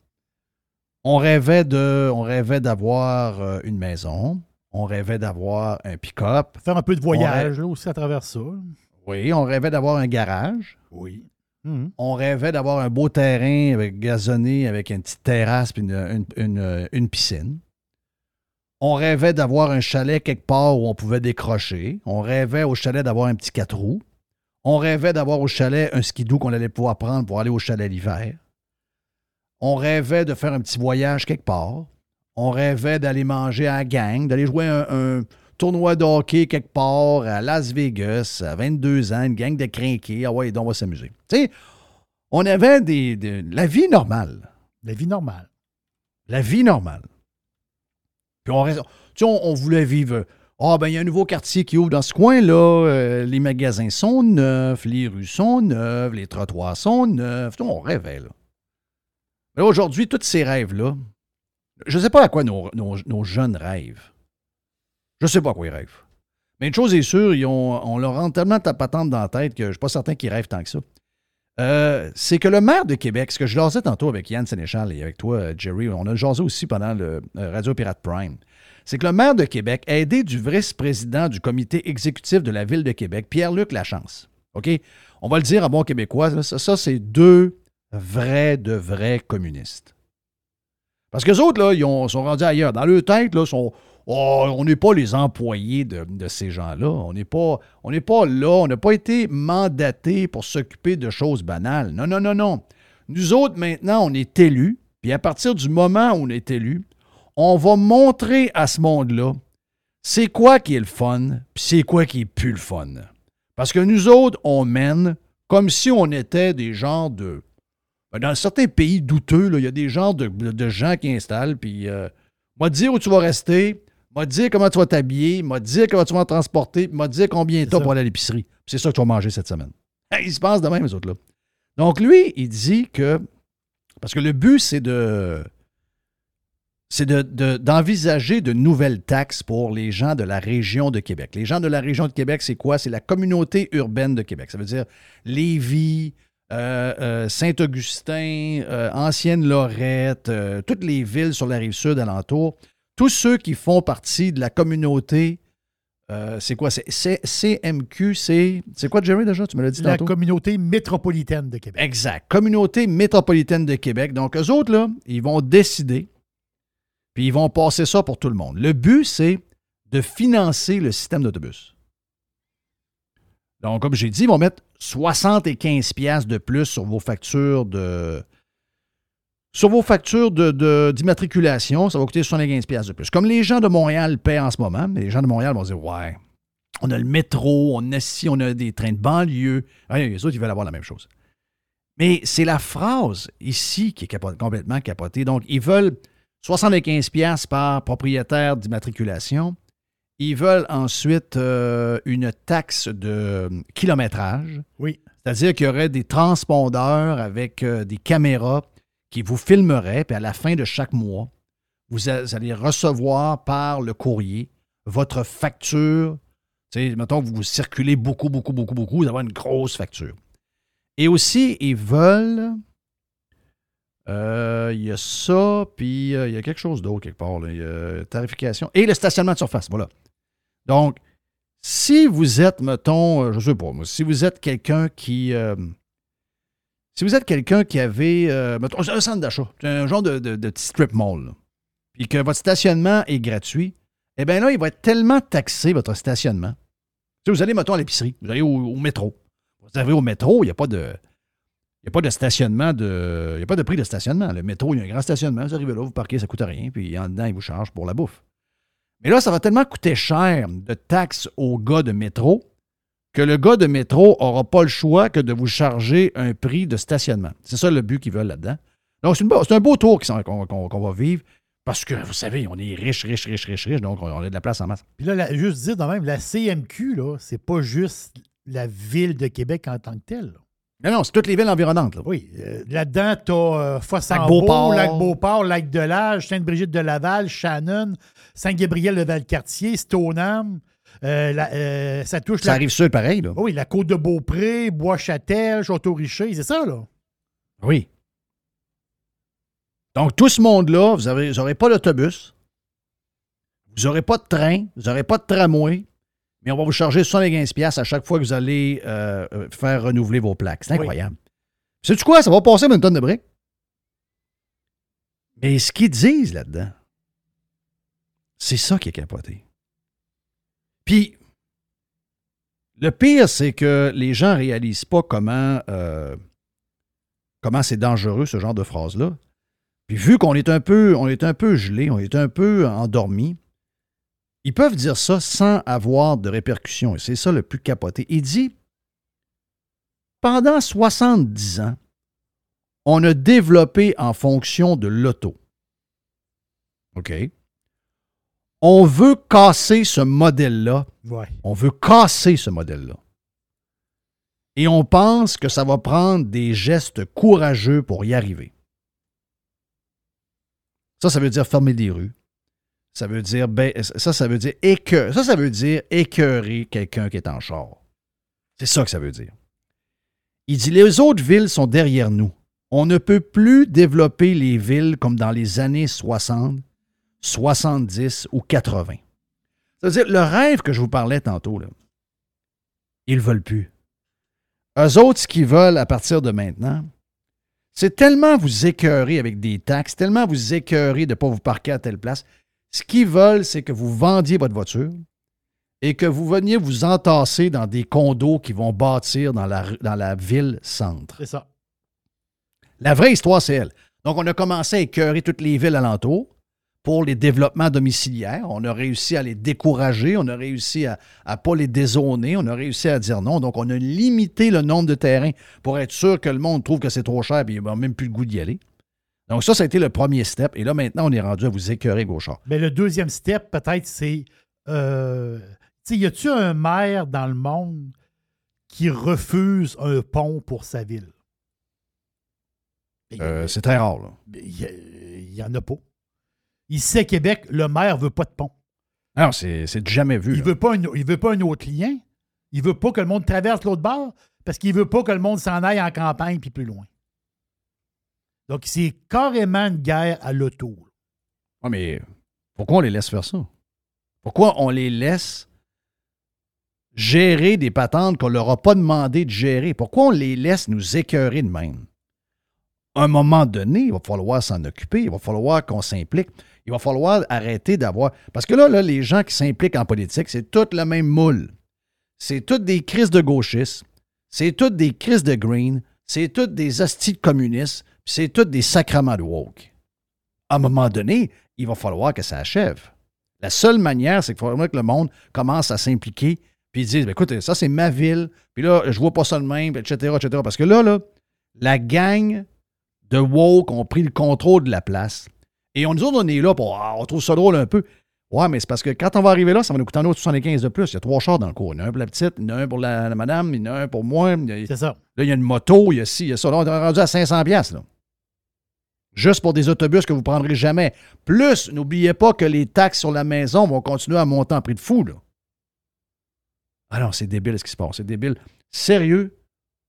On rêvait de, on rêvait d'avoir euh, une maison. On rêvait d'avoir un pick-up. Faire un peu de voyage là, aussi à travers ça. Oui, on rêvait d'avoir un garage. Oui. Mhm. On rêvait d'avoir un beau terrain avec gazonné, avec une petite terrasse et une, une- une- une piscine. On rêvait d'avoir un chalet quelque part où on pouvait décrocher. On rêvait au chalet d'avoir un petit quatre roues. On rêvait d'avoir au chalet un skidoo qu'on allait pouvoir prendre pour aller au chalet l'hiver. On rêvait de faire un petit voyage quelque part. On rêvait d'aller manger à la gang, d'aller jouer un, un tournoi de hockey quelque part à Las Vegas à 22 ans, une gang de crinqués. Ah ouais, donc on va s'amuser. Tu sais, on avait des, des- la vie normale. La vie normale. La vie normale. Puis on, reste- on, voulait vivre. Ah, ben, il y a un nouveau quartier qui ouvre dans ce coin-là. euh, les magasins sont neufs, les rues sont neuves, les trottoirs sont neufs. On rêvait, là. Aujourd'hui, tous ces rêves-là, je ne sais pas à quoi nos, jeunes rêvent. Je ne sais pas à quoi ils rêvent. Mais une chose est sûre, ils on leur rentre tellement ta patente dans la tête que je ne suis pas certain qu'ils rêvent tant que ça. Euh, c'est que le maire de Québec, ce que je jasais tantôt avec Yann Sénéchal et avec toi, Jerry, on a jasé aussi pendant le euh, Radio Pirate Prime, c'est que le maire de Québec aidé du vice-président du comité exécutif de la ville de Québec, Pierre-Luc Lachance. OK? On va le dire à bon québécois, ça, c'est deux vrais, de vrais communistes. Parce que les autres, là, ils ont- sont rendus ailleurs. Dans leur tête, là, sont, Oh, on n'est pas les employés de, ces gens-là. On n'est pas, on là. On n'a pas été mandatés pour s'occuper de choses banales. Non, non, non, non. Nous autres, maintenant, on est élus. Puis à partir du moment où on est élus, on va montrer à ce monde-là c'est quoi qui est le fun, puis c'est quoi qui est plus le fun. Parce que nous autres, on mène comme si on était des genres de. ben, Dans certains pays douteux, il y a des genres de, gens qui installent, puis euh, m'a dire où tu vas rester, m'a dire comment tu vas t'habiller, m'a dire comment tu vas te transporter, m'a dire combien t'as pour aller à l'épicerie. C'est ça que tu vas manger cette semaine. *laughs* Ils se passent de même, les autres-là. Donc, lui, il dit que. Parce que le but, c'est de. C'est de- de- d'envisager de, nouvelles taxes pour les gens de la région de Québec. Les gens de la région de Québec, c'est quoi? C'est la communauté urbaine de Québec. Ça veut dire Lévis, euh, euh, Saint-Augustin, euh, Ancienne-Lorette, toutes les villes sur la rive sud alentour. Tous ceux qui font partie de la communauté, euh, c'est quoi? C'est CMQ, c'est c'est quoi, Jerry, déjà? Tu me l'as dit La tantôt? communauté métropolitaine de Québec. Exact. Communauté métropolitaine de Québec. Donc, eux autres, là, ils vont décider, puis ils vont passer ça pour tout le monde. Le but, c'est de financer le système d'autobus. Donc, comme j'ai dit, ils vont mettre 75 pièces de plus sur vos factures de... Sur vos factures de- de- d'immatriculation, ça va coûter 75 pièces de plus. Comme les gens de Montréal paient en ce moment, mais les gens de Montréal vont dire, ouais, on a le métro, on a ci, on a des trains de banlieue. Ouais, les autres, ils veulent avoir la même chose. Mais c'est la phrase ici qui est complètement capotée. Donc, ils veulent 75 pièces par propriétaire d'immatriculation. Ils veulent ensuite euh, une taxe de kilométrage. Oui. C'est-à-dire qu'il y aurait des transpondeurs avec euh, des caméras qui vous filmeraient, puis à la fin de chaque mois, vous, allez recevoir par le courrier votre facture. Mettons que vous circulez beaucoup, beaucoup, beaucoup, beaucoup, vous avoir une grosse facture. Et aussi, ils veulent. euh, Il y a ça, puis euh, il y a quelque chose d'autre quelque part. là. Y a tarification. Et le stationnement de surface, voilà. Donc, si vous êtes, mettons, euh, je sais pas, moi, si vous êtes quelqu'un qui. Si vous êtes quelqu'un qui avait, euh, un centre d'achat, un genre de, petit strip mall, puis que votre stationnement est gratuit, eh bien là, il va être tellement taxé, votre stationnement. Si vous allez, mettons, à l'épicerie, vous allez au, métro. Vous arrivez au métro, il n'y a pas de. Il a pas de stationnement de. Il n'y a pas de prix de stationnement. Le métro, il y a un grand stationnement. Vous arrivez là, vous parquez, ça ne coûte rien. Puis en dedans, ils vous chargent pour la bouffe. Mais là, ça va tellement coûter cher de taxes au gars de métro que le gars de métro n'aura pas le choix que de vous charger un prix de stationnement. C'est ça le but qu'ils veulent là-dedans. Donc, c'est, un beau tour qu'on, va vivre parce que, vous savez, on est riche, riche, riche, riche, riche. Donc, on a de la place en masse. Puis là, la- juste dire de même, la CMQ, là, c'est pas juste la ville de Québec en tant que telle. là. Non, non, c'est toutes les villes environnantes. là. Oui. euh, là-dedans, tu as Fosse-en-Beau, Lac-Beauport. Lac-de-Lage, Sainte-Brigitte de Laval, Shannon, Saint-Gabriel de Valcartier, Stoneham. Euh, la- euh, ça touche Ça la, arrive sud pareil, là. oui, la Côte de Beaupré, Bois-Châtel, Château-Richer, c'est ça, là? Oui. Donc, tout ce monde-là, vous n'aurez pas d'autobus, vous n'aurez pas de train, vous n'aurez pas de tramway, mais on va vous charger 75$ piastres à chaque fois que vous allez euh, faire renouveler vos plaques. C'est Oui. incroyable. Sais-tu quoi? Ça va passer une tonne de briques. Mais ce qu'ils disent là-dedans, c'est ça qui est capoté. Puis, le pire, c'est que les gens ne réalisent pas comment, euh, comment c'est dangereux, ce genre de phrase-là. Puis vu qu'on est un peu, peu gelé, on est un peu endormi, ils peuvent dire ça sans avoir de répercussions. Et c'est ça le plus capoté. Il dit, pendant 70 ans, on a développé en fonction de l'auto. OK? On veut casser ce modèle-là. Ouais. On veut casser ce modèle-là. Et on pense que ça va prendre des gestes courageux pour y arriver. Ça, ça veut dire fermer des rues. ça veut dire ben, ça, ça veut dire écœur. Ça, ça veut dire écœurer quelqu'un qui est en char. C'est ça que ça veut dire. Il dit les autres villes sont derrière nous. On ne peut plus développer les villes comme dans les années 60, 70 ou 80. Ça veut dire le rêve que je vous parlais tantôt, là, ils ne veulent plus. Eux autres, ce qu'ils veulent à partir de maintenant, c'est tellement vous écœurer avec des taxes, tellement vous écœurer de ne pas vous parquer à telle place. Ce qu'ils veulent, c'est que vous vendiez votre voiture et que vous veniez vous entasser dans des condos qui vont bâtir dans la, dans la ville-centre. C'est ça. La vraie histoire, c'est elle. Donc, on a commencé à écœurer toutes les villes alentours pour les développements domiciliaires. On a réussi à les décourager, on a réussi à ne pas les dézoner, on a réussi à dire non. Donc, on a limité le nombre de terrains pour être sûr que le monde trouve que c'est trop cher et il n'a même plus le goût d'y aller. Donc, ça, ça a été le premier step. Et là, maintenant, on est rendu à vous écœurer gauchard. Mais le deuxième step, peut-être, c'est. Euh, tu sais, y a-tu un maire dans le monde qui refuse un pont pour sa ville? Euh, c'est très rare, là. Il n'y en a pas. Ici à Québec, le maire ne veut pas de pont. Non, c'est jamais vu. Il ne veut, pas un- il veut pas un autre lien. Il veut pas que le monde traverse l'autre bord parce qu'il veut pas que le monde s'en aille en campagne puis plus loin. Donc, c'est carrément une guerre à l'auto. Oui, mais pourquoi on les laisse faire ça? Pourquoi on les laisse gérer des patentes qu'on leur a pas demandé de gérer? Pourquoi on les laisse nous écœurer de même? À un moment donné, il va falloir s'en occuper, il va falloir qu'on s'implique, il va falloir arrêter d'avoir... Parce que là, là, les gens qui s'impliquent en politique, c'est tout le même moule. C'est toutes des crises de gauchistes, c'est toutes des crises de green, c'est toutes des hosties de communistes, c'est toutes des sacrements de woke à un moment donné, il va falloir que ça achève. La seule manière, c'est qu'il faudrait que le monde commence à s'impliquer, puis ils disent, Ben, écoute, ça c'est ma ville, puis là, je vois pas ça de même, etc., etc. Parce que là, là, la gang de woke ont pris le contrôle de la place. Et on nous autres, on est là pour, ah, on trouve ça drôle un peu. Ouais, mais c'est parce que quand on va arriver là, ça va nous coûter un autre 75 de plus. Il y a trois chars dans le cours. Il y en a un pour la petite, il y en a un pour la, la madame, il y en a un pour moi. C'est ça. Là, il y a une moto, il y a ci, il y a ça. Là, on est rendu à 500 pièces là. Juste pour des autobus que vous ne prendrez jamais. Plus, n'oubliez pas que les taxes sur la maison vont continuer à monter en prix de fou. Là. Alors, c'est débile ce qui se passe. C'est débile. Sérieux,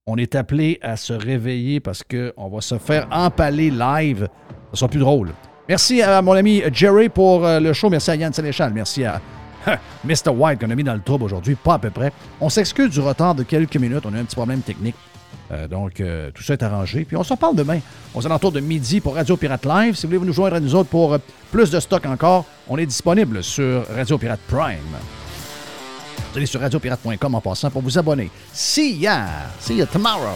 on est appelé à se réveiller parce qu'on va se faire empaler live. Ça sera plus drôle. Merci à mon ami Jerry pour euh, le show. Merci à Yann Sénéchal. Merci à *laughs* Mr. White qu'on a mis dans le trouble aujourd'hui. Pas à peu près. On s'excuse du retard de quelques minutes. On a un petit problème technique. Euh, donc, euh, tout ça est arrangé. Puis on s'en parle demain, aux alentours de midi pour Radio Pirate Live. Si vous voulez nous joindre à nous autres pour plus de stock encore, on est disponible sur Radio Pirate Prime. Vous allez sur radiopirate.com en passant pour vous abonner. See ya! See ya tomorrow!